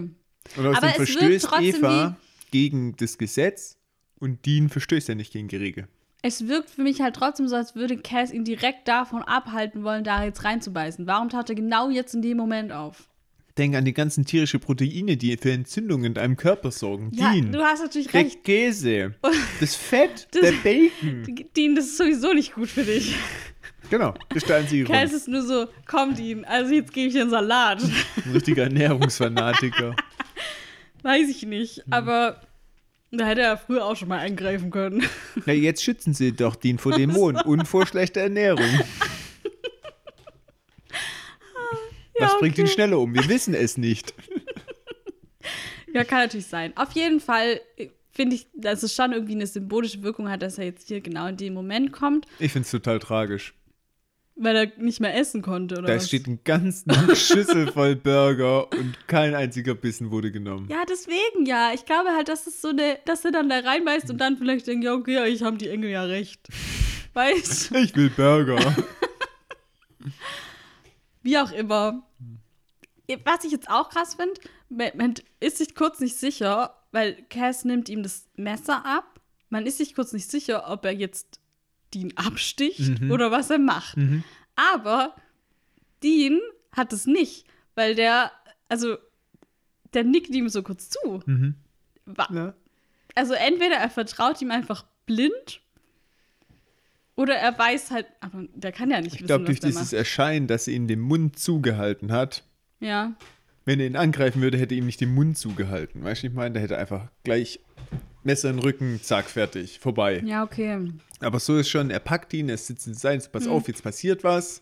[SPEAKER 2] Und
[SPEAKER 1] Aber
[SPEAKER 2] außerdem
[SPEAKER 1] es wirkt
[SPEAKER 2] verstößt Eva gegen das Gesetz und Dean verstößt ja nicht gegen die Regel.
[SPEAKER 1] Es wirkt für mich halt trotzdem so, als würde Cass ihn direkt davon abhalten wollen, da jetzt reinzubeißen. Warum taucht er genau jetzt in dem Moment auf?
[SPEAKER 2] Denk an die ganzen tierischen Proteine, die für Entzündungen in deinem Körper sorgen.
[SPEAKER 1] Ja,
[SPEAKER 2] Dean,
[SPEAKER 1] du hast natürlich recht.
[SPEAKER 2] Käse, das Fett,
[SPEAKER 1] Das-
[SPEAKER 2] der Bacon.
[SPEAKER 1] Dean, das ist sowieso nicht gut für dich.
[SPEAKER 2] Genau, der einzige
[SPEAKER 1] Cass ist nur so, komm Dean, also jetzt gebe ich dir einen Salat.
[SPEAKER 2] Ein richtiger Ernährungsfanatiker.
[SPEAKER 1] Weiß ich nicht, aber da hätte er früher auch schon mal eingreifen können.
[SPEAKER 2] Na, jetzt schützen sie doch Dean vor Dämonen und vor schlechter Ernährung. Was
[SPEAKER 1] Ja,
[SPEAKER 2] bringt ihn
[SPEAKER 1] okay.
[SPEAKER 2] schneller um? Wir wissen es nicht.
[SPEAKER 1] Ja, kann natürlich sein. Auf jeden Fall äh, finde ich, dass es schon irgendwie eine symbolische Wirkung hat, dass er jetzt hier genau in dem Moment kommt,
[SPEAKER 2] Ich finde es total tragisch.
[SPEAKER 1] Weil er nicht mehr essen konnte, oder
[SPEAKER 2] Da
[SPEAKER 1] was?
[SPEAKER 2] steht ein ganz Schüssel voll Burger und kein einziger Bissen wurde genommen.
[SPEAKER 1] Ja, deswegen ja. Ich glaube halt, dass es so eine, dass er dann da reinbeißt und dann vielleicht denkt, ja, okay, eigentlich haben die Engel ja recht. Weißt du?
[SPEAKER 2] Ich will Burger.
[SPEAKER 1] Wie auch immer. Was ich jetzt auch krass finde, man ist sich kurz nicht sicher, weil Cass nimmt ihm das Messer ab. Man ist sich kurz nicht sicher, ob er jetzt Dean absticht
[SPEAKER 2] Mhm.
[SPEAKER 1] oder was er macht.
[SPEAKER 2] Mhm.
[SPEAKER 1] Aber Dean hat es nicht, weil der, also, der nickt ihm so kurz zu.
[SPEAKER 2] Mhm. Ja.
[SPEAKER 1] Also entweder er vertraut ihm einfach blind oder er weiß halt, aber der kann ja nicht
[SPEAKER 2] Ich
[SPEAKER 1] wissen,
[SPEAKER 2] glaube,
[SPEAKER 1] was
[SPEAKER 2] durch
[SPEAKER 1] der
[SPEAKER 2] dieses
[SPEAKER 1] macht.
[SPEAKER 2] Erscheinen, dass er ihm den Mund zugehalten hat,
[SPEAKER 1] Ja,
[SPEAKER 2] wenn er ihn angreifen würde, hätte er ihm nicht den Mund zugehalten. Weißt du, ich meine, da hätte einfach gleich Messer in den Rücken, zack, fertig, vorbei.
[SPEAKER 1] ja, okay.
[SPEAKER 2] Aber so ist schon, er packt ihn, er sitzt in sein, pass
[SPEAKER 1] Mhm.
[SPEAKER 2] auf, jetzt passiert was.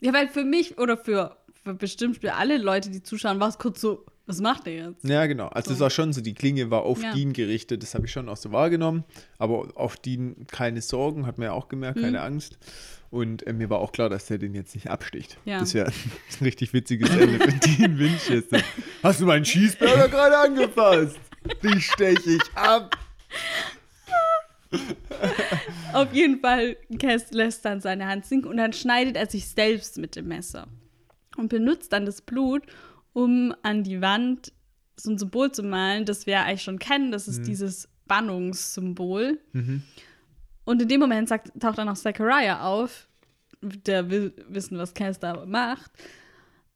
[SPEAKER 1] Ja, weil für mich oder für, für bestimmt für alle Leute, die zuschauen, war es kurz so, was macht er jetzt?
[SPEAKER 2] Ja, genau. Also es
[SPEAKER 1] So.
[SPEAKER 2] war schon so, die Klinge war auf
[SPEAKER 1] Ja.
[SPEAKER 2] Dean gerichtet, das habe ich schon auch so wahrgenommen. Aber auf Dean keine Sorgen, hat man ja auch gemerkt, keine Angst. Und äh, mir war auch klar, dass der den jetzt nicht absticht.
[SPEAKER 1] Ja.
[SPEAKER 2] Das wäre ein richtig witziges Ende für Dean Winchester. Hast du meinen Cheeseburger gerade angefasst? Dich steche ich ab.
[SPEAKER 1] Auf jeden Fall, Cass lässt dann seine Hand sinken und dann schneidet er sich selbst mit dem Messer und benutzt dann das Blut, um an die Wand so ein Symbol zu malen, das wir eigentlich schon kennen. Das ist dieses Bannungssymbol.
[SPEAKER 2] Mhm.
[SPEAKER 1] Und in dem Moment sagt, taucht dann auch Zachariah auf, der will wissen, was Cass da macht,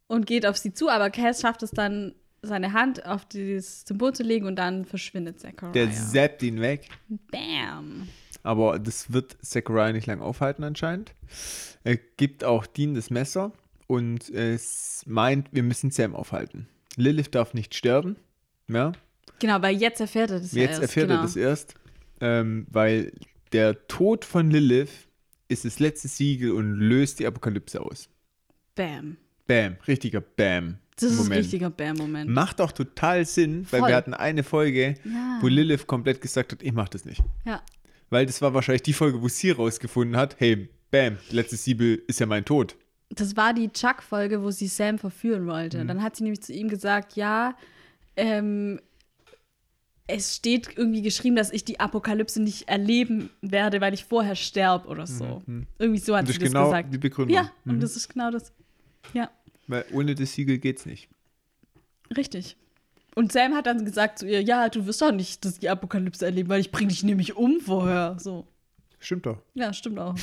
[SPEAKER 1] und geht auf sie zu, aber Cass schafft es dann, seine Hand auf dieses Symbol zu legen und dann verschwindet Zachariah.
[SPEAKER 2] Der zappt ihn weg.
[SPEAKER 1] Bam.
[SPEAKER 2] Aber das wird Zachariah nicht lang aufhalten anscheinend. Er gibt auch Dean das Messer und es meint, wir müssen Sam aufhalten. Lilith darf nicht sterben. Ja,
[SPEAKER 1] Genau, weil jetzt erfährt er das
[SPEAKER 2] jetzt
[SPEAKER 1] erst.
[SPEAKER 2] erfährt
[SPEAKER 1] genau.
[SPEAKER 2] er das erst. Ähm, weil der Tod von Lilith ist das letzte Siegel und löst die Apokalypse aus.
[SPEAKER 1] Bam.
[SPEAKER 2] Bam, richtiger Bam.
[SPEAKER 1] Das ist ein richtiger Bam-Moment.
[SPEAKER 2] Macht auch total Sinn, weil
[SPEAKER 1] Voll.
[SPEAKER 2] wir hatten eine Folge,
[SPEAKER 1] Ja.
[SPEAKER 2] wo Lilith komplett gesagt hat, ich mach das nicht.
[SPEAKER 1] Ja.
[SPEAKER 2] Weil das war wahrscheinlich die Folge, wo sie rausgefunden hat, hey, bam, letztes Siebel ist ja mein Tod.
[SPEAKER 1] Das war die Chuck-Folge, wo sie Sam verführen wollte.
[SPEAKER 2] Mhm.
[SPEAKER 1] Dann hat sie nämlich zu ihm gesagt, ja, ähm, es steht irgendwie geschrieben, dass ich die Apokalypse nicht erleben werde, weil ich vorher sterbe oder so. Irgendwie so hat
[SPEAKER 2] das
[SPEAKER 1] sie das
[SPEAKER 2] genau
[SPEAKER 1] gesagt.
[SPEAKER 2] die Begründung.
[SPEAKER 1] Ja,
[SPEAKER 2] Mhm.
[SPEAKER 1] und das ist genau das. Ja,
[SPEAKER 2] Weil ohne das Siegel geht's nicht.
[SPEAKER 1] richtig. Und Sam hat dann gesagt zu ihr, ja, du wirst doch nicht das die Apokalypse erleben, weil ich bring dich nämlich um vorher. So.
[SPEAKER 2] Stimmt doch.
[SPEAKER 1] Ja, stimmt auch.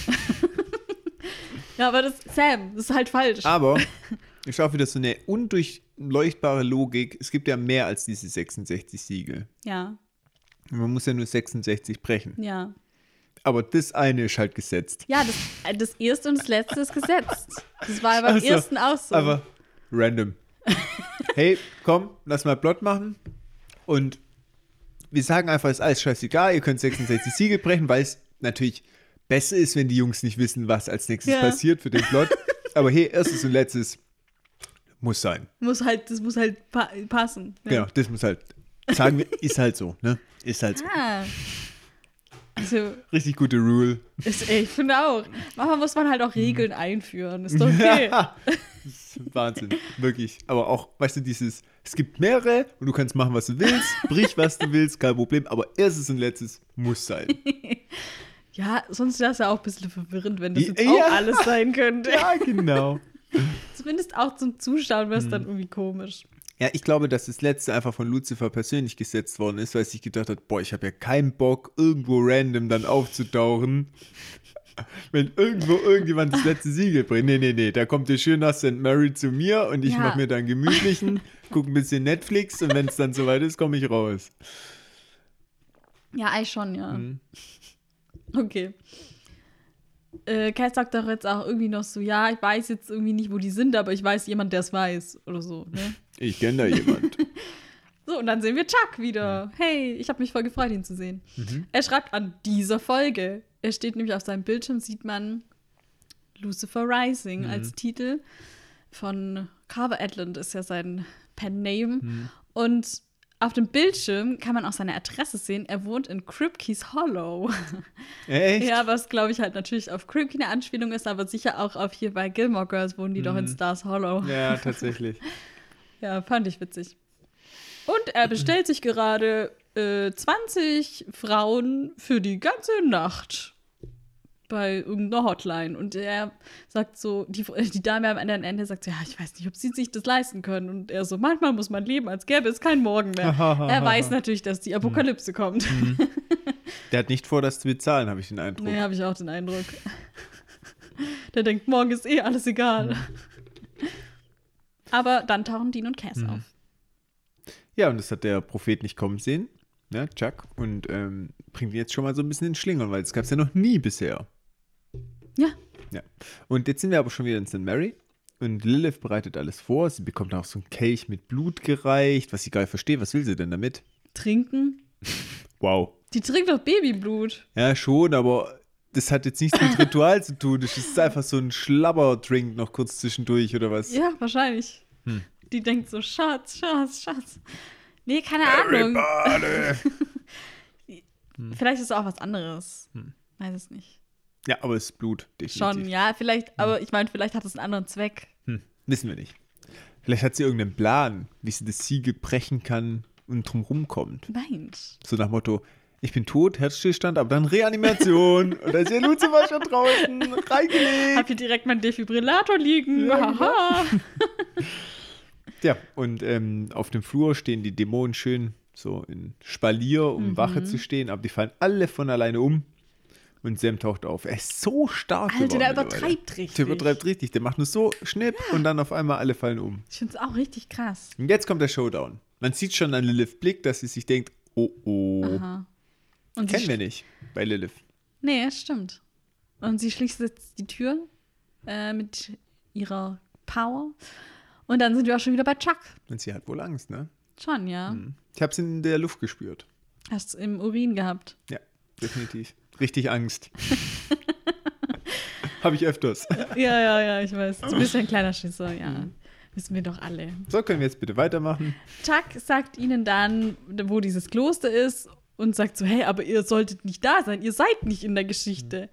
[SPEAKER 1] ja, aber das, Sam, das ist halt falsch.
[SPEAKER 2] Aber ist auch wieder so eine undurch, leuchtbare Logik. Es gibt ja mehr als diese 66 Siegel.
[SPEAKER 1] Ja,
[SPEAKER 2] Man muss ja nur 66 brechen.
[SPEAKER 1] ja.
[SPEAKER 2] Aber das eine ist halt gesetzt.
[SPEAKER 1] Ja, das, äh, das erste und das letzte ist gesetzt. Das war beim
[SPEAKER 2] Also,
[SPEAKER 1] ersten auch so.
[SPEAKER 2] Aber random. hey, komm, lass mal Plot machen. Und wir sagen einfach, ist alles scheißegal, ihr könnt 66 Siegel brechen, weil es natürlich besser ist, wenn die Jungs nicht wissen, was als nächstes
[SPEAKER 1] Ja.
[SPEAKER 2] passiert für den Plot. Aber hey, erstes und letztes muss sein.
[SPEAKER 1] muss halt, das muss halt pa passen. Ja.
[SPEAKER 2] Genau, das muss halt, sagen wir, ist halt so, ne? Ist halt so.
[SPEAKER 1] Ah. Also,
[SPEAKER 2] Richtig gute Rule.
[SPEAKER 1] ist, ich finde auch. Manchmal muss man halt auch Regeln einführen. Ist doch okay.
[SPEAKER 2] Das ist Wahnsinn, wirklich. Aber auch, weißt du, dieses, es gibt mehrere und du kannst machen, was du willst, brich, was du willst, kein Problem, aber erstes und letztes muss sein.
[SPEAKER 1] Ja, sonst wäre es ja auch ein bisschen verwirrend, wenn das
[SPEAKER 2] Ja,
[SPEAKER 1] jetzt auch
[SPEAKER 2] ja.
[SPEAKER 1] alles sein könnte.
[SPEAKER 2] Ja, genau.
[SPEAKER 1] Zumindest auch zum Zuschauen wäre es
[SPEAKER 2] Mhm.
[SPEAKER 1] dann irgendwie komisch.
[SPEAKER 2] Ja, ich glaube, dass das letzte einfach von Lucifer persönlich gesetzt worden ist, weil sich gedacht hat, boah, ich habe ja keinen Bock, irgendwo random dann aufzutauchen. Wenn irgendwo irgendjemand das letzte Siegel bringt. Nee, nee, nee, da kommt der schön nach St. Mary zu mir und ich
[SPEAKER 1] Ja.
[SPEAKER 2] mache mir dann gemütlichen, gucke ein bisschen Netflix und wenn es dann soweit ist, komme ich raus.
[SPEAKER 1] Ja, eigentlich schon, ja.
[SPEAKER 2] Mhm.
[SPEAKER 1] Okay. Äh, Kat sagt doch jetzt auch irgendwie noch so, ja, ich weiß jetzt irgendwie nicht, wo die sind, aber ich weiß jemand, der es weiß oder so. Ne?
[SPEAKER 2] Ich kenne da jemand.
[SPEAKER 1] So, und dann sehen wir Chuck wieder. Hey, ich habe mich voll gefreut, ihn zu sehen. Er schreibt an dieser Folge. Er steht nämlich auf seinem Bildschirm, sieht man Lucifer Rising als Titel. Von Carver Edlund ist ja sein Pen-Name. Und auf dem Bildschirm kann man auch seine Adresse sehen. Er wohnt in Kripke's Hollow.
[SPEAKER 2] Echt?
[SPEAKER 1] Ja, was glaube ich halt natürlich auf Kripke eine Anspielung ist, aber sicher auch auf hier bei Gilmore Girls wohnen die doch in Stars Hollow.
[SPEAKER 2] Ja, tatsächlich.
[SPEAKER 1] Ja, fand ich witzig. Und er bestellt sich gerade äh, 20 Frauen für die ganze Nacht bei irgendeiner Hotline. Und er sagt so, die, die Dame am anderen Ende sagt so, ja, ich weiß nicht, ob sie sich das leisten können. Und er so, manchmal muss man leben, als gäbe es keinen Morgen mehr. er weiß natürlich, dass die Apokalypse kommt.
[SPEAKER 2] Der hat nicht vor, das zu bezahlen, habe ich den Eindruck.
[SPEAKER 1] Nee, habe ich auch den Eindruck. Der denkt, morgen ist eh alles egal. Aber dann tauchen Dean und Cass auf.
[SPEAKER 2] Ja, und das hat der Prophet nicht kommen sehen, ne, Chuck, und ähm, bringt ihn jetzt schon mal so ein bisschen in Schlingern, weil das gab es ja noch nie bisher.
[SPEAKER 1] Ja.
[SPEAKER 2] Ja. Und jetzt sind wir aber schon wieder in St. Mary. Und Lilith bereitet alles vor. Sie bekommt auch so einen Kelch mit Blut gereicht, was sie gar nicht versteht. Was will sie denn damit?
[SPEAKER 1] Trinken.
[SPEAKER 2] Wow.
[SPEAKER 1] Die trinkt doch Babyblut.
[SPEAKER 2] Ja, schon, aber das hat jetzt nichts mit Ritual zu tun. Das ist einfach so ein Schlabber-Drink noch kurz zwischendurch oder was.
[SPEAKER 1] Ja, wahrscheinlich.
[SPEAKER 2] Hm.
[SPEAKER 1] Die denkt so, Schatz, Schatz, Schatz. Nee, keine Ahnung.
[SPEAKER 2] Everybody.
[SPEAKER 1] Vielleicht ist es auch was anderes.
[SPEAKER 2] Hm.
[SPEAKER 1] Weiß es nicht.
[SPEAKER 2] Ja, aber es ist Blut, definitiv.
[SPEAKER 1] Schon, ja, vielleicht, aber ich meine, vielleicht hat es einen anderen Zweck.
[SPEAKER 2] Hm, wissen wir nicht. Vielleicht hat sie irgendeinen Plan, wie sie das Siegel brechen kann und drumrum kommt.
[SPEAKER 1] Meint.
[SPEAKER 2] So nach Motto, ich bin tot, Herzstillstand, aber dann Reanimation. und da ist ja Lucifer schon draußen, reingelegt.
[SPEAKER 1] Hab hier direkt meinen Defibrillator liegen.
[SPEAKER 2] Ja, genau.
[SPEAKER 1] Haha.
[SPEAKER 2] Ja, und ähm, auf dem Flur stehen die Dämonen schön so in Spalier, um
[SPEAKER 1] Mhm.
[SPEAKER 2] Wache zu stehen, aber die fallen alle von alleine um. Und Sam taucht auf. Er ist so stark
[SPEAKER 1] Alter, der übertreibt richtig.
[SPEAKER 2] Der übertreibt richtig. Der macht nur so Schnipp und dann auf einmal alle fallen um.
[SPEAKER 1] Ich finde es auch richtig krass.
[SPEAKER 2] Und jetzt kommt der Showdown. Man sieht schon an Lilith Blick, dass sie sich denkt, oh oh,
[SPEAKER 1] Aha. Und
[SPEAKER 2] kennen wir nicht bei Lilith.
[SPEAKER 1] Nee, das stimmt. Und sie schließt jetzt die Tür äh, mit ihrer Power. Und dann sind wir auch schon wieder bei Chuck.
[SPEAKER 2] Und sie hat wohl Angst, ne?
[SPEAKER 1] Schon, ja.
[SPEAKER 2] Ich habe es in der Luft gespürt.
[SPEAKER 1] Hast du im Urin gehabt.
[SPEAKER 2] Ja, definitiv. Richtig Angst. habe ich öfters.
[SPEAKER 1] Ja, ja, ja, ich weiß. Du bist ein kleiner Schisser, ja. Wissen wir doch alle.
[SPEAKER 2] So, können wir jetzt bitte weitermachen?
[SPEAKER 1] Chuck sagt ihnen dann, wo dieses Kloster ist und sagt so, hey, aber ihr solltet nicht da sein, ihr seid nicht in der Geschichte.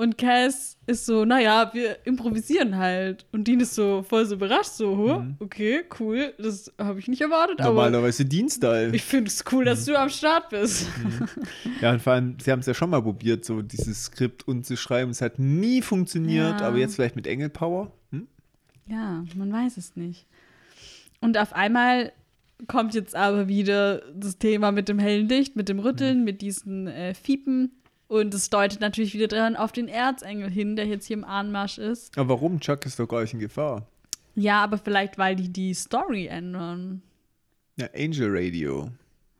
[SPEAKER 1] Und Cass ist so, naja, wir improvisieren halt. Und Dean ist so voll so überrascht, so, huh, okay, cool, das habe ich nicht erwartet,
[SPEAKER 2] Normalerweise Dienstteil.
[SPEAKER 1] ich finde es cool, dass du am Start bist.
[SPEAKER 2] Ja, und vor allem, sie haben es ja schon mal probiert, so dieses Skript umzuschreiben. Es hat nie funktioniert,
[SPEAKER 1] Ja.
[SPEAKER 2] aber jetzt vielleicht mit Engelpower. Hm?
[SPEAKER 1] Ja, man weiß es nicht. Und auf einmal kommt jetzt aber wieder das Thema mit dem hellen Licht, mit dem Rütteln, mit diesen äh, Fiepen. Und es deutet natürlich wieder dran auf den Erzengel hin, der jetzt hier im Anmarsch ist.
[SPEAKER 2] Aber warum? Chuck ist doch gar nicht in Gefahr.
[SPEAKER 1] Ja, aber vielleicht, weil die die Story ändern.
[SPEAKER 2] Ja, Angel Radio.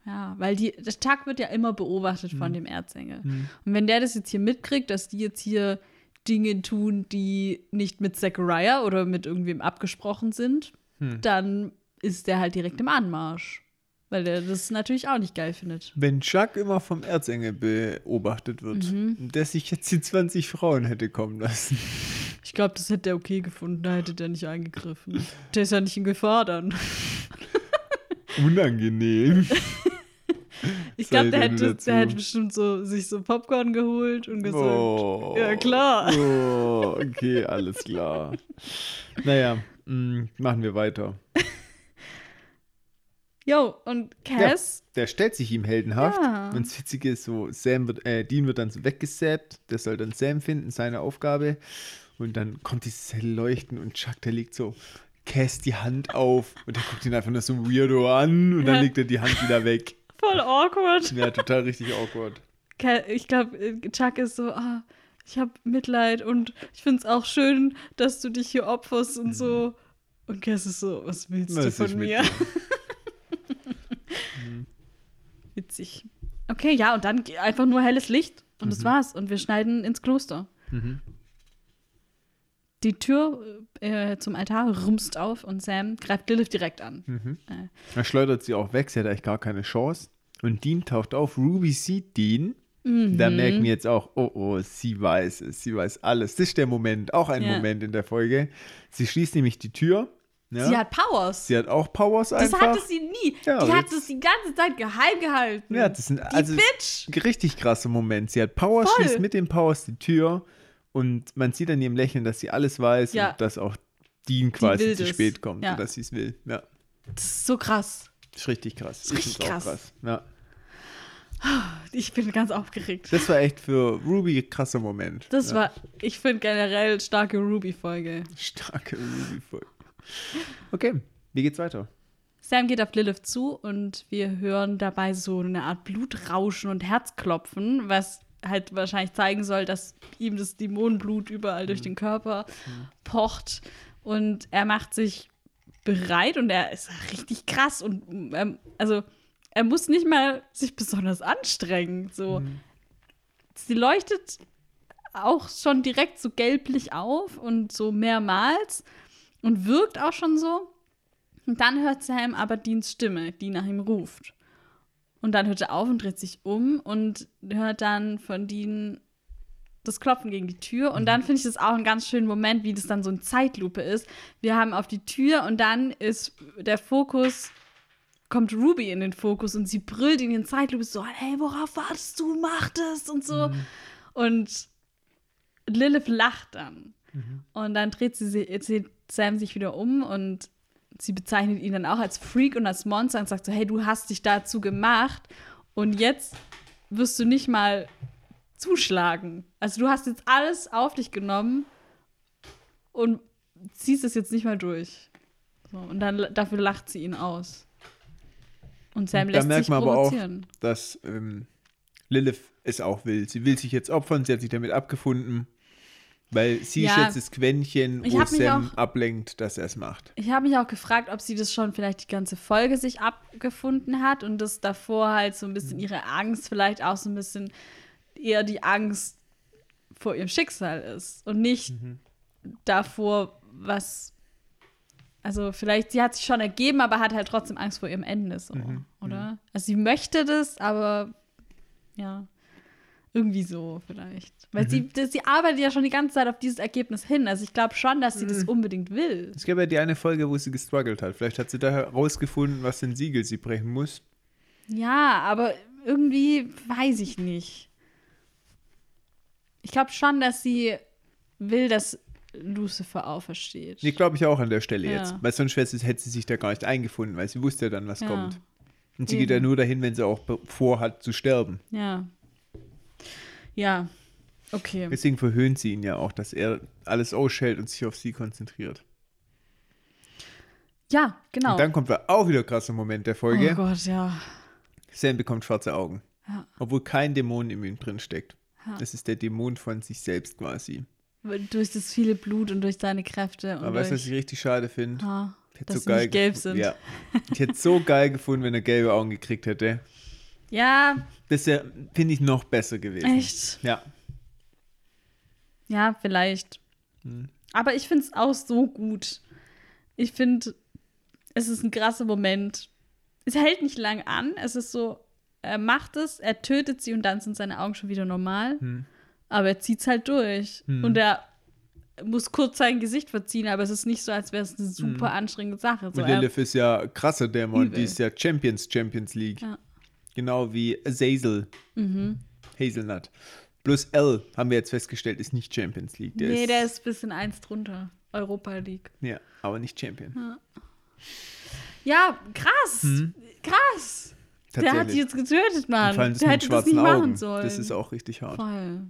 [SPEAKER 1] Ja, weil die, der Chuck wird ja immer beobachtet
[SPEAKER 2] Mhm.
[SPEAKER 1] von dem Erzengel. Und wenn der das jetzt hier mitkriegt, dass die jetzt hier Dinge tun, die nicht mit Zachariah oder mit irgendwem abgesprochen sind,
[SPEAKER 2] Hm.
[SPEAKER 1] dann ist der halt direkt im Anmarsch. Weil der das natürlich auch nicht geil findet.
[SPEAKER 2] Wenn Chuck immer vom Erzengel beobachtet wird,
[SPEAKER 1] Mhm.
[SPEAKER 2] der sich jetzt die 20 Frauen hätte kommen lassen.
[SPEAKER 1] Ich glaube, das hätte er okay gefunden, da hätte der nicht eingegriffen. Der ist ja nicht in Gefahr dann.
[SPEAKER 2] Unangenehm.
[SPEAKER 1] Ich glaube, der, hätte, der hätte bestimmt so, sich so Popcorn geholt und gesagt,
[SPEAKER 2] Oh.
[SPEAKER 1] ja klar.
[SPEAKER 2] Oh, okay, alles klar. Naja, mh, machen wir weiter.
[SPEAKER 1] Jo, und Cass,
[SPEAKER 2] Der stellt sich ihm heldenhaft.
[SPEAKER 1] Ja.
[SPEAKER 2] Und das Witzige ist so, Sam wird, äh, Dean wird dann so weggesappt. Der soll dann Sam finden, seine Aufgabe. Und dann kommt dieses helle Leuchten und Chuck, der legt so Cass die Hand auf und der guckt ihn einfach nur so weirdo an und dann
[SPEAKER 1] Ja.
[SPEAKER 2] legt er die Hand wieder weg.
[SPEAKER 1] voll awkward.
[SPEAKER 2] Ja, total richtig awkward.
[SPEAKER 1] Ich glaube, Chuck ist so, ah, ich habe Mitleid und ich finde es auch schön, dass du dich hier opferst und so. Und Cass ist so, was willst du
[SPEAKER 2] Was
[SPEAKER 1] von
[SPEAKER 2] ist mit
[SPEAKER 1] mir? Witzig. Okay, ja, und dann einfach nur helles Licht und
[SPEAKER 2] Mhm.
[SPEAKER 1] das war's. Und wir schneiden ins Kloster. Die Tür äh, zum Altar rumst auf und Sam greift Lilith direkt an.
[SPEAKER 2] Mhm.
[SPEAKER 1] Äh,
[SPEAKER 2] Er schleudert sie auch weg, sie hat eigentlich gar keine Chance. Und Dean taucht auf, Ruby sieht Dean.
[SPEAKER 1] Mhm.
[SPEAKER 2] Da merken wir jetzt auch, oh oh, sie weiß es, sie weiß alles. Das ist der Moment, auch ein
[SPEAKER 1] Ja.
[SPEAKER 2] Moment in der Folge. Sie schließt nämlich die Tür. Ja?
[SPEAKER 1] Sie hat Powers.
[SPEAKER 2] Sie hat auch Powers
[SPEAKER 1] das
[SPEAKER 2] einfach.
[SPEAKER 1] hatte sie nie.
[SPEAKER 2] Ja,
[SPEAKER 1] die hat es die ganze Zeit geheim gehalten.
[SPEAKER 2] ja, das sind
[SPEAKER 1] die
[SPEAKER 2] also
[SPEAKER 1] Bitch.
[SPEAKER 2] richtig krasser Moment. Sie hat Powers,
[SPEAKER 1] Voll.
[SPEAKER 2] schließt mit den Powers die Tür und man sieht an ihrem Lächeln, dass sie alles weiß
[SPEAKER 1] Ja.
[SPEAKER 2] und dass auch Dean quasi zu
[SPEAKER 1] das.
[SPEAKER 2] spät kommt und dass sie es will. Ja,
[SPEAKER 1] Das ist so krass.
[SPEAKER 2] das ist richtig krass.
[SPEAKER 1] ist richtig
[SPEAKER 2] auch
[SPEAKER 1] krass.
[SPEAKER 2] Ja.
[SPEAKER 1] Ich bin ganz aufgeregt.
[SPEAKER 2] Das war echt für Ruby ein krasser Moment.
[SPEAKER 1] Das war, ich finde generell starke Ruby-Folge.
[SPEAKER 2] starke Ruby-Folge. Okay, wie geht's weiter?
[SPEAKER 1] Sam geht auf Lilith zu und wir hören dabei so eine Art Blutrauschen und Herzklopfen, was halt wahrscheinlich zeigen soll, dass ihm das Dämonenblut überall durch den Körper pocht. Und er macht sich bereit und er ist richtig krass und ähm, also er muss nicht mal sich besonders anstrengen. So, sie leuchtet auch schon direkt so gelblich auf und so mehrmals und wirkt auch schon so. Und dann hört Sam aber Deans Stimme, die nach ihm ruft. Und dann hört er auf und dreht sich um und hört dann von Dean das Klopfen gegen die Tür. Und dann finde ich das auch einen ganz schönen Moment, wie das dann so eine Zeitlupe ist. Wir haben auf die Tür und dann ist der Fokus, kommt Ruby in den Fokus und sie brüllt in den Zeitlupe so, hey, worauf wartest du? Mach das und so. Und Lilith lacht dann. Und dann dreht sie, sie Sam sich wieder um und sie bezeichnet ihn dann auch als Freak und als Monster und sagt so, hey, du hast dich dazu gemacht und jetzt wirst du nicht mal zuschlagen. Also du hast jetzt alles auf dich genommen und ziehst es jetzt nicht mal durch. So, und dann dafür lacht sie ihn aus. Und Sam
[SPEAKER 2] Da
[SPEAKER 1] lässt
[SPEAKER 2] merkt
[SPEAKER 1] sich
[SPEAKER 2] man aber auch, dass ähm, Lilith es auch will. Sie will sich jetzt opfern, sie hat sich damit abgefunden, weil sie
[SPEAKER 1] Ja.
[SPEAKER 2] ist jetzt das Quäntchen, wo Sam
[SPEAKER 1] auch-
[SPEAKER 2] ablenkt, dass er es macht.
[SPEAKER 1] Ich habe mich auch gefragt, ob sie das schon vielleicht die ganze Folge sich abgefunden hat und das davor halt so ein bisschen ihre Angst, vielleicht auch so ein bisschen eher die Angst vor ihrem Schicksal ist und nicht davor, was. Also vielleicht, sie hat sich schon ergeben, aber hat halt trotzdem Angst vor ihrem Ende, so, oder? Also sie möchte das, aber ja, irgendwie so vielleicht. Weil sie, das, sie arbeitet ja schon die ganze Zeit auf dieses Ergebnis hin. Also ich glaube schon, dass sie das unbedingt will.
[SPEAKER 2] Es gab ja die eine Folge, wo sie gestruggelt hat. Vielleicht hat sie da herausgefunden, was für ein Siegel sie brechen muss.
[SPEAKER 1] Ja, aber irgendwie weiß ich nicht. Ich glaube schon, dass sie will, dass Lucifer aufersteht.
[SPEAKER 2] Nee, glaube ich auch an der Stelle
[SPEAKER 1] Ja.
[SPEAKER 2] jetzt. Weil sonst hätte sie sich da gar nicht eingefunden, weil sie wusste ja dann, was
[SPEAKER 1] Ja.
[SPEAKER 2] kommt. Und sie geht
[SPEAKER 1] Eben.
[SPEAKER 2] ja nur dahin, wenn sie auch vorhat zu sterben.
[SPEAKER 1] Ja. Ja. Okay.
[SPEAKER 2] Deswegen verhöhnt sie ihn ja auch, dass er alles ausschält und sich auf sie konzentriert.
[SPEAKER 1] Ja, genau.
[SPEAKER 2] Und dann kommt da auch wieder ein krasser Moment der Folge.
[SPEAKER 1] oh Gott, ja.
[SPEAKER 2] Sam bekommt schwarze Augen.
[SPEAKER 1] Ja.
[SPEAKER 2] Obwohl kein Dämon in ihm drin steckt.
[SPEAKER 1] Ja.
[SPEAKER 2] Das ist der Dämon von sich selbst quasi.
[SPEAKER 1] Durch das viele Blut und durch seine Kräfte. Und
[SPEAKER 2] Aber weißt du, was ich richtig schade finde?
[SPEAKER 1] Ah,
[SPEAKER 2] hätte
[SPEAKER 1] dass
[SPEAKER 2] so
[SPEAKER 1] sie nicht gelb sind.
[SPEAKER 2] Ja. Ich hätte so geil gefunden, wenn er gelbe Augen gekriegt hätte.
[SPEAKER 1] Ja,
[SPEAKER 2] Das wäre, finde ich, noch besser gewesen.
[SPEAKER 1] echt.
[SPEAKER 2] Ja.
[SPEAKER 1] Ja, vielleicht.
[SPEAKER 2] Hm.
[SPEAKER 1] Aber ich finde es auch so gut. Ich finde, es ist ein krasser Moment. Es hält nicht lang an. Es ist so, er macht es, er tötet sie und dann sind seine Augen schon wieder normal.
[SPEAKER 2] Hm.
[SPEAKER 1] Aber er zieht es halt durch.
[SPEAKER 2] Hm.
[SPEAKER 1] Und er muss kurz sein Gesicht verziehen, aber es ist nicht so, als wäre es eine super anstrengende Sache. So,
[SPEAKER 2] Und Lilith ist ja krasser Dämon.
[SPEAKER 1] Übel.
[SPEAKER 2] Die ist ja Champions Champions League.
[SPEAKER 1] Ja.
[SPEAKER 2] Genau wie Azazel.
[SPEAKER 1] mhm.
[SPEAKER 2] Hazelnut. Plus L, haben wir jetzt festgestellt, ist nicht Champions League. Der
[SPEAKER 1] nee,
[SPEAKER 2] ist,
[SPEAKER 1] der ist ein bisschen eins drunter. Europa League.
[SPEAKER 2] Ja, aber nicht Champion.
[SPEAKER 1] Ja, krass. Krass. Der hat die
[SPEAKER 2] Hm. Tatsächlich.
[SPEAKER 1] jetzt getötet, Mann.
[SPEAKER 2] Und vor allem das
[SPEAKER 1] Der hätte das nicht
[SPEAKER 2] Augen.
[SPEAKER 1] machen sollen.
[SPEAKER 2] Das ist auch richtig hart.
[SPEAKER 1] Voll.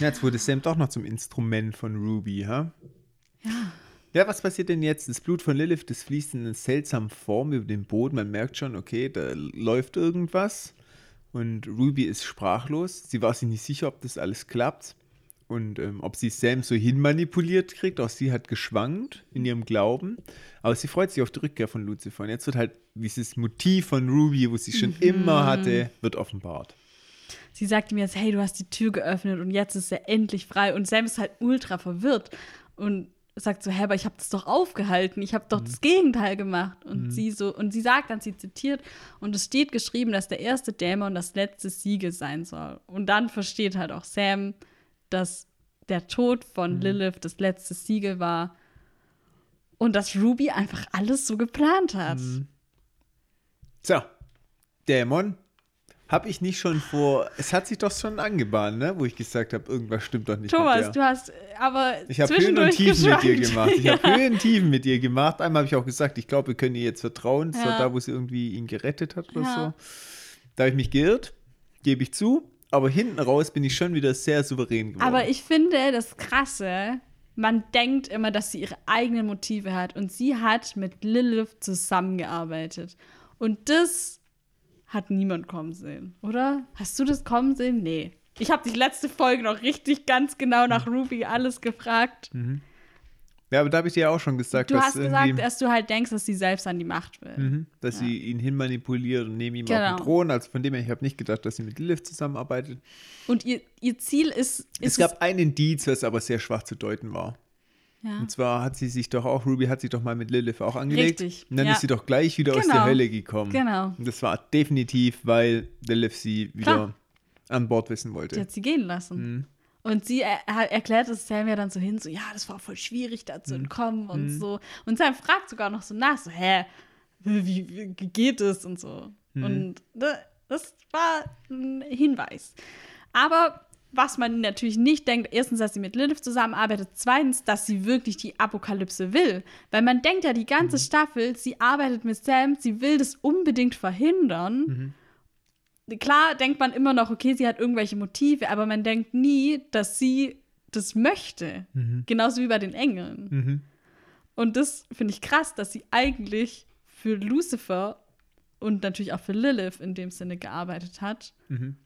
[SPEAKER 2] Ja, jetzt wurde Sam doch noch zum Instrument von Ruby, ha?
[SPEAKER 1] Ja.
[SPEAKER 2] Ja, was passiert denn jetzt? Das Blut von Lilith, das fließt in einer seltsamen Form über den Boden. Man merkt schon, okay, da läuft irgendwas. Und Ruby ist sprachlos. Sie war sich nicht sicher, ob das alles klappt. Und ähm, ob sie Sam so hinmanipuliert kriegt. Auch sie hat geschwankt in ihrem Glauben. Aber sie freut sich auf die Rückkehr von Lucifer. Und jetzt wird halt dieses Motiv von Ruby, wo sie schon immer hatte, wird offenbart.
[SPEAKER 1] Sie sagt ihm jetzt, hey, du hast die Tür geöffnet und jetzt ist er endlich frei. Und Sam ist halt ultra verwirrt und sagt so, hä, aber ich habe das doch aufgehalten, ich habe doch das Gegenteil gemacht. Und sie so, und sie sagt dann, sie zitiert, und es steht geschrieben, dass der erste Dämon das letzte Siegel sein soll. Und dann versteht halt auch Sam, dass der Tod von Lilith das letzte Siegel war und dass Ruby einfach alles so geplant hat.
[SPEAKER 2] So, Dämon. Habe ich nicht schon vor. Es hat sich doch schon angebahnt, ne? Wo ich gesagt habe, irgendwas stimmt doch nicht.
[SPEAKER 1] Thomas, du hast aber
[SPEAKER 2] Ich habe Höhen und Tiefen mit dir gemacht. Ich
[SPEAKER 1] Ja.
[SPEAKER 2] habe Höhen und Tiefen mit dir gemacht. Einmal habe ich auch gesagt, ich glaube, wir können ihr jetzt vertrauen. So
[SPEAKER 1] Ja.
[SPEAKER 2] da, wo sie irgendwie ihn gerettet hat oder
[SPEAKER 1] Ja.
[SPEAKER 2] so. Da habe ich mich geirrt, gebe ich zu. Aber hinten raus bin ich schon wieder sehr souverän geworden.
[SPEAKER 1] Aber ich finde das Krasse, man denkt immer, dass sie ihre eigenen Motive hat und sie hat mit Lilith zusammengearbeitet. Und das hat niemand kommen sehen, oder? Hast du das kommen sehen? Nee. Ich habe dich letzte Folge noch richtig ganz genau nach Ruby alles gefragt.
[SPEAKER 2] ja, aber da habe ich dir ja auch schon gesagt,
[SPEAKER 1] Du
[SPEAKER 2] dass,
[SPEAKER 1] hast gesagt, dass du halt denkst, dass sie selbst an die Macht will.
[SPEAKER 2] Mhm, dass sie ihn hinmanipuliert und neben ihm auch
[SPEAKER 1] Genau.
[SPEAKER 2] einen Thron. Also von dem her, ich habe nicht gedacht, dass sie mit Lilith zusammenarbeitet.
[SPEAKER 1] Und ihr, ihr Ziel ist, ist
[SPEAKER 2] es gab ein Indiz, was aber sehr schwach zu deuten war.
[SPEAKER 1] Ja.
[SPEAKER 2] Und zwar hat sie sich doch auch, Ruby hat sich doch mal mit Lilith auch angelegt.
[SPEAKER 1] Richtig,
[SPEAKER 2] Und dann
[SPEAKER 1] ja.
[SPEAKER 2] ist sie doch gleich wieder aus
[SPEAKER 1] Genau.
[SPEAKER 2] der Hölle gekommen.
[SPEAKER 1] Genau.
[SPEAKER 2] Und das war definitiv, weil Lilith sie wieder
[SPEAKER 1] Klar.
[SPEAKER 2] an Bord wissen
[SPEAKER 1] Die
[SPEAKER 2] wollte.
[SPEAKER 1] hat sie gehen lassen.
[SPEAKER 2] Mhm.
[SPEAKER 1] Und sie er, er erklärt es Sam ja dann so hin, so, ja, das war voll schwierig, da
[SPEAKER 2] Mhm.
[SPEAKER 1] zu entkommen und so. Und Sam fragt sogar noch so nach, so, hä, wie, wie, geht es und so.
[SPEAKER 2] Mhm.
[SPEAKER 1] Und das war ein Hinweis. Aber was man natürlich nicht denkt, erstens, dass sie mit Lilith zusammenarbeitet, zweitens, dass sie wirklich die Apokalypse will. Weil man denkt ja die ganze
[SPEAKER 2] Mhm.
[SPEAKER 1] Staffel, sie arbeitet mit Sam, sie will das unbedingt verhindern.
[SPEAKER 2] Mhm.
[SPEAKER 1] Klar denkt man immer noch, okay, sie hat irgendwelche Motive, aber man denkt nie, dass sie das möchte. Genauso wie bei den Engeln.
[SPEAKER 2] Mhm.
[SPEAKER 1] Und das finde ich krass, dass sie eigentlich für Lucifer und natürlich auch für Lilith in dem Sinne gearbeitet hat.
[SPEAKER 2] Mhm.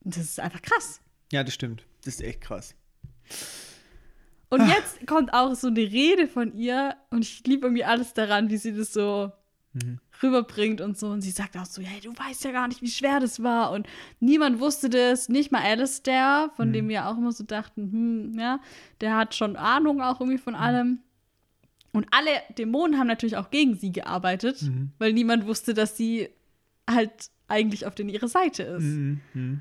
[SPEAKER 1] Das ist einfach krass.
[SPEAKER 2] Ja, das stimmt. Das ist echt krass.
[SPEAKER 1] Und
[SPEAKER 2] Ah.
[SPEAKER 1] jetzt kommt auch so eine Rede von ihr und ich liebe irgendwie alles daran, wie sie das so
[SPEAKER 2] Mhm.
[SPEAKER 1] rüberbringt und so. Und sie sagt auch so, hey, du weißt ja gar nicht, wie schwer das war. Und niemand wusste das, nicht mal Alistair, von
[SPEAKER 2] Mhm.
[SPEAKER 1] dem wir auch immer so dachten, hm, ja, der hat schon Ahnung auch irgendwie
[SPEAKER 2] Mhm.
[SPEAKER 1] von allem. Und alle Dämonen haben natürlich auch gegen sie gearbeitet,
[SPEAKER 2] Mhm.
[SPEAKER 1] weil niemand wusste, dass sie halt eigentlich auf den ihre Seite ist.
[SPEAKER 2] Mhm.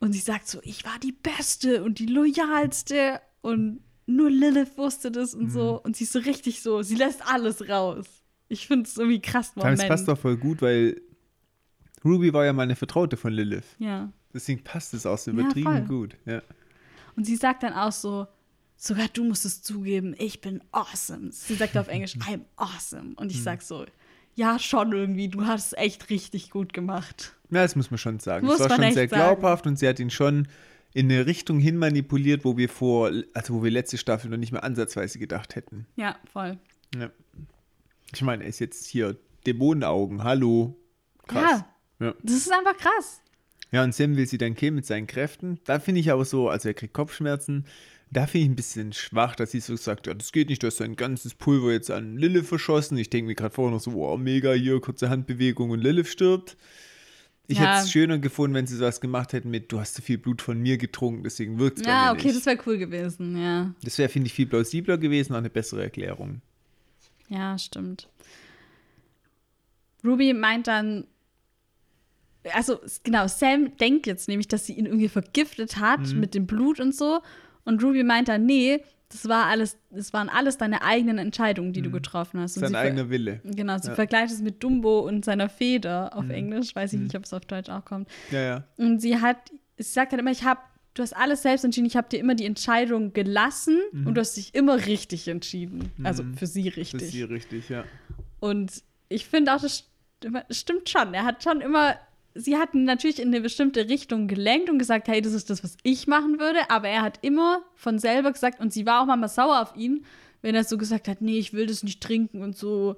[SPEAKER 2] Mhm.
[SPEAKER 1] Und sie sagt so, ich war die Beste und die Loyalste und nur Lilith wusste das und
[SPEAKER 2] Mhm.
[SPEAKER 1] so. Und sie ist so richtig so, sie lässt alles raus. Ich finde es irgendwie krass, Moment.
[SPEAKER 2] Es passt doch voll gut, weil Ruby war ja mal eine Vertraute von Lilith.
[SPEAKER 1] Ja.
[SPEAKER 2] Deswegen passt es auch so
[SPEAKER 1] Ja,
[SPEAKER 2] übertrieben
[SPEAKER 1] voll.
[SPEAKER 2] gut. Ja.
[SPEAKER 1] Und sie sagt dann auch so, sogar du musst es zugeben, ich bin awesome. Sie sagt auf Englisch, I'm awesome. Und
[SPEAKER 2] Mhm.
[SPEAKER 1] ich sag so, ja, schon irgendwie, du hast es echt richtig gut gemacht.
[SPEAKER 2] Ja, das muss man schon sagen.
[SPEAKER 1] Muss
[SPEAKER 2] es war schon sehr
[SPEAKER 1] sagen.
[SPEAKER 2] glaubhaft und sie hat ihn schon in eine Richtung hin manipuliert, wo wir vor, also wo wir letzte Staffel noch nicht mehr ansatzweise gedacht hätten.
[SPEAKER 1] Ja, voll.
[SPEAKER 2] Ja. Ich meine, er ist jetzt hier Dämonenaugen, hallo. Krass.
[SPEAKER 1] Ja,
[SPEAKER 2] Ja.
[SPEAKER 1] das ist einfach krass.
[SPEAKER 2] Ja, und Sam will sie dann killen mit seinen Kräften. Da finde ich aber so, also er kriegt Kopfschmerzen. Da finde ich ein bisschen schwach, dass sie so sagt, ja, das geht nicht, du hast dein ganzes Pulver jetzt an Lilith verschossen. Ich denke mir gerade vorher noch so, wow, mega, hier, kurze Handbewegung und Lilith stirbt. Ich
[SPEAKER 1] Ja.
[SPEAKER 2] hätte es schöner gefunden, wenn sie sowas gemacht hätten mit, du hast zu viel Blut von mir getrunken, deswegen wirkt es
[SPEAKER 1] Ja, okay,
[SPEAKER 2] nicht.
[SPEAKER 1] das wäre cool gewesen, ja.
[SPEAKER 2] Das wäre, finde ich, viel plausibler gewesen, auch eine bessere Erklärung.
[SPEAKER 1] Ja, stimmt. Ruby meint dann, also genau, Sam denkt jetzt nämlich, dass sie ihn irgendwie vergiftet hat
[SPEAKER 2] Mhm.
[SPEAKER 1] mit dem Blut und so. Und Ruby meint dann, nee, das war alles, das waren alles deine eigenen Entscheidungen, die du getroffen hast. Und
[SPEAKER 2] Mhm. Sein
[SPEAKER 1] sie
[SPEAKER 2] eigener Wille.
[SPEAKER 1] Genau, sie
[SPEAKER 2] Ja. Mhm.
[SPEAKER 1] vergleicht es mit Dumbo und seiner Feder auf Englisch. Weiß ich nicht, ob es auf Deutsch auch kommt.
[SPEAKER 2] Ja, ja.
[SPEAKER 1] Und sie hat, sie sagt halt immer, ich habe, du hast alles selbst entschieden, ich habe dir immer die Entscheidung gelassen und du hast dich immer richtig entschieden. Also für sie
[SPEAKER 2] Mhm.
[SPEAKER 1] Richtig.
[SPEAKER 2] ist hier richtig, ja.
[SPEAKER 1] Und ich finde auch, das stimmt schon. Er hat schon immer, sie hat ihn natürlich in eine bestimmte Richtung gelenkt und gesagt, hey, das ist das, was ich machen würde. Aber er hat immer von selber gesagt, und sie war auch manchmal sauer auf ihn, wenn er so gesagt hat, nee, ich will das nicht trinken und so.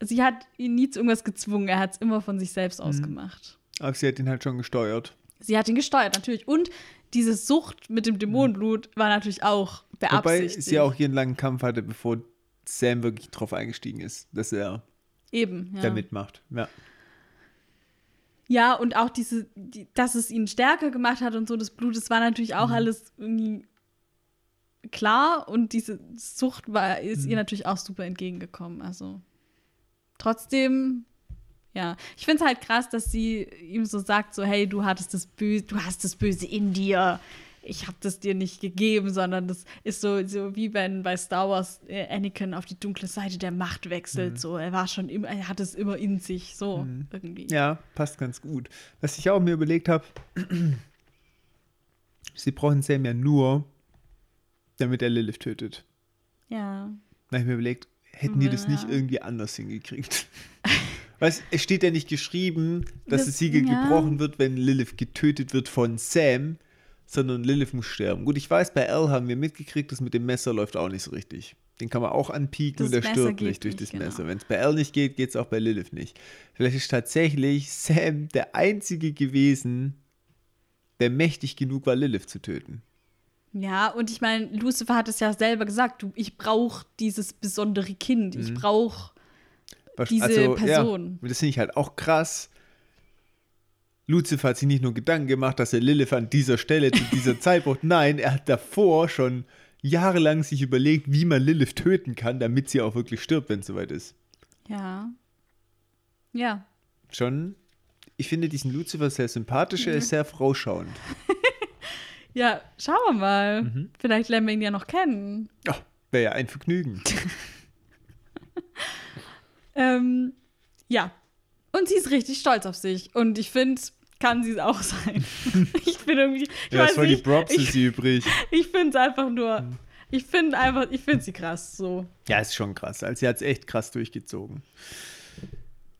[SPEAKER 1] Sie hat ihn nie zu irgendwas gezwungen. Er hat es immer von sich selbst
[SPEAKER 2] Mhm.
[SPEAKER 1] ausgemacht.
[SPEAKER 2] Aber sie hat ihn halt schon gesteuert.
[SPEAKER 1] Sie hat ihn gesteuert, natürlich. Und diese Sucht mit dem Dämonenblut war natürlich auch
[SPEAKER 2] Wobei
[SPEAKER 1] beabsichtigt.
[SPEAKER 2] sie auch hier einen langen Kampf hatte, bevor Sam wirklich drauf eingestiegen ist, dass er
[SPEAKER 1] Eben, ja.
[SPEAKER 2] da mitmacht. Ja.
[SPEAKER 1] Ja, und auch diese, die, dass es ihn stärker gemacht hat und so, das Blut, das war natürlich
[SPEAKER 2] Mhm.
[SPEAKER 1] auch alles irgendwie klar und diese Sucht war, ist
[SPEAKER 2] Mhm.
[SPEAKER 1] ihr natürlich auch super entgegengekommen. Also trotzdem, ja, ich finde es halt krass, dass sie ihm so sagt, so, hey, du hattest das Böse, du hast das Böse in dir. Ich habe das dir nicht gegeben, sondern das ist so, so wie wenn bei Star Wars äh, Anakin auf die dunkle Seite der Macht wechselt.
[SPEAKER 2] Mhm.
[SPEAKER 1] So, er war schon immer, er hat es immer in sich, so irgendwie.
[SPEAKER 2] ja, passt ganz gut. Was ich auch mir überlegt habe, sie brauchen Sam ja nur, damit er Lilith tötet.
[SPEAKER 1] Ja.
[SPEAKER 2] Da habe ich mir überlegt, hätten die das nicht
[SPEAKER 1] Ja.
[SPEAKER 2] irgendwie anders hingekriegt? Weißt, es steht ja nicht geschrieben, dass
[SPEAKER 1] Das-
[SPEAKER 2] das Siegel
[SPEAKER 1] ja.
[SPEAKER 2] gebrochen wird, wenn Lilith getötet wird von Sam, sondern Lilith muss sterben. Gut, ich weiß, bei Al haben wir mitgekriegt, das mit dem Messer läuft auch nicht so richtig. Den kann man auch anpieken
[SPEAKER 1] Das
[SPEAKER 2] und der
[SPEAKER 1] Messer
[SPEAKER 2] stirbt nicht durch
[SPEAKER 1] nicht,
[SPEAKER 2] das
[SPEAKER 1] genau.
[SPEAKER 2] Messer. Wenn es bei Al nicht geht, geht es auch bei Lilith nicht. Vielleicht ist tatsächlich Sam der Einzige gewesen, der mächtig genug war, Lilith zu töten.
[SPEAKER 1] Ja, und ich meine, Lucifer hat es ja selber gesagt, du, ich brauche dieses besondere Kind, ich brauche Diese Person.
[SPEAKER 2] Ja, das finde ich halt auch krass. Lucifer hat sich nicht nur Gedanken gemacht, dass er Lilith an dieser Stelle zu dieser Zeit braucht. Nein, er hat davor schon jahrelang sich überlegt, wie man Lilith töten kann, damit sie auch wirklich stirbt, wenn es soweit ist.
[SPEAKER 1] ja. Ja.
[SPEAKER 2] Schon, ich finde diesen Lucifer sehr sympathisch, er ist sehr vorausschauend.
[SPEAKER 1] Ja, schauen wir mal.
[SPEAKER 2] Mhm.
[SPEAKER 1] Vielleicht lernen wir ihn ja noch kennen.
[SPEAKER 2] Ja, wäre ja ein Vergnügen.
[SPEAKER 1] Ähm, ja. Und sie ist richtig stolz auf sich. Und ich finde, kann sie es auch sein. ich bin irgendwie. Ich
[SPEAKER 2] ja,
[SPEAKER 1] weiß
[SPEAKER 2] voll die
[SPEAKER 1] nicht,
[SPEAKER 2] Props
[SPEAKER 1] ich,
[SPEAKER 2] ist sie übrig.
[SPEAKER 1] ich finde es einfach nur. Ich finde einfach, ich finde sie krass so.
[SPEAKER 2] Ja, ist schon krass. Also sie hat es echt krass durchgezogen.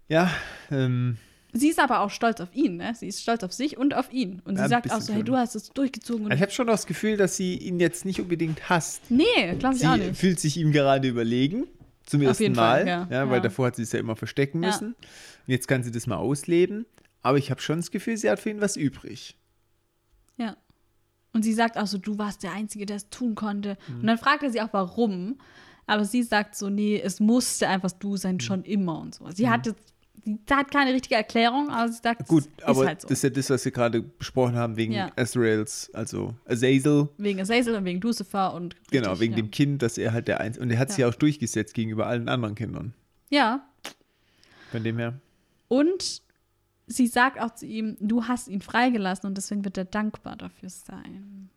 [SPEAKER 2] Ja, ähm,
[SPEAKER 1] Sie ist aber auch stolz auf ihn, ne? Sie ist stolz auf sich und auf ihn. Und sie
[SPEAKER 2] Ja,
[SPEAKER 1] sagt auch so, hey, du hast es durchgezogen. Und
[SPEAKER 2] ich habe schon das Gefühl, dass sie ihn jetzt nicht unbedingt hasst.
[SPEAKER 1] nee, glaube ich
[SPEAKER 2] Sie
[SPEAKER 1] auch nicht.
[SPEAKER 2] fühlt sich ihm gerade überlegen. Zum
[SPEAKER 1] Auf
[SPEAKER 2] ersten Mal.
[SPEAKER 1] Fall, ja.
[SPEAKER 2] ja, weil davor hat sie es ja immer verstecken
[SPEAKER 1] Ja.
[SPEAKER 2] Und jetzt kann sie das mal ausleben. Aber ich habe schon das Gefühl, sie hat für ihn was übrig.
[SPEAKER 1] Ja. Und sie sagt auch so, du warst der Einzige, der es tun konnte.
[SPEAKER 2] Mhm.
[SPEAKER 1] Und dann fragt er sie auch, warum. Aber sie sagt so, nee, es musste einfach du
[SPEAKER 2] Mhm.
[SPEAKER 1] sein, schon immer und so. Sie hat jetzt, sie hat keine richtige Erklärung, aber sie sagt,
[SPEAKER 2] Gut,
[SPEAKER 1] es
[SPEAKER 2] aber
[SPEAKER 1] ist halt so.
[SPEAKER 2] das ist ja das, was wir gerade besprochen haben, wegen
[SPEAKER 1] Ja.
[SPEAKER 2] Azraels, also Azazel.
[SPEAKER 1] wegen Azazel und wegen Lucifer und
[SPEAKER 2] Genau,
[SPEAKER 1] richtig,
[SPEAKER 2] wegen
[SPEAKER 1] ja.
[SPEAKER 2] dem Kind, dass er halt der Einzige. Und er hat sich ja auch durchgesetzt gegenüber allen anderen Kindern.
[SPEAKER 1] Ja.
[SPEAKER 2] Von dem her.
[SPEAKER 1] Und sie sagt auch zu ihm, du hast ihn freigelassen und deswegen wird er dankbar dafür sein.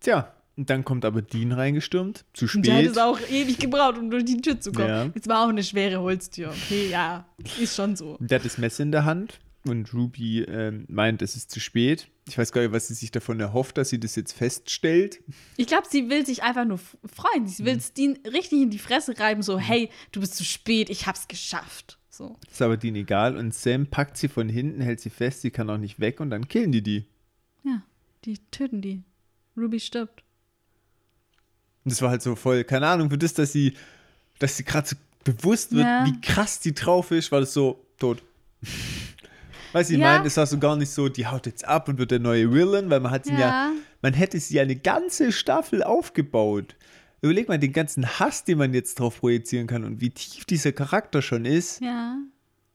[SPEAKER 2] Tja, und dann kommt aber Dean reingestürmt. Zu
[SPEAKER 1] Und der hat
[SPEAKER 2] spät.
[SPEAKER 1] es auch ewig gebraucht, um durch die Tür zu kommen.
[SPEAKER 2] Ja.
[SPEAKER 1] Jetzt war auch eine schwere Holztür. Okay, ja, ist schon so.
[SPEAKER 2] Der hat das Messer in der Hand und Ruby ähm, meint, es ist zu spät. Ich weiß gar nicht, was sie sich davon erhofft, dass sie das jetzt feststellt.
[SPEAKER 1] Ich glaube, sie will sich einfach nur freuen. Sie
[SPEAKER 2] Mhm.
[SPEAKER 1] will es Dean richtig in die Fresse reiben, so, hey, du bist zu spät, ich hab's geschafft. So.
[SPEAKER 2] Ist aber Dean egal und Sam packt sie von hinten, hält sie fest, sie kann auch nicht weg und dann killen die die.
[SPEAKER 1] Ja, die töten die. Ruby stirbt.
[SPEAKER 2] Und das war halt so voll, keine Ahnung, für das, dass sie, dass sie gerade so bewusst wird,
[SPEAKER 1] Ja.
[SPEAKER 2] wie krass die drauf ist, war das so tot. Weißt du, ich
[SPEAKER 1] Ja.
[SPEAKER 2] meine, es war so gar nicht so, die haut jetzt ab und wird der neue Villain, weil man hat ihn ja,
[SPEAKER 1] Ja.
[SPEAKER 2] man hätte sie eine ganze Staffel aufgebaut. Überleg mal den ganzen Hass, den man jetzt drauf projizieren kann und wie tief dieser Charakter schon ist.
[SPEAKER 1] Ja.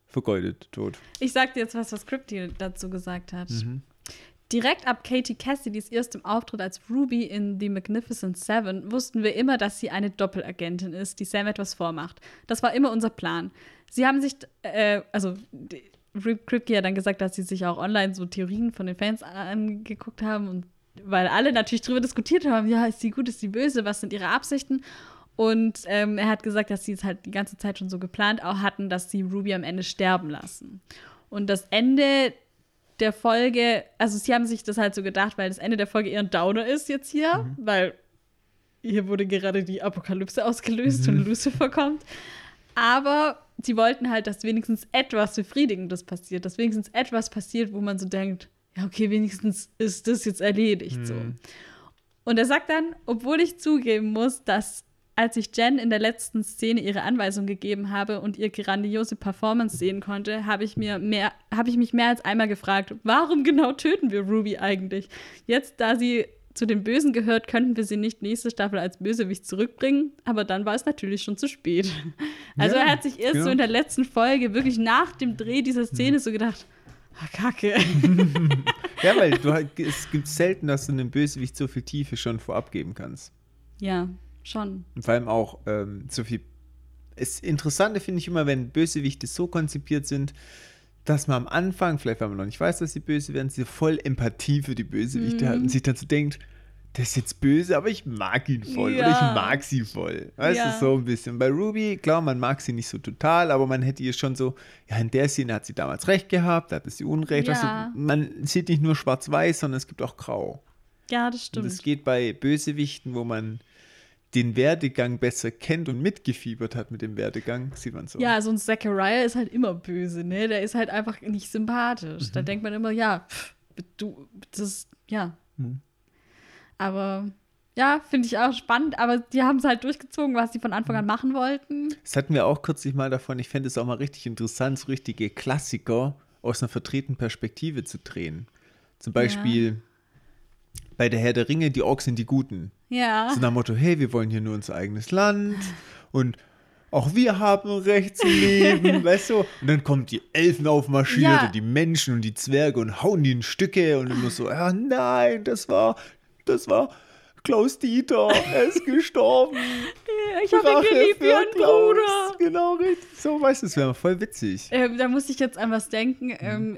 [SPEAKER 2] Vergeudet, tot.
[SPEAKER 1] Ich sag dir jetzt was, was Crypty dazu gesagt hat.
[SPEAKER 2] Mhm.
[SPEAKER 1] Direkt ab Katie Cassidys erstem Auftritt als Ruby in The Magnificent Seven wussten wir immer, dass sie eine Doppelagentin ist, die Sam etwas vormacht. Das war immer unser Plan. Sie haben sich, äh, also die- Kripke hat dann gesagt, dass sie sich auch online so Theorien von den Fans angeguckt haben und weil alle natürlich darüber diskutiert haben, ja, ist sie gut, ist sie böse, was sind ihre Absichten? Und ähm, er hat gesagt, dass sie es halt die ganze Zeit schon so geplant auch hatten, dass sie Ruby am Ende sterben lassen. Und das Ende der Folge, also sie haben sich das halt so gedacht, weil das Ende der Folge eher ein Downer ist jetzt hier, weil hier wurde gerade die Apokalypse ausgelöst und Lucifer kommt. Aber sie wollten halt, dass wenigstens etwas Befriedigendes passiert, dass wenigstens etwas passiert, wo man so denkt, ja, okay, wenigstens ist das jetzt erledigt. So. Und er sagt dann, obwohl ich zugeben muss, dass als ich Jen in der letzten Szene ihre Anweisung gegeben habe und ihr grandiose Performance sehen konnte, habe ich mir mehr, habe ich mich mehr als einmal gefragt, warum genau töten wir Ruby eigentlich? Jetzt, da sie zu den Bösen gehört, könnten wir sie nicht nächste Staffel als Bösewicht zurückbringen, aber dann war es natürlich schon zu spät. Also
[SPEAKER 2] Ja,
[SPEAKER 1] er hat sich erst
[SPEAKER 2] ja.
[SPEAKER 1] so in der letzten Folge wirklich nach dem Dreh dieser Szene so gedacht, ah, Kacke.
[SPEAKER 2] Ja, weil du, es gibt selten, dass du einem Bösewicht so viel Tiefe schon vorab geben kannst.
[SPEAKER 1] ja, schon.
[SPEAKER 2] Und vor allem auch ähm, so viel. Das Interessante finde ich immer, wenn Bösewichte so konzipiert sind, dass man am Anfang, vielleicht weil man noch nicht weiß, dass sie böse werden, sie voll Empathie für die Bösewichte
[SPEAKER 1] Mhm.
[SPEAKER 2] hat und sich so denkt, der ist jetzt böse, aber ich mag ihn voll oder
[SPEAKER 1] Ja.
[SPEAKER 2] ich mag sie voll. Weißt
[SPEAKER 1] Ja.
[SPEAKER 2] du, so ein bisschen. Bei Ruby, klar, man mag sie nicht so total, aber man hätte ihr schon so, ja, in der Szene hat sie damals recht gehabt, da hatte sie Unrecht.
[SPEAKER 1] Ja.
[SPEAKER 2] Also, man sieht nicht nur schwarz-weiß, sondern es gibt auch grau.
[SPEAKER 1] Ja, das
[SPEAKER 2] Und
[SPEAKER 1] stimmt.
[SPEAKER 2] es geht bei Bösewichten, wo man den Werdegang besser kennt und mitgefiebert hat mit dem Werdegang, sieht man so.
[SPEAKER 1] Ja, so ein Zachariah ist halt immer böse, ne? Der ist halt einfach nicht sympathisch. Da denkt man immer, ja, pff, du, das ist, ja.
[SPEAKER 2] Mhm.
[SPEAKER 1] Aber ja, finde ich auch spannend, aber die haben es halt durchgezogen, was sie von Anfang an machen wollten.
[SPEAKER 2] Das hatten wir auch kürzlich mal davon. Ich fände es auch mal richtig interessant, so richtige Klassiker aus einer vertretenen Perspektive zu drehen. Zum Beispiel bei der Herr der Ringe, die Orks sind die Guten.
[SPEAKER 1] Ja.
[SPEAKER 2] So nach dem Motto, hey, wir wollen hier nur unser eigenes Land und auch wir haben Recht zu leben, weißt du? Und dann kommen die Elfen aufmarschiert
[SPEAKER 1] Ja.
[SPEAKER 2] und die Menschen und die Zwerge und hauen die in Stücke und immer so, ja, nein, das war, das war Klaus Dieter, er ist gestorben.
[SPEAKER 1] ich habe ihn geliebt wie ein. Bruder.
[SPEAKER 2] Genau, richtig. So, weißt du, das wäre voll witzig.
[SPEAKER 1] Ähm, da muss ich jetzt an was
[SPEAKER 2] Mhm.
[SPEAKER 1] denken. Ähm,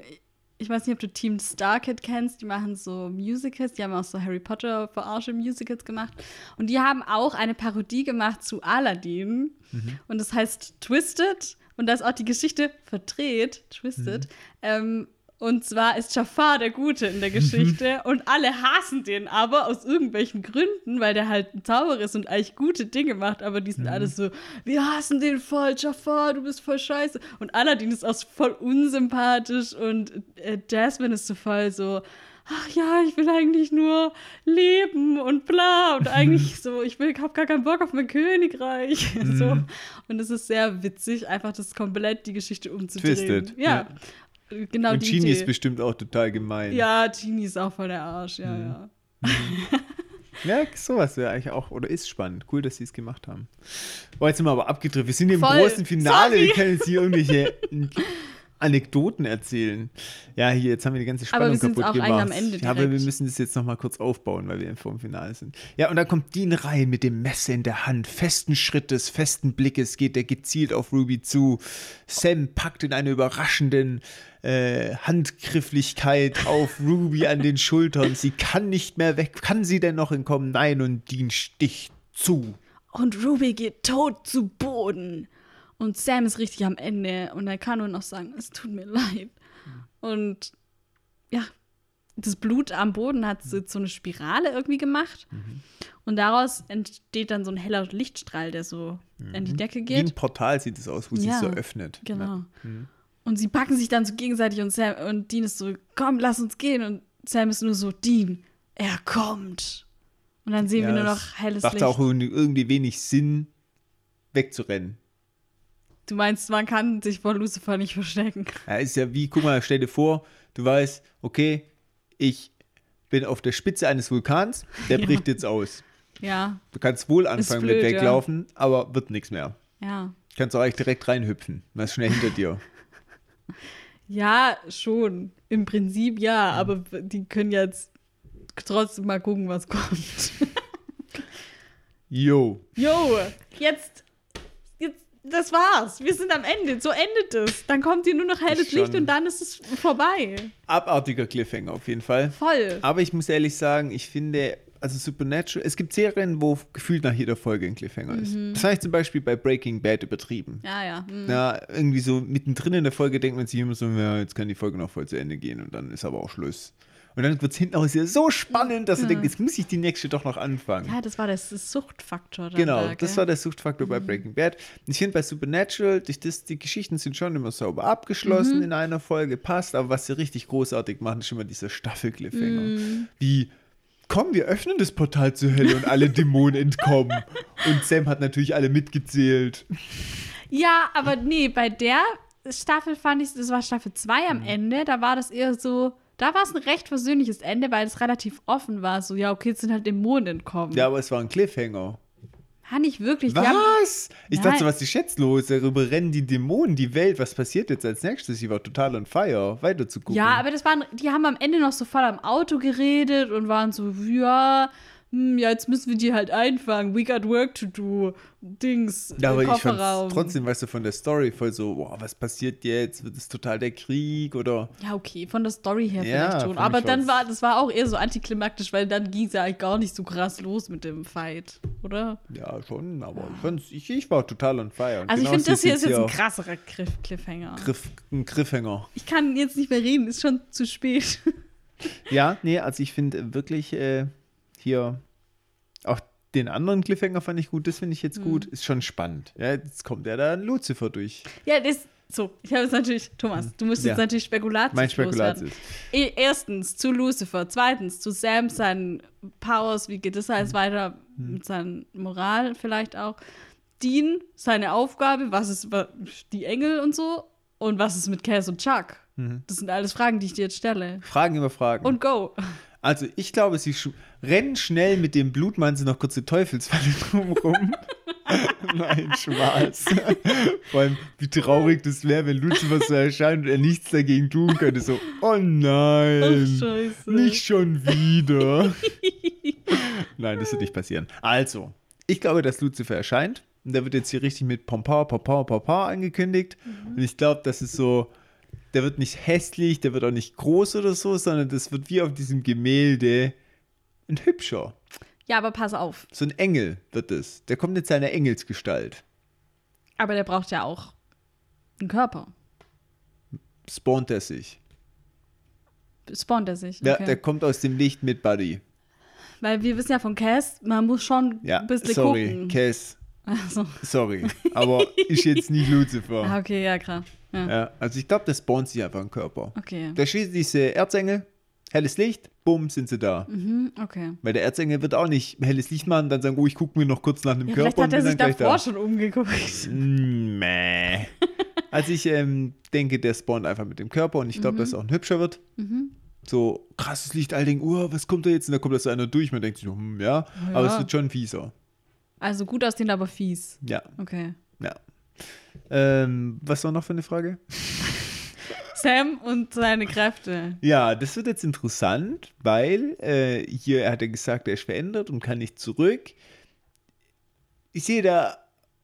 [SPEAKER 1] ich weiß nicht, ob du Team Starkid kennst. Die machen so Musicals. Die haben auch so Harry Potter verarsche Musicals gemacht. Und die haben auch eine Parodie gemacht zu Aladdin.
[SPEAKER 2] Mhm.
[SPEAKER 1] Und das heißt Twisted. Und da ist auch die Geschichte verdreht, Twisted.
[SPEAKER 2] Mhm.
[SPEAKER 1] Ähm, und zwar ist Jafar der Gute in der Geschichte. und alle hassen den aber aus irgendwelchen Gründen, weil der halt ein Zauberer ist und eigentlich gute Dinge macht. Aber die sind
[SPEAKER 2] Mhm.
[SPEAKER 1] alles so, wir hassen den voll, Jafar, du bist voll scheiße. Und Aladdin ist auch voll unsympathisch und äh, Jasmine ist so voll so, ach ja, ich will eigentlich nur leben und bla. Und eigentlich so, ich will, hab gar keinen Bock auf mein Königreich. so. Und es ist sehr witzig, einfach das komplett die Geschichte umzudrehen.
[SPEAKER 2] Twisted,
[SPEAKER 1] Ja. Genau
[SPEAKER 2] und Genie ist bestimmt auch total gemein.
[SPEAKER 1] Ja, Genie ist auch voll der Arsch,
[SPEAKER 2] Mhm.
[SPEAKER 1] ja, ja.
[SPEAKER 2] Ja, sowas wäre eigentlich auch, oder ist spannend. Cool, dass sie es gemacht haben. Boah, jetzt sind wir aber abgedreht. Wir sind im
[SPEAKER 1] Voll.
[SPEAKER 2] großen Finale.
[SPEAKER 1] Sorry.
[SPEAKER 2] Wir können jetzt hier irgendwelche Anekdoten erzählen. Ja, hier, jetzt haben wir die ganze
[SPEAKER 1] Aber wir
[SPEAKER 2] Spannung kaputt
[SPEAKER 1] auch
[SPEAKER 2] gemacht.
[SPEAKER 1] am Ende
[SPEAKER 2] ja, aber wir müssen das jetzt noch mal kurz aufbauen, weil wir vor dem Finale sind. Ja, und dann kommt Dean rein mit dem Messer in der Hand. Festen Schrittes, festen Blickes geht er gezielt auf Ruby zu. Sam packt in einer überraschenden äh, Handgrifflichkeit auf Ruby an den Schultern. Sie kann nicht mehr weg. Kann sie denn noch entkommen? Nein, und Dean sticht zu.
[SPEAKER 1] Und Ruby geht tot zu Boden. Und Sam ist richtig am Ende. Und er kann nur noch sagen, es tut mir leid. Und ja, das Blut am Boden hat so, so eine Spirale irgendwie gemacht. Und daraus entsteht dann so ein heller Lichtstrahl, der so in die Decke
[SPEAKER 2] Wie ein
[SPEAKER 1] geht.
[SPEAKER 2] Portal sieht es aus, wo
[SPEAKER 1] Ja,
[SPEAKER 2] so öffnet.
[SPEAKER 1] Genau. Und sie packen sich dann so gegenseitig und Sam und Dean ist so, komm, lass uns gehen. Und Sam ist nur so, Dean, er kommt. Und dann sehen wir nur noch helles
[SPEAKER 2] macht
[SPEAKER 1] Licht.
[SPEAKER 2] auch irgendwie- irgendwie wenig Sinn, wegzurennen.
[SPEAKER 1] Du meinst, man kann sich vor Lucifer nicht verstecken.
[SPEAKER 2] Ja, ist ja wie, guck mal, stell dir vor, du weißt, okay, ich bin auf der Spitze eines Vulkans, der
[SPEAKER 1] Ja.
[SPEAKER 2] bricht jetzt aus.
[SPEAKER 1] Ja,
[SPEAKER 2] Du kannst wohl anfangen
[SPEAKER 1] blöd,
[SPEAKER 2] mit
[SPEAKER 1] ja.
[SPEAKER 2] weglaufen, aber wird nichts mehr.
[SPEAKER 1] ja.
[SPEAKER 2] Kannst auch eigentlich direkt reinhüpfen. Was schnell hinter dir.
[SPEAKER 1] Ja, schon. Im Prinzip ja, aber die können jetzt trotzdem mal gucken, was kommt.
[SPEAKER 2] Jo.
[SPEAKER 1] Jo, jetzt, das war's. Wir sind am Ende. So endet es. Dann kommt hier nur noch helles. Licht und dann ist es vorbei.
[SPEAKER 2] Abartiger Cliffhanger auf jeden Fall.
[SPEAKER 1] Voll.
[SPEAKER 2] Aber ich muss ehrlich sagen, ich finde, also Supernatural, es gibt Serien, wo gefühlt nach jeder Folge ein Cliffhanger ist. Das habe ich zum Beispiel bei Breaking Bad übertrieben.
[SPEAKER 1] Ja, ja. hm.
[SPEAKER 2] Ja, irgendwie so mittendrin in der Folge denkt man sich immer so, ja, jetzt kann die Folge noch voll zu Ende gehen und dann ist aber auch Schluss. Und dann wird es hinten auch wieder so spannend, dass du denkst, jetzt muss ich die nächste doch noch anfangen.
[SPEAKER 1] Ja, das war das Suchtfaktor.
[SPEAKER 2] Genau,
[SPEAKER 1] da,
[SPEAKER 2] das war der Suchtfaktor bei Breaking Bad. Ich finde bei Supernatural, durch das, die Geschichten sind schon immer sauber abgeschlossen in einer Folge, passt, aber was sie richtig großartig machen, ist immer dieser Staffel-Cliffhanger. Wie, komm, wir öffnen das Portal zur Hölle und alle Dämonen entkommen. Und Sam hat natürlich alle mitgezählt.
[SPEAKER 1] Ja, aber nee, bei der Staffel fand ich, das war Staffel 2 am
[SPEAKER 2] Mhm.
[SPEAKER 1] Ende, da war das eher so, da war es ein recht versöhnliches Ende, weil es relativ offen war. So, ja, okay, jetzt sind halt Dämonen entkommen.
[SPEAKER 2] Ja, aber es war ein Cliffhanger.
[SPEAKER 1] War nicht wirklich. Die haben,
[SPEAKER 2] Was? Ich dachte, so,
[SPEAKER 1] Nein.
[SPEAKER 2] was ist jetzt los? Darüber rennen die Dämonen die Welt. Was passiert jetzt als nächstes? Ich war total on fire, weiter zu gucken.
[SPEAKER 1] ja, aber das waren, die haben am Ende noch so voll am Auto geredet und waren so, ja, hm, ja, jetzt müssen wir die halt einfangen. We got work to do. Dings,
[SPEAKER 2] Ja, aber ich fand trotzdem, weißt du, von der Story voll so, boah, was passiert jetzt? Wird es total der Krieg oder?
[SPEAKER 1] Ja, okay, von der Story her
[SPEAKER 2] Ja,
[SPEAKER 1] vielleicht schon.
[SPEAKER 2] fand
[SPEAKER 1] Aber
[SPEAKER 2] ich
[SPEAKER 1] dann war, das war auch eher so antiklimaktisch, weil dann ging es ja eigentlich gar nicht so krass los mit dem Fight, oder?
[SPEAKER 2] Ja, schon, aber ich, fand's- ich, ich war total on fire. Und
[SPEAKER 1] Also ich
[SPEAKER 2] genau
[SPEAKER 1] finde, das hier ist jetzt ein krasserer Cliff Cliffhanger.
[SPEAKER 2] Griff, ein Griffhänger.
[SPEAKER 1] Ich kann jetzt nicht mehr reden, ist schon zu spät.
[SPEAKER 2] Ja, nee, also ich finde wirklich äh, hier auch den anderen Cliffhanger fand ich gut, das finde ich
[SPEAKER 1] Mhm.
[SPEAKER 2] jetzt gut. Ist schon spannend. Ja, jetzt kommt ja da Lucifer durch.
[SPEAKER 1] ja, das so. Ich habe jetzt natürlich, Thomas, du musst
[SPEAKER 2] Ja.
[SPEAKER 1] jetzt natürlich Spekulatius
[SPEAKER 2] Mein Spekulatius.
[SPEAKER 1] loswerden. E- Erstens zu Lucifer, zweitens zu Sam, seinen Powers, wie geht das alles weiter
[SPEAKER 2] Hm.
[SPEAKER 1] mit seiner Moral vielleicht auch. Dean, seine Aufgabe, was ist die Engel und so und was ist mit Cass und Chuck?
[SPEAKER 2] Mhm.
[SPEAKER 1] Das sind alles Fragen, die ich dir jetzt stelle.
[SPEAKER 2] Fragen über Fragen.
[SPEAKER 1] Und go.
[SPEAKER 2] Also ich glaube, sie sch- rennen schnell mit dem Blutmantel noch kurze Teufelsfalle drumrum. Nein, Spaß. Vor allem, wie traurig das wäre, wenn Lucifer so erscheint und er nichts dagegen tun könnte. So, oh nein,
[SPEAKER 1] Ach, scheiße.
[SPEAKER 2] nicht schon wieder. nein, das wird nicht passieren. Also, ich glaube, dass Lucifer erscheint. Und der wird jetzt hier richtig mit Pompa, Pompa, Pompa angekündigt. Und ich glaube, das ist so, der wird nicht hässlich, der wird auch nicht groß oder so, sondern das wird wie auf diesem Gemälde ein hübscher.
[SPEAKER 1] Ja, aber pass auf.
[SPEAKER 2] So ein Engel wird es. Der kommt jetzt seiner Engelsgestalt.
[SPEAKER 1] Aber der braucht ja auch einen Körper.
[SPEAKER 2] Spawnt er sich.
[SPEAKER 1] Spawnt er sich.
[SPEAKER 2] Ja,
[SPEAKER 1] okay.
[SPEAKER 2] der kommt aus dem Licht mit Buddy.
[SPEAKER 1] Weil wir wissen ja von Cass, man muss schon
[SPEAKER 2] Ja,
[SPEAKER 1] ein bisschen
[SPEAKER 2] sorry,
[SPEAKER 1] gucken.
[SPEAKER 2] Cass.
[SPEAKER 1] Also,
[SPEAKER 2] Sorry. Aber ist jetzt nicht
[SPEAKER 1] ah,
[SPEAKER 2] Lucifer.
[SPEAKER 1] okay, ja, klar. Ja.
[SPEAKER 2] Ja, also ich glaube, der spawnt sich einfach einen Körper.
[SPEAKER 1] Okay.
[SPEAKER 2] Da schießt diese Erzengel, helles Licht, bumm, sind sie da.
[SPEAKER 1] Mhm, okay.
[SPEAKER 2] Weil der Erzengel wird auch nicht helles Licht machen, dann sagen, oh, ich gucke mir noch kurz nach einem
[SPEAKER 1] Ja,
[SPEAKER 2] Körper
[SPEAKER 1] vielleicht hat er sich davor
[SPEAKER 2] da.
[SPEAKER 1] schon umgeguckt.
[SPEAKER 2] Mm, Mäh. Also ich ähm, denke, der spawnt einfach mit dem Körper und ich glaube, dass er auch ein hübscher wird.
[SPEAKER 1] Mhm.
[SPEAKER 2] So krasses Licht, all denken, oh, was kommt da jetzt? Und da kommt da so einer durch. Man denkt sich, hm, ja, aber
[SPEAKER 1] Ja.
[SPEAKER 2] es wird schon fieser.
[SPEAKER 1] Also gut aussehend, aber fies.
[SPEAKER 2] Ja,
[SPEAKER 1] Okay.
[SPEAKER 2] Ähm, was war noch für eine Frage?
[SPEAKER 1] Sam und seine Kräfte.
[SPEAKER 2] Ja, das wird jetzt interessant, weil äh, hier hat er gesagt, er ist verändert und kann nicht zurück. Ich sehe da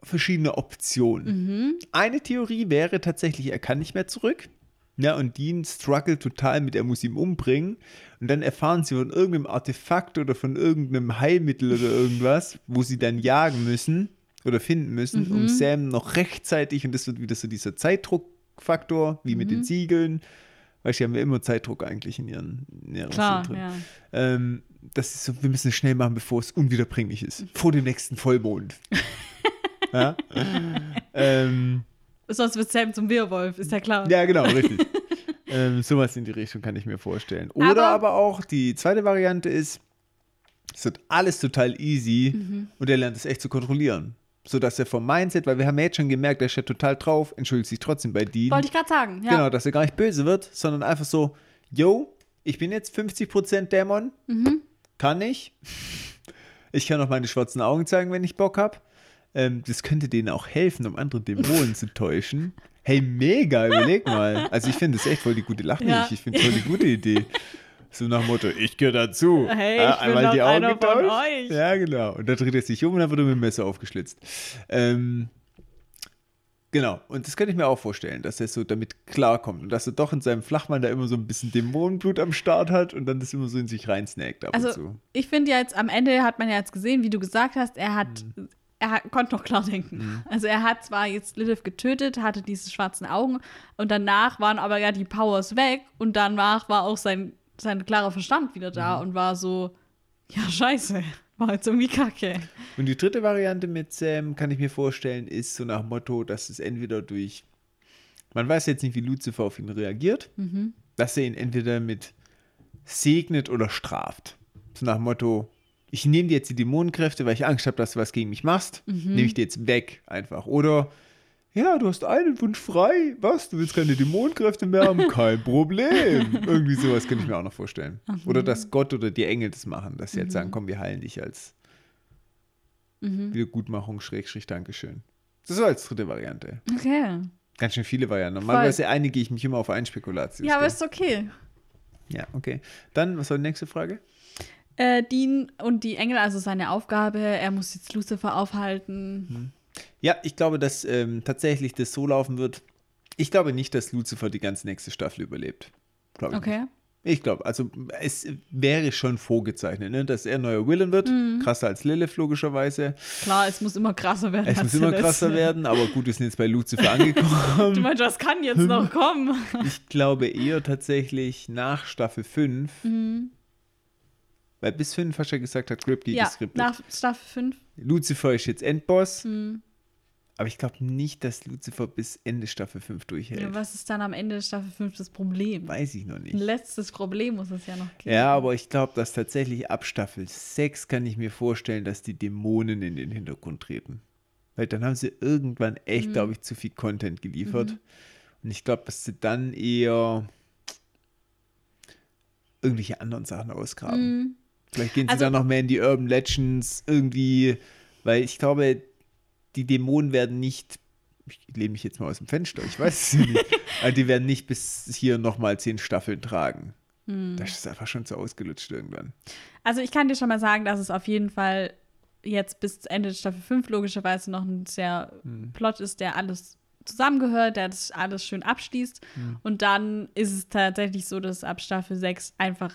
[SPEAKER 2] verschiedene Optionen.
[SPEAKER 1] Mhm.
[SPEAKER 2] Eine Theorie wäre tatsächlich, er kann nicht mehr zurück. Ja, und Dean struggelt total mit, er muss ihn umbringen. Und dann erfahren sie von irgendeinem Artefakt oder von irgendeinem Heilmittel oder irgendwas, wo sie dann jagen müssen oder finden müssen,
[SPEAKER 1] Mhm.
[SPEAKER 2] um Sam noch rechtzeitig, und das wird wieder so dieser Zeitdruckfaktor, wie mit
[SPEAKER 1] Mhm.
[SPEAKER 2] den Siegeln. Weißt du, die haben ja immer Zeitdruck eigentlich in ihren, in ihrer
[SPEAKER 1] Klar,
[SPEAKER 2] Seele
[SPEAKER 1] ja.
[SPEAKER 2] ähm, das ist so, wir müssen es schnell machen, bevor es unwiederbringlich ist. Vor dem nächsten Vollmond. ja? ähm,
[SPEAKER 1] Sonst wird Sam zum Werwolf, ist ja klar.
[SPEAKER 2] ja, genau, richtig. ähm, sowas in die Richtung kann ich mir vorstellen. Oder
[SPEAKER 1] Aber-
[SPEAKER 2] aber, auch die zweite Variante ist, es wird alles total easy
[SPEAKER 1] Mhm.
[SPEAKER 2] und er lernt es echt zu kontrollieren. Sodass er vom Mindset, weil wir haben ja jetzt schon gemerkt, er steht total drauf, entschuldigt sich trotzdem bei Dean.
[SPEAKER 1] Wollte ich gerade sagen, ja.
[SPEAKER 2] Genau, dass er gar nicht böse wird, sondern einfach so, yo, ich bin jetzt 50% Dämon.
[SPEAKER 1] Mhm.
[SPEAKER 2] Kann ich. Ich kann auch meine schwarzen Augen zeigen, wenn ich Bock habe. Ähm, das könnte denen auch helfen, um andere Dämonen zu täuschen. Hey, mega, überleg mal. Also ich finde das echt voll die gute Lache.
[SPEAKER 1] Ja.
[SPEAKER 2] Ich finde voll die gute Idee. So nach Motto, ich gehöre dazu.
[SPEAKER 1] Hey,
[SPEAKER 2] Ja,
[SPEAKER 1] ich bin doch einer von
[SPEAKER 2] getauscht.
[SPEAKER 1] euch.
[SPEAKER 2] Ja, genau. Und dann dreht er sich um und dann wird er mit dem Messer aufgeschlitzt. Ähm, genau. Und das könnte ich mir auch vorstellen, dass er so damit klarkommt und dass er doch in seinem Flachmann da immer so ein bisschen Dämonenblut am Start hat und dann das immer so in sich reinsnackt ab und
[SPEAKER 1] Also,
[SPEAKER 2] zu.
[SPEAKER 1] ich finde ja jetzt am Ende hat man ja jetzt gesehen, wie du gesagt hast, er hat,
[SPEAKER 2] Mhm.
[SPEAKER 1] er hat, konnte noch klar denken. Also er hat zwar jetzt Lilith getötet, hatte diese schwarzen Augen und danach waren aber ja die Powers weg und danach war auch sein, sein klarer Verstand wieder da
[SPEAKER 2] Mhm.
[SPEAKER 1] und war so, ja scheiße, war jetzt irgendwie kacke.
[SPEAKER 2] Und die dritte Variante mit Sam, kann ich mir vorstellen, ist so nach Motto, dass es entweder durch, man weiß jetzt nicht, wie Lucifer auf ihn reagiert, dass er ihn entweder mit segnet oder straft. So nach Motto, ich nehme dir jetzt die Dämonenkräfte, weil ich Angst habe, dass du was gegen mich machst, nehme ich dir jetzt weg einfach. Oder, ja, du hast einen Wunsch frei, was, du willst keine Dämonenkräfte mehr haben, kein Problem. Irgendwie sowas kann ich mir auch noch vorstellen. Oder dass Gott oder die Engel das machen, dass sie jetzt sagen, komm, wir heilen dich als Wiedergutmachung, Schrägstrich, Dankeschön. Das ist so als dritte Variante.
[SPEAKER 1] Okay.
[SPEAKER 2] Ganz schön viele Varianten. Normalerweise einige ich mich immer auf einen Spekulatius.
[SPEAKER 1] Ja, aber ist okay.
[SPEAKER 2] ja, okay. Dann, was war die nächste Frage?
[SPEAKER 1] Äh, Dean und die Engel, also seine Aufgabe, er muss jetzt Lucifer aufhalten.
[SPEAKER 2] Ja, ich glaube, dass ähm, tatsächlich das so laufen wird. Ich glaube nicht, dass Lucifer die ganze nächste Staffel überlebt. Glaube
[SPEAKER 1] Okay.
[SPEAKER 2] Nicht. Ich glaube, also es wäre schon vorgezeichnet, ne, dass er neuer Villain wird.
[SPEAKER 1] Mhm.
[SPEAKER 2] Krasser als Lilith, logischerweise.
[SPEAKER 1] Klar, es muss immer krasser werden.
[SPEAKER 2] Es muss immer krasser werden, aber gut, wir sind jetzt bei Lucifer
[SPEAKER 1] Du
[SPEAKER 2] angekommen.
[SPEAKER 1] meinst, was kann jetzt noch kommen?
[SPEAKER 2] ich glaube eher tatsächlich nach Staffel 5. Weil bis 5 hast du ja gesagt, hat Grip
[SPEAKER 1] Mhm. ja,
[SPEAKER 2] geskriptet.
[SPEAKER 1] nach Staffel 5.
[SPEAKER 2] Lucifer ist jetzt Endboss.
[SPEAKER 1] Mhm.
[SPEAKER 2] Aber ich glaube nicht, dass Lucifer bis Ende Staffel 5 durchhält.
[SPEAKER 1] Ja, was ist dann am Ende Staffel 5 das Problem?
[SPEAKER 2] Weiß ich noch nicht.
[SPEAKER 1] Ein letztes Problem muss es ja noch geben.
[SPEAKER 2] Ja, aber ich glaube, dass tatsächlich ab Staffel 6 kann ich mir vorstellen, dass die Dämonen in den Hintergrund treten. Weil dann haben sie irgendwann echt,
[SPEAKER 1] Mhm.
[SPEAKER 2] glaube ich, zu viel Content geliefert. Und ich glaube, dass sie dann eher irgendwelche anderen Sachen ausgraben.
[SPEAKER 1] Mhm.
[SPEAKER 2] Vielleicht gehen sie
[SPEAKER 1] Also-
[SPEAKER 2] dann noch mehr in die Urban Legends irgendwie, weil ich glaube, die Dämonen werden nicht, ich lehne mich jetzt mal aus dem Fenster, ich weiß es nicht, aber die werden nicht bis hier nochmal zehn Staffeln tragen.
[SPEAKER 1] Mhm.
[SPEAKER 2] Das ist einfach schon zu ausgelutscht irgendwann.
[SPEAKER 1] Also ich kann dir schon mal sagen, dass es auf jeden Fall jetzt bis Ende Staffel 5 logischerweise noch ein sehr
[SPEAKER 2] Hm.
[SPEAKER 1] Plot ist, der alles zusammengehört, der das alles schön abschließt.
[SPEAKER 2] Hm.
[SPEAKER 1] Und dann ist es tatsächlich so, dass ab Staffel 6 einfach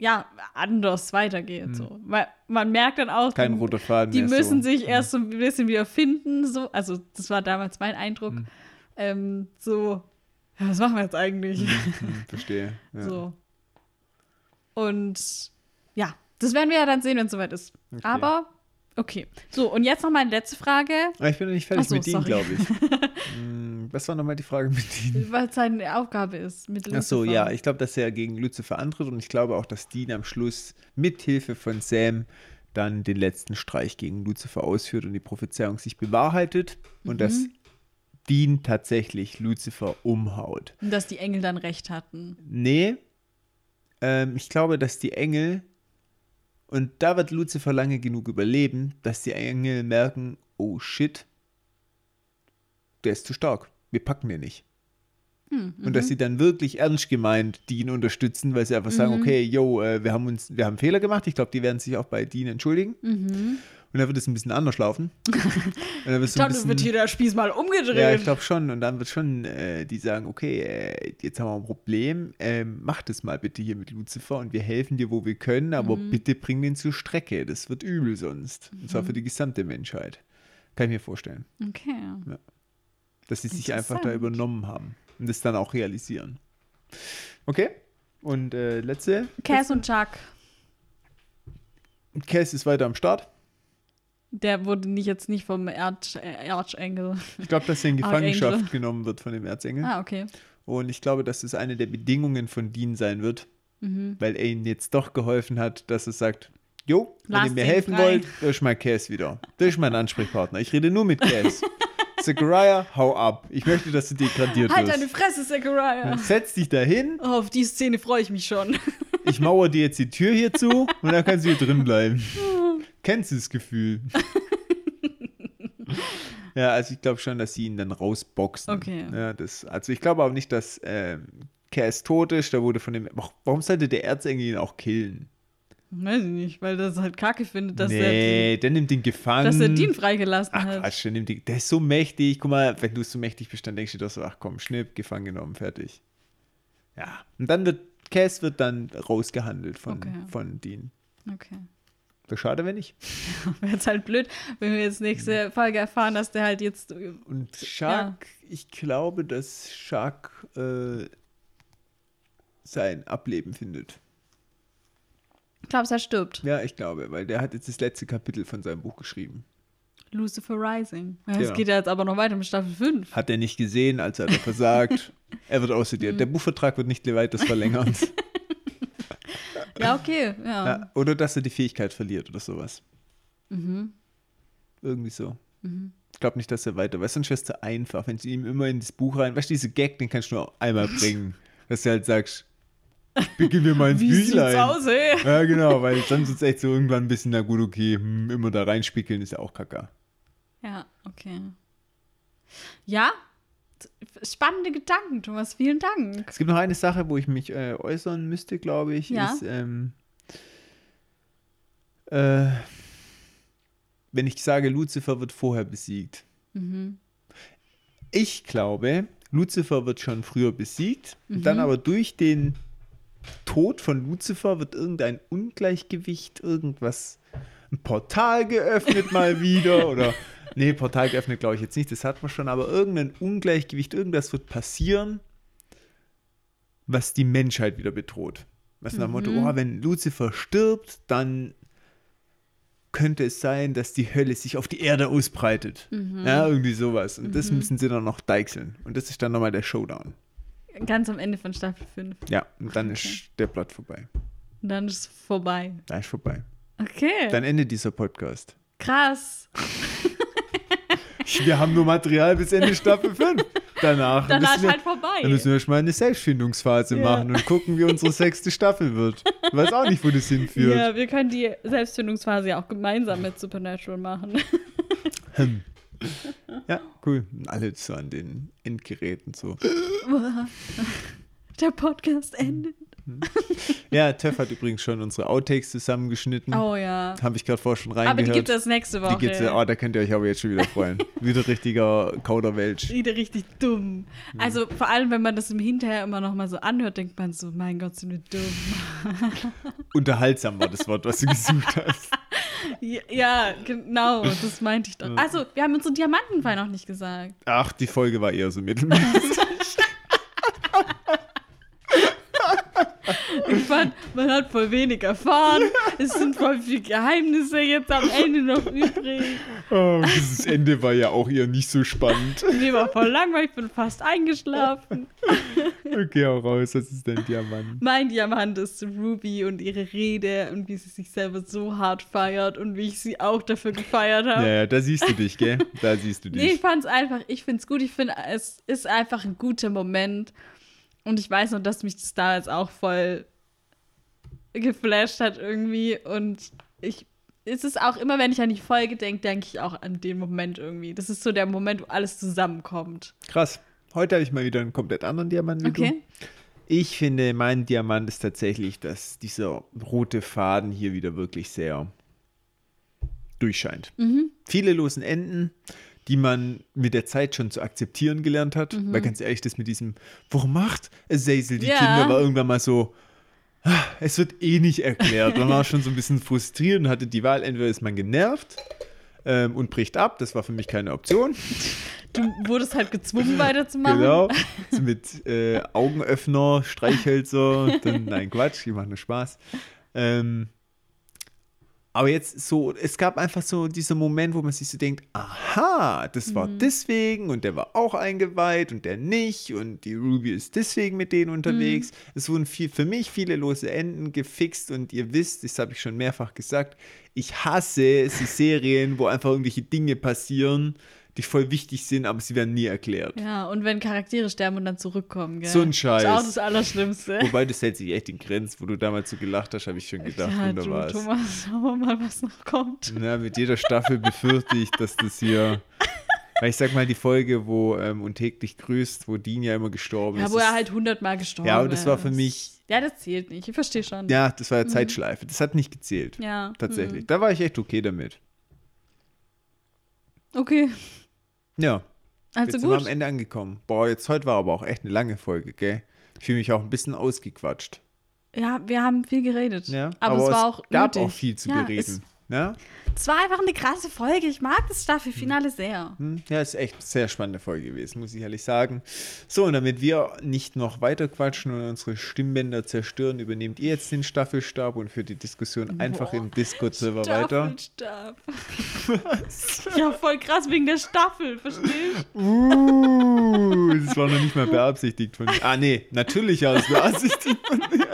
[SPEAKER 1] ja, anders weitergeht. So. Weil man merkt dann auch,
[SPEAKER 2] Hm. Kein
[SPEAKER 1] die-
[SPEAKER 2] roter Faden
[SPEAKER 1] die müssen
[SPEAKER 2] so.
[SPEAKER 1] sich erst so ein bisschen wieder finden. So. Also, das war damals mein Eindruck.
[SPEAKER 2] Hm.
[SPEAKER 1] Ähm, so, ja, was machen wir jetzt eigentlich?
[SPEAKER 2] Hm, verstehe. Ja.
[SPEAKER 1] So. Und ja, das werden wir ja dann sehen, wenn es soweit ist.
[SPEAKER 2] Okay.
[SPEAKER 1] Aber, okay. So, und jetzt noch meine letzte Frage,
[SPEAKER 2] Ah, ich bin noch nicht fertig
[SPEAKER 1] so,
[SPEAKER 2] mit Dean, glaube ich. Hm, Was war nochmal die Frage mit Dean?
[SPEAKER 1] was seine Aufgabe ist mit
[SPEAKER 2] Ach so,
[SPEAKER 1] Lucifer.
[SPEAKER 2] ja, ich glaube, dass er gegen Lucifer antritt und ich glaube auch, dass Dean am Schluss mit Hilfe von Sam dann den letzten Streich gegen Lucifer ausführt und die Prophezeiung sich bewahrheitet und dass
[SPEAKER 1] Mhm.
[SPEAKER 2] Dean tatsächlich Lucifer umhaut.
[SPEAKER 1] Und dass die Engel dann recht hatten.
[SPEAKER 2] Nee, ähm, ich glaube, dass die Engel, und da wird Lucifer lange genug überleben, dass die Engel merken, oh shit, der ist zu stark, wir packen den nicht.
[SPEAKER 1] Hm,
[SPEAKER 2] Und dass sie dann wirklich ernst gemeint Dean unterstützen, weil sie einfach sagen,
[SPEAKER 1] Mhm.
[SPEAKER 2] okay, yo, äh, wir haben uns, wir haben Fehler gemacht. Ich glaube, die werden sich auch bei Dean entschuldigen.
[SPEAKER 1] Mhm.
[SPEAKER 2] Und dann wird es ein bisschen anders laufen. Und dann wird
[SPEAKER 1] Ich glaube,
[SPEAKER 2] bisschen,
[SPEAKER 1] wird hier der Spieß mal umgedreht.
[SPEAKER 2] ja, ich glaube schon. Und dann wird schon äh, die sagen, okay, äh, jetzt haben wir ein Problem, ähm, mach das mal bitte hier mit Lucifer und wir helfen dir, wo wir können, aber
[SPEAKER 1] Mhm.
[SPEAKER 2] bitte bring den zur Strecke. Das wird übel sonst. Und zwar für die gesamte Menschheit. Kann ich mir vorstellen.
[SPEAKER 1] Okay.
[SPEAKER 2] Dass sie sich einfach da übernommen haben und das dann auch realisieren. Okay. Und äh, letzte.
[SPEAKER 1] Cass und Chuck,
[SPEAKER 2] Cass ist weiter am Start.
[SPEAKER 1] Der wurde nicht jetzt nicht vom Erd, äh, Erzengel.
[SPEAKER 2] Ich glaube, dass er in
[SPEAKER 1] Archangel.
[SPEAKER 2] Gefangenschaft genommen wird von dem Erzengel.
[SPEAKER 1] Ah, okay.
[SPEAKER 2] Und ich glaube, dass es eine der Bedingungen von Dean sein wird,
[SPEAKER 1] Mhm.
[SPEAKER 2] weil er ihm jetzt doch geholfen hat, dass er sagt, jo, wenn
[SPEAKER 1] Lasst
[SPEAKER 2] ihr mir helfen
[SPEAKER 1] frei.
[SPEAKER 2] wollt, da ist mein Cass wieder. Da ist mein Ansprechpartner. Ich rede nur mit Cass. Zachariah, hau ab. Ich möchte, dass du degradiert
[SPEAKER 1] Halt
[SPEAKER 2] wirst.
[SPEAKER 1] deine Fresse, Zachariah.
[SPEAKER 2] Setz dich dahin,
[SPEAKER 1] Oh, auf die Szene freue ich mich schon.
[SPEAKER 2] ich mauer dir jetzt die Tür hier zu und dann kannst du hier drin bleiben. Kennst du das Gefühl? ja, also ich glaube schon, dass sie ihn dann rausboxen.
[SPEAKER 1] Okay.
[SPEAKER 2] Ja, das, also ich glaube auch nicht, dass ähm, Cass tot ist. Da wurde von dem. Warum sollte der Erzengel ihn auch killen?
[SPEAKER 1] Weiß ich nicht, weil das halt kacke findet, dass,
[SPEAKER 2] nee,
[SPEAKER 1] er,
[SPEAKER 2] der nimmt ihn gefangen.
[SPEAKER 1] dass er Dean freigelassen
[SPEAKER 2] Ach
[SPEAKER 1] hat.
[SPEAKER 2] Quatsch, der nimmt ihn. Der ist so mächtig. Guck mal, wenn du so mächtig bist, dann denkst du doch so, ach komm, Schnipp, gefangen genommen, fertig. Ja. Und dann wird, Cass wird dann rausgehandelt von,
[SPEAKER 1] Okay.
[SPEAKER 2] von Dean.
[SPEAKER 1] Okay.
[SPEAKER 2] Wäre schade, wenn nicht.
[SPEAKER 1] Wäre jetzt halt blöd, wenn wir jetzt nächste Folge erfahren, dass der halt jetzt.
[SPEAKER 2] Und Shark, ich glaube, dass Shark äh, sein Ableben findet.
[SPEAKER 1] Glaubst du, er stirbt?
[SPEAKER 2] Ja, ich glaube, weil der hat jetzt das letzte Kapitel von seinem Buch geschrieben.
[SPEAKER 1] Lucifer Rising. Ja, Es
[SPEAKER 2] Genau.
[SPEAKER 1] geht ja jetzt aber noch weiter mit Staffel 5.
[SPEAKER 2] Hat er nicht gesehen, als er er versagt. er wird ausstudiert. Der Buchvertrag wird nicht weiters verlängert.
[SPEAKER 1] Ja, okay. Ja.
[SPEAKER 2] ja, oder dass er die Fähigkeit verliert oder sowas.
[SPEAKER 1] Mhm.
[SPEAKER 2] Irgendwie so. Ich glaube nicht, dass er weiter, weil sonst wäre es zu einfach, wenn du ihm immer in das Buch rein, weißt du, diese Gag, den kannst du nur einmal bringen, dass du halt sagst, beginnen wir mal ins
[SPEAKER 1] Wie
[SPEAKER 2] Büchlein.
[SPEAKER 1] aus, ey?
[SPEAKER 2] Ja, genau, weil sonst ist es echt so irgendwann ein bisschen, na gut, okay, hm, immer da reinspickeln ist ja auch kacke.
[SPEAKER 1] Ja, okay. Ja, spannende Gedanken, Thomas. Vielen Dank.
[SPEAKER 2] Es gibt noch eine Sache, wo ich mich äh, äußern müsste, glaube ich,
[SPEAKER 1] Ja.
[SPEAKER 2] ist, ähm, äh, wenn ich sage, Lucifer wird vorher besiegt.
[SPEAKER 1] Mhm.
[SPEAKER 2] Ich glaube, Lucifer wird schon früher besiegt,
[SPEAKER 1] Mhm.
[SPEAKER 2] dann aber durch den Tod von Lucifer wird irgendein Ungleichgewicht, irgendwas, ein Portal geöffnet mal wieder oder, nee, Portal geöffnet glaube ich jetzt nicht, das hat man schon, aber irgendein Ungleichgewicht, irgendwas wird passieren, was die Menschheit wieder bedroht. Was nach dem Motto,
[SPEAKER 1] Mhm.
[SPEAKER 2] oh, wenn Lucifer stirbt, dann könnte es sein, dass die Hölle sich auf die Erde ausbreitet.
[SPEAKER 1] Mhm.
[SPEAKER 2] Ja, irgendwie sowas. Und das müssen sie dann noch deichseln. Und das ist dann nochmal der Showdown.
[SPEAKER 1] Ganz am Ende von Staffel 5.
[SPEAKER 2] Ja, und dann
[SPEAKER 1] Okay.
[SPEAKER 2] ist der Blatt vorbei.
[SPEAKER 1] Und dann ist es vorbei.
[SPEAKER 2] Da ist vorbei.
[SPEAKER 1] Okay.
[SPEAKER 2] Dann endet dieser Podcast.
[SPEAKER 1] Krass.
[SPEAKER 2] Wir haben nur Material bis Ende Staffel 5. Danach,
[SPEAKER 1] Danach
[SPEAKER 2] müssen
[SPEAKER 1] ist
[SPEAKER 2] wir,
[SPEAKER 1] halt vorbei.
[SPEAKER 2] dann müssen wir schon mal eine Selbstfindungsphase
[SPEAKER 1] Ja.
[SPEAKER 2] machen und gucken, wie unsere sechste Staffel wird. Ich weiß auch nicht, wo das hinführt.
[SPEAKER 1] Ja, wir können die Selbstfindungsphase ja auch gemeinsam mit Supernatural machen.
[SPEAKER 2] Hm. Ja, cool. Alle so an den Endgeräten so.
[SPEAKER 1] Der Podcast endet.
[SPEAKER 2] Ja, Töff hat übrigens schon unsere Outtakes zusammengeschnitten.
[SPEAKER 1] Oh ja.
[SPEAKER 2] Habe ich gerade vorher schon
[SPEAKER 1] Aber
[SPEAKER 2] reingehört.
[SPEAKER 1] die gibt es nächste Woche.
[SPEAKER 2] Die gibt's oh, da könnt ihr euch aber jetzt schon wieder freuen. wieder richtiger Kauderwelsch.
[SPEAKER 1] Wieder richtig dumm. Also vor allem, wenn man das im Hinterher immer noch mal so anhört, denkt man so, mein Gott, sind wir dumm.
[SPEAKER 2] Unterhaltsam war das Wort, was du gesucht hast.
[SPEAKER 1] Ja, ja, genau, das meinte ich doch. Also, wir haben unseren Diamantenfall noch nicht gesagt.
[SPEAKER 2] Ach, die Folge war eher so mittelmäßig.
[SPEAKER 1] Ich fand, man hat voll wenig erfahren. Es sind voll viele Geheimnisse jetzt am Ende noch übrig.
[SPEAKER 2] oh, dieses Ende war ja auch eher nicht so spannend.
[SPEAKER 1] Mir war voll langweilig, ich bin fast eingeschlafen.
[SPEAKER 2] Okay, hau raus, das ist dein Diamant.
[SPEAKER 1] Mein Diamant ist Ruby und ihre Rede und wie sie sich selber so hart feiert und wie ich sie auch dafür gefeiert habe.
[SPEAKER 2] Naja, da siehst du dich, gell? Da siehst du
[SPEAKER 1] Nee, ich
[SPEAKER 2] dich.
[SPEAKER 1] fand's einfach, ich find's gut. Ich finde, es ist einfach ein guter Moment. Und ich weiß noch, dass mich das da jetzt auch voll geflasht hat irgendwie. Und ich, es ist auch immer, wenn ich an die Folge denke, denke ich auch an den Moment irgendwie. Das ist so der Moment, wo alles zusammenkommt.
[SPEAKER 2] Krass. Heute habe ich mal wieder einen komplett anderen Diamant wie du.
[SPEAKER 1] Okay.
[SPEAKER 2] Ich finde, mein Diamant ist tatsächlich, dass dieser rote Faden hier wieder wirklich sehr durchscheint.
[SPEAKER 1] Mhm.
[SPEAKER 2] Viele losen Enden, die man mit der Zeit schon zu akzeptieren gelernt hat.
[SPEAKER 1] Mhm.
[SPEAKER 2] Weil ganz ehrlich, das mit diesem, warum macht Azazel die
[SPEAKER 1] Ja.
[SPEAKER 2] Kinder, war irgendwann mal so, ah, es wird eh nicht erklärt. Man war schon so ein bisschen frustriert und hatte die Wahl, entweder ist man genervt ähm, und bricht ab, das war für mich keine Option.
[SPEAKER 1] Du wurdest halt gezwungen, weiterzumachen.
[SPEAKER 2] Genau. So mit äh, Augenöffner, Streichhölzer. Dann, nein, Quatsch, die machen nur Spaß. Ähm, aber jetzt so, es gab einfach so dieser Moment, wo man sich so denkt, aha, das war deswegen und der war auch eingeweiht und der nicht und die Ruby ist deswegen mit denen unterwegs. Es wurden viel, für mich viele lose Enden gefixt und ihr wisst, das habe ich schon mehrfach gesagt, ich hasse die Serien, wo einfach irgendwelche Dinge passieren, die voll wichtig sind, aber sie werden nie erklärt.
[SPEAKER 1] Ja, und wenn Charaktere sterben und dann zurückkommen, gell?
[SPEAKER 2] So ein Scheiß.
[SPEAKER 1] Das ist auch das Allerschlimmste.
[SPEAKER 2] Wobei das hält sich echt in Grenzen, wo du damals so gelacht hast, habe ich schon gedacht,
[SPEAKER 1] ja, du,
[SPEAKER 2] wunderbar.
[SPEAKER 1] Thomas, schauen wir mal, was noch kommt.
[SPEAKER 2] Na, mit jeder Staffel befürchte ich, dass das hier. Weil ich sag mal, die Folge, wo ähm, und täglich grüßt, wo Dean ja immer gestorben
[SPEAKER 1] Ja,
[SPEAKER 2] ist.
[SPEAKER 1] wo
[SPEAKER 2] das-
[SPEAKER 1] er halt hundertmal gestorben ist.
[SPEAKER 2] Ja, aber das war für mich-
[SPEAKER 1] Ja, das zählt nicht. Ich verstehe schon.
[SPEAKER 2] ja, das war ja Zeitschleife. Das hat nicht gezählt.
[SPEAKER 1] Ja.
[SPEAKER 2] Tatsächlich. Da war ich echt okay damit.
[SPEAKER 1] Okay.
[SPEAKER 2] Ja.
[SPEAKER 1] Also
[SPEAKER 2] jetzt sind wir am
[SPEAKER 1] gut.
[SPEAKER 2] Ende angekommen. Boah, jetzt heute war aber auch echt eine lange Folge, gell? Ich fühle mich auch ein bisschen ausgequatscht.
[SPEAKER 1] Ja, wir haben viel geredet.
[SPEAKER 2] Ja,
[SPEAKER 1] aber, es war auch
[SPEAKER 2] gab
[SPEAKER 1] nötig.
[SPEAKER 2] auch viel zu
[SPEAKER 1] ja,
[SPEAKER 2] bereden. Ja?
[SPEAKER 1] Es, war einfach eine krasse Folge. Ich mag das Staffelfinale sehr.
[SPEAKER 2] Hm, Ja, ist echt eine sehr spannende Folge gewesen, muss ich ehrlich sagen. So, und damit wir nicht noch weiter quatschen und unsere Stimmbänder zerstören, übernehmt ihr jetzt den Staffelstab und führt die Diskussion einfach
[SPEAKER 1] Boah,
[SPEAKER 2] im Discord-Server weiter.
[SPEAKER 1] Staffelstab. ja, voll krass wegen der Staffel, verstehst du?
[SPEAKER 2] Uh, das war noch nicht mal beabsichtigt von mir. Ah, nee, natürlich war es beabsichtigt von mir.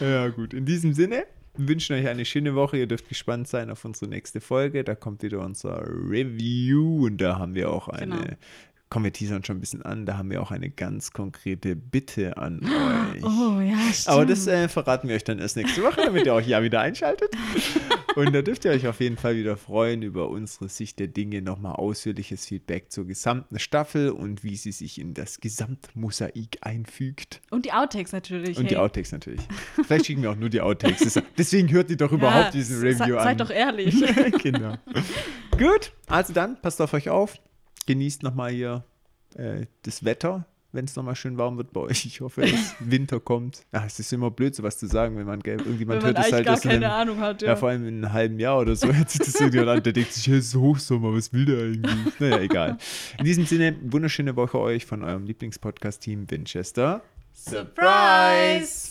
[SPEAKER 2] ja, gut. In diesem Sinne wünschen euch eine schöne Woche. Ihr dürft gespannt sein auf unsere nächste Folge. Da kommt wieder unser Review und da haben wir auch eine.
[SPEAKER 1] Genau.
[SPEAKER 2] Kommen wir teasern schon ein bisschen an. Da haben wir auch eine ganz konkrete Bitte an euch.
[SPEAKER 1] Oh, ja, stimmt.
[SPEAKER 2] Aber das äh, verraten wir euch dann erst nächste Woche, damit ihr auch ja wieder einschaltet. Und da dürft ihr euch auf jeden Fall wieder freuen über unsere Sicht der Dinge, nochmal ausführliches Feedback zur gesamten Staffel und wie sie sich in das Gesamtmosaik einfügt.
[SPEAKER 1] Und die Outtakes natürlich.
[SPEAKER 2] Und die
[SPEAKER 1] hey.
[SPEAKER 2] Outtakes natürlich. Vielleicht schicken wir auch nur die Outtakes. Deswegen hört ihr doch überhaupt diesen
[SPEAKER 1] se-
[SPEAKER 2] Review
[SPEAKER 1] se-
[SPEAKER 2] an.
[SPEAKER 1] Seid doch ehrlich.
[SPEAKER 2] genau. Gut, also dann, passt auf euch auf. Genießt nochmal hier äh, das Wetter, wenn es nochmal schön warm wird bei euch. Ich hoffe, dass Winter kommt. Ach, es ist immer blöd, sowas zu sagen, wenn man, gell, irgendjemand
[SPEAKER 1] Wenn man
[SPEAKER 2] hört es halt
[SPEAKER 1] gar keine
[SPEAKER 2] einem,
[SPEAKER 1] Ahnung hat.
[SPEAKER 2] ja.
[SPEAKER 1] Ja.
[SPEAKER 2] vor allem in einem halben Jahr oder so. Jetzt sieht das irgendjemand an, der denkt sich, hey, es ist Hochsommer, was will der eigentlich? Naja, egal. In diesem Sinne, wunderschöne Woche euch von eurem Lieblingspodcast-Team Winchester.
[SPEAKER 1] Surprise!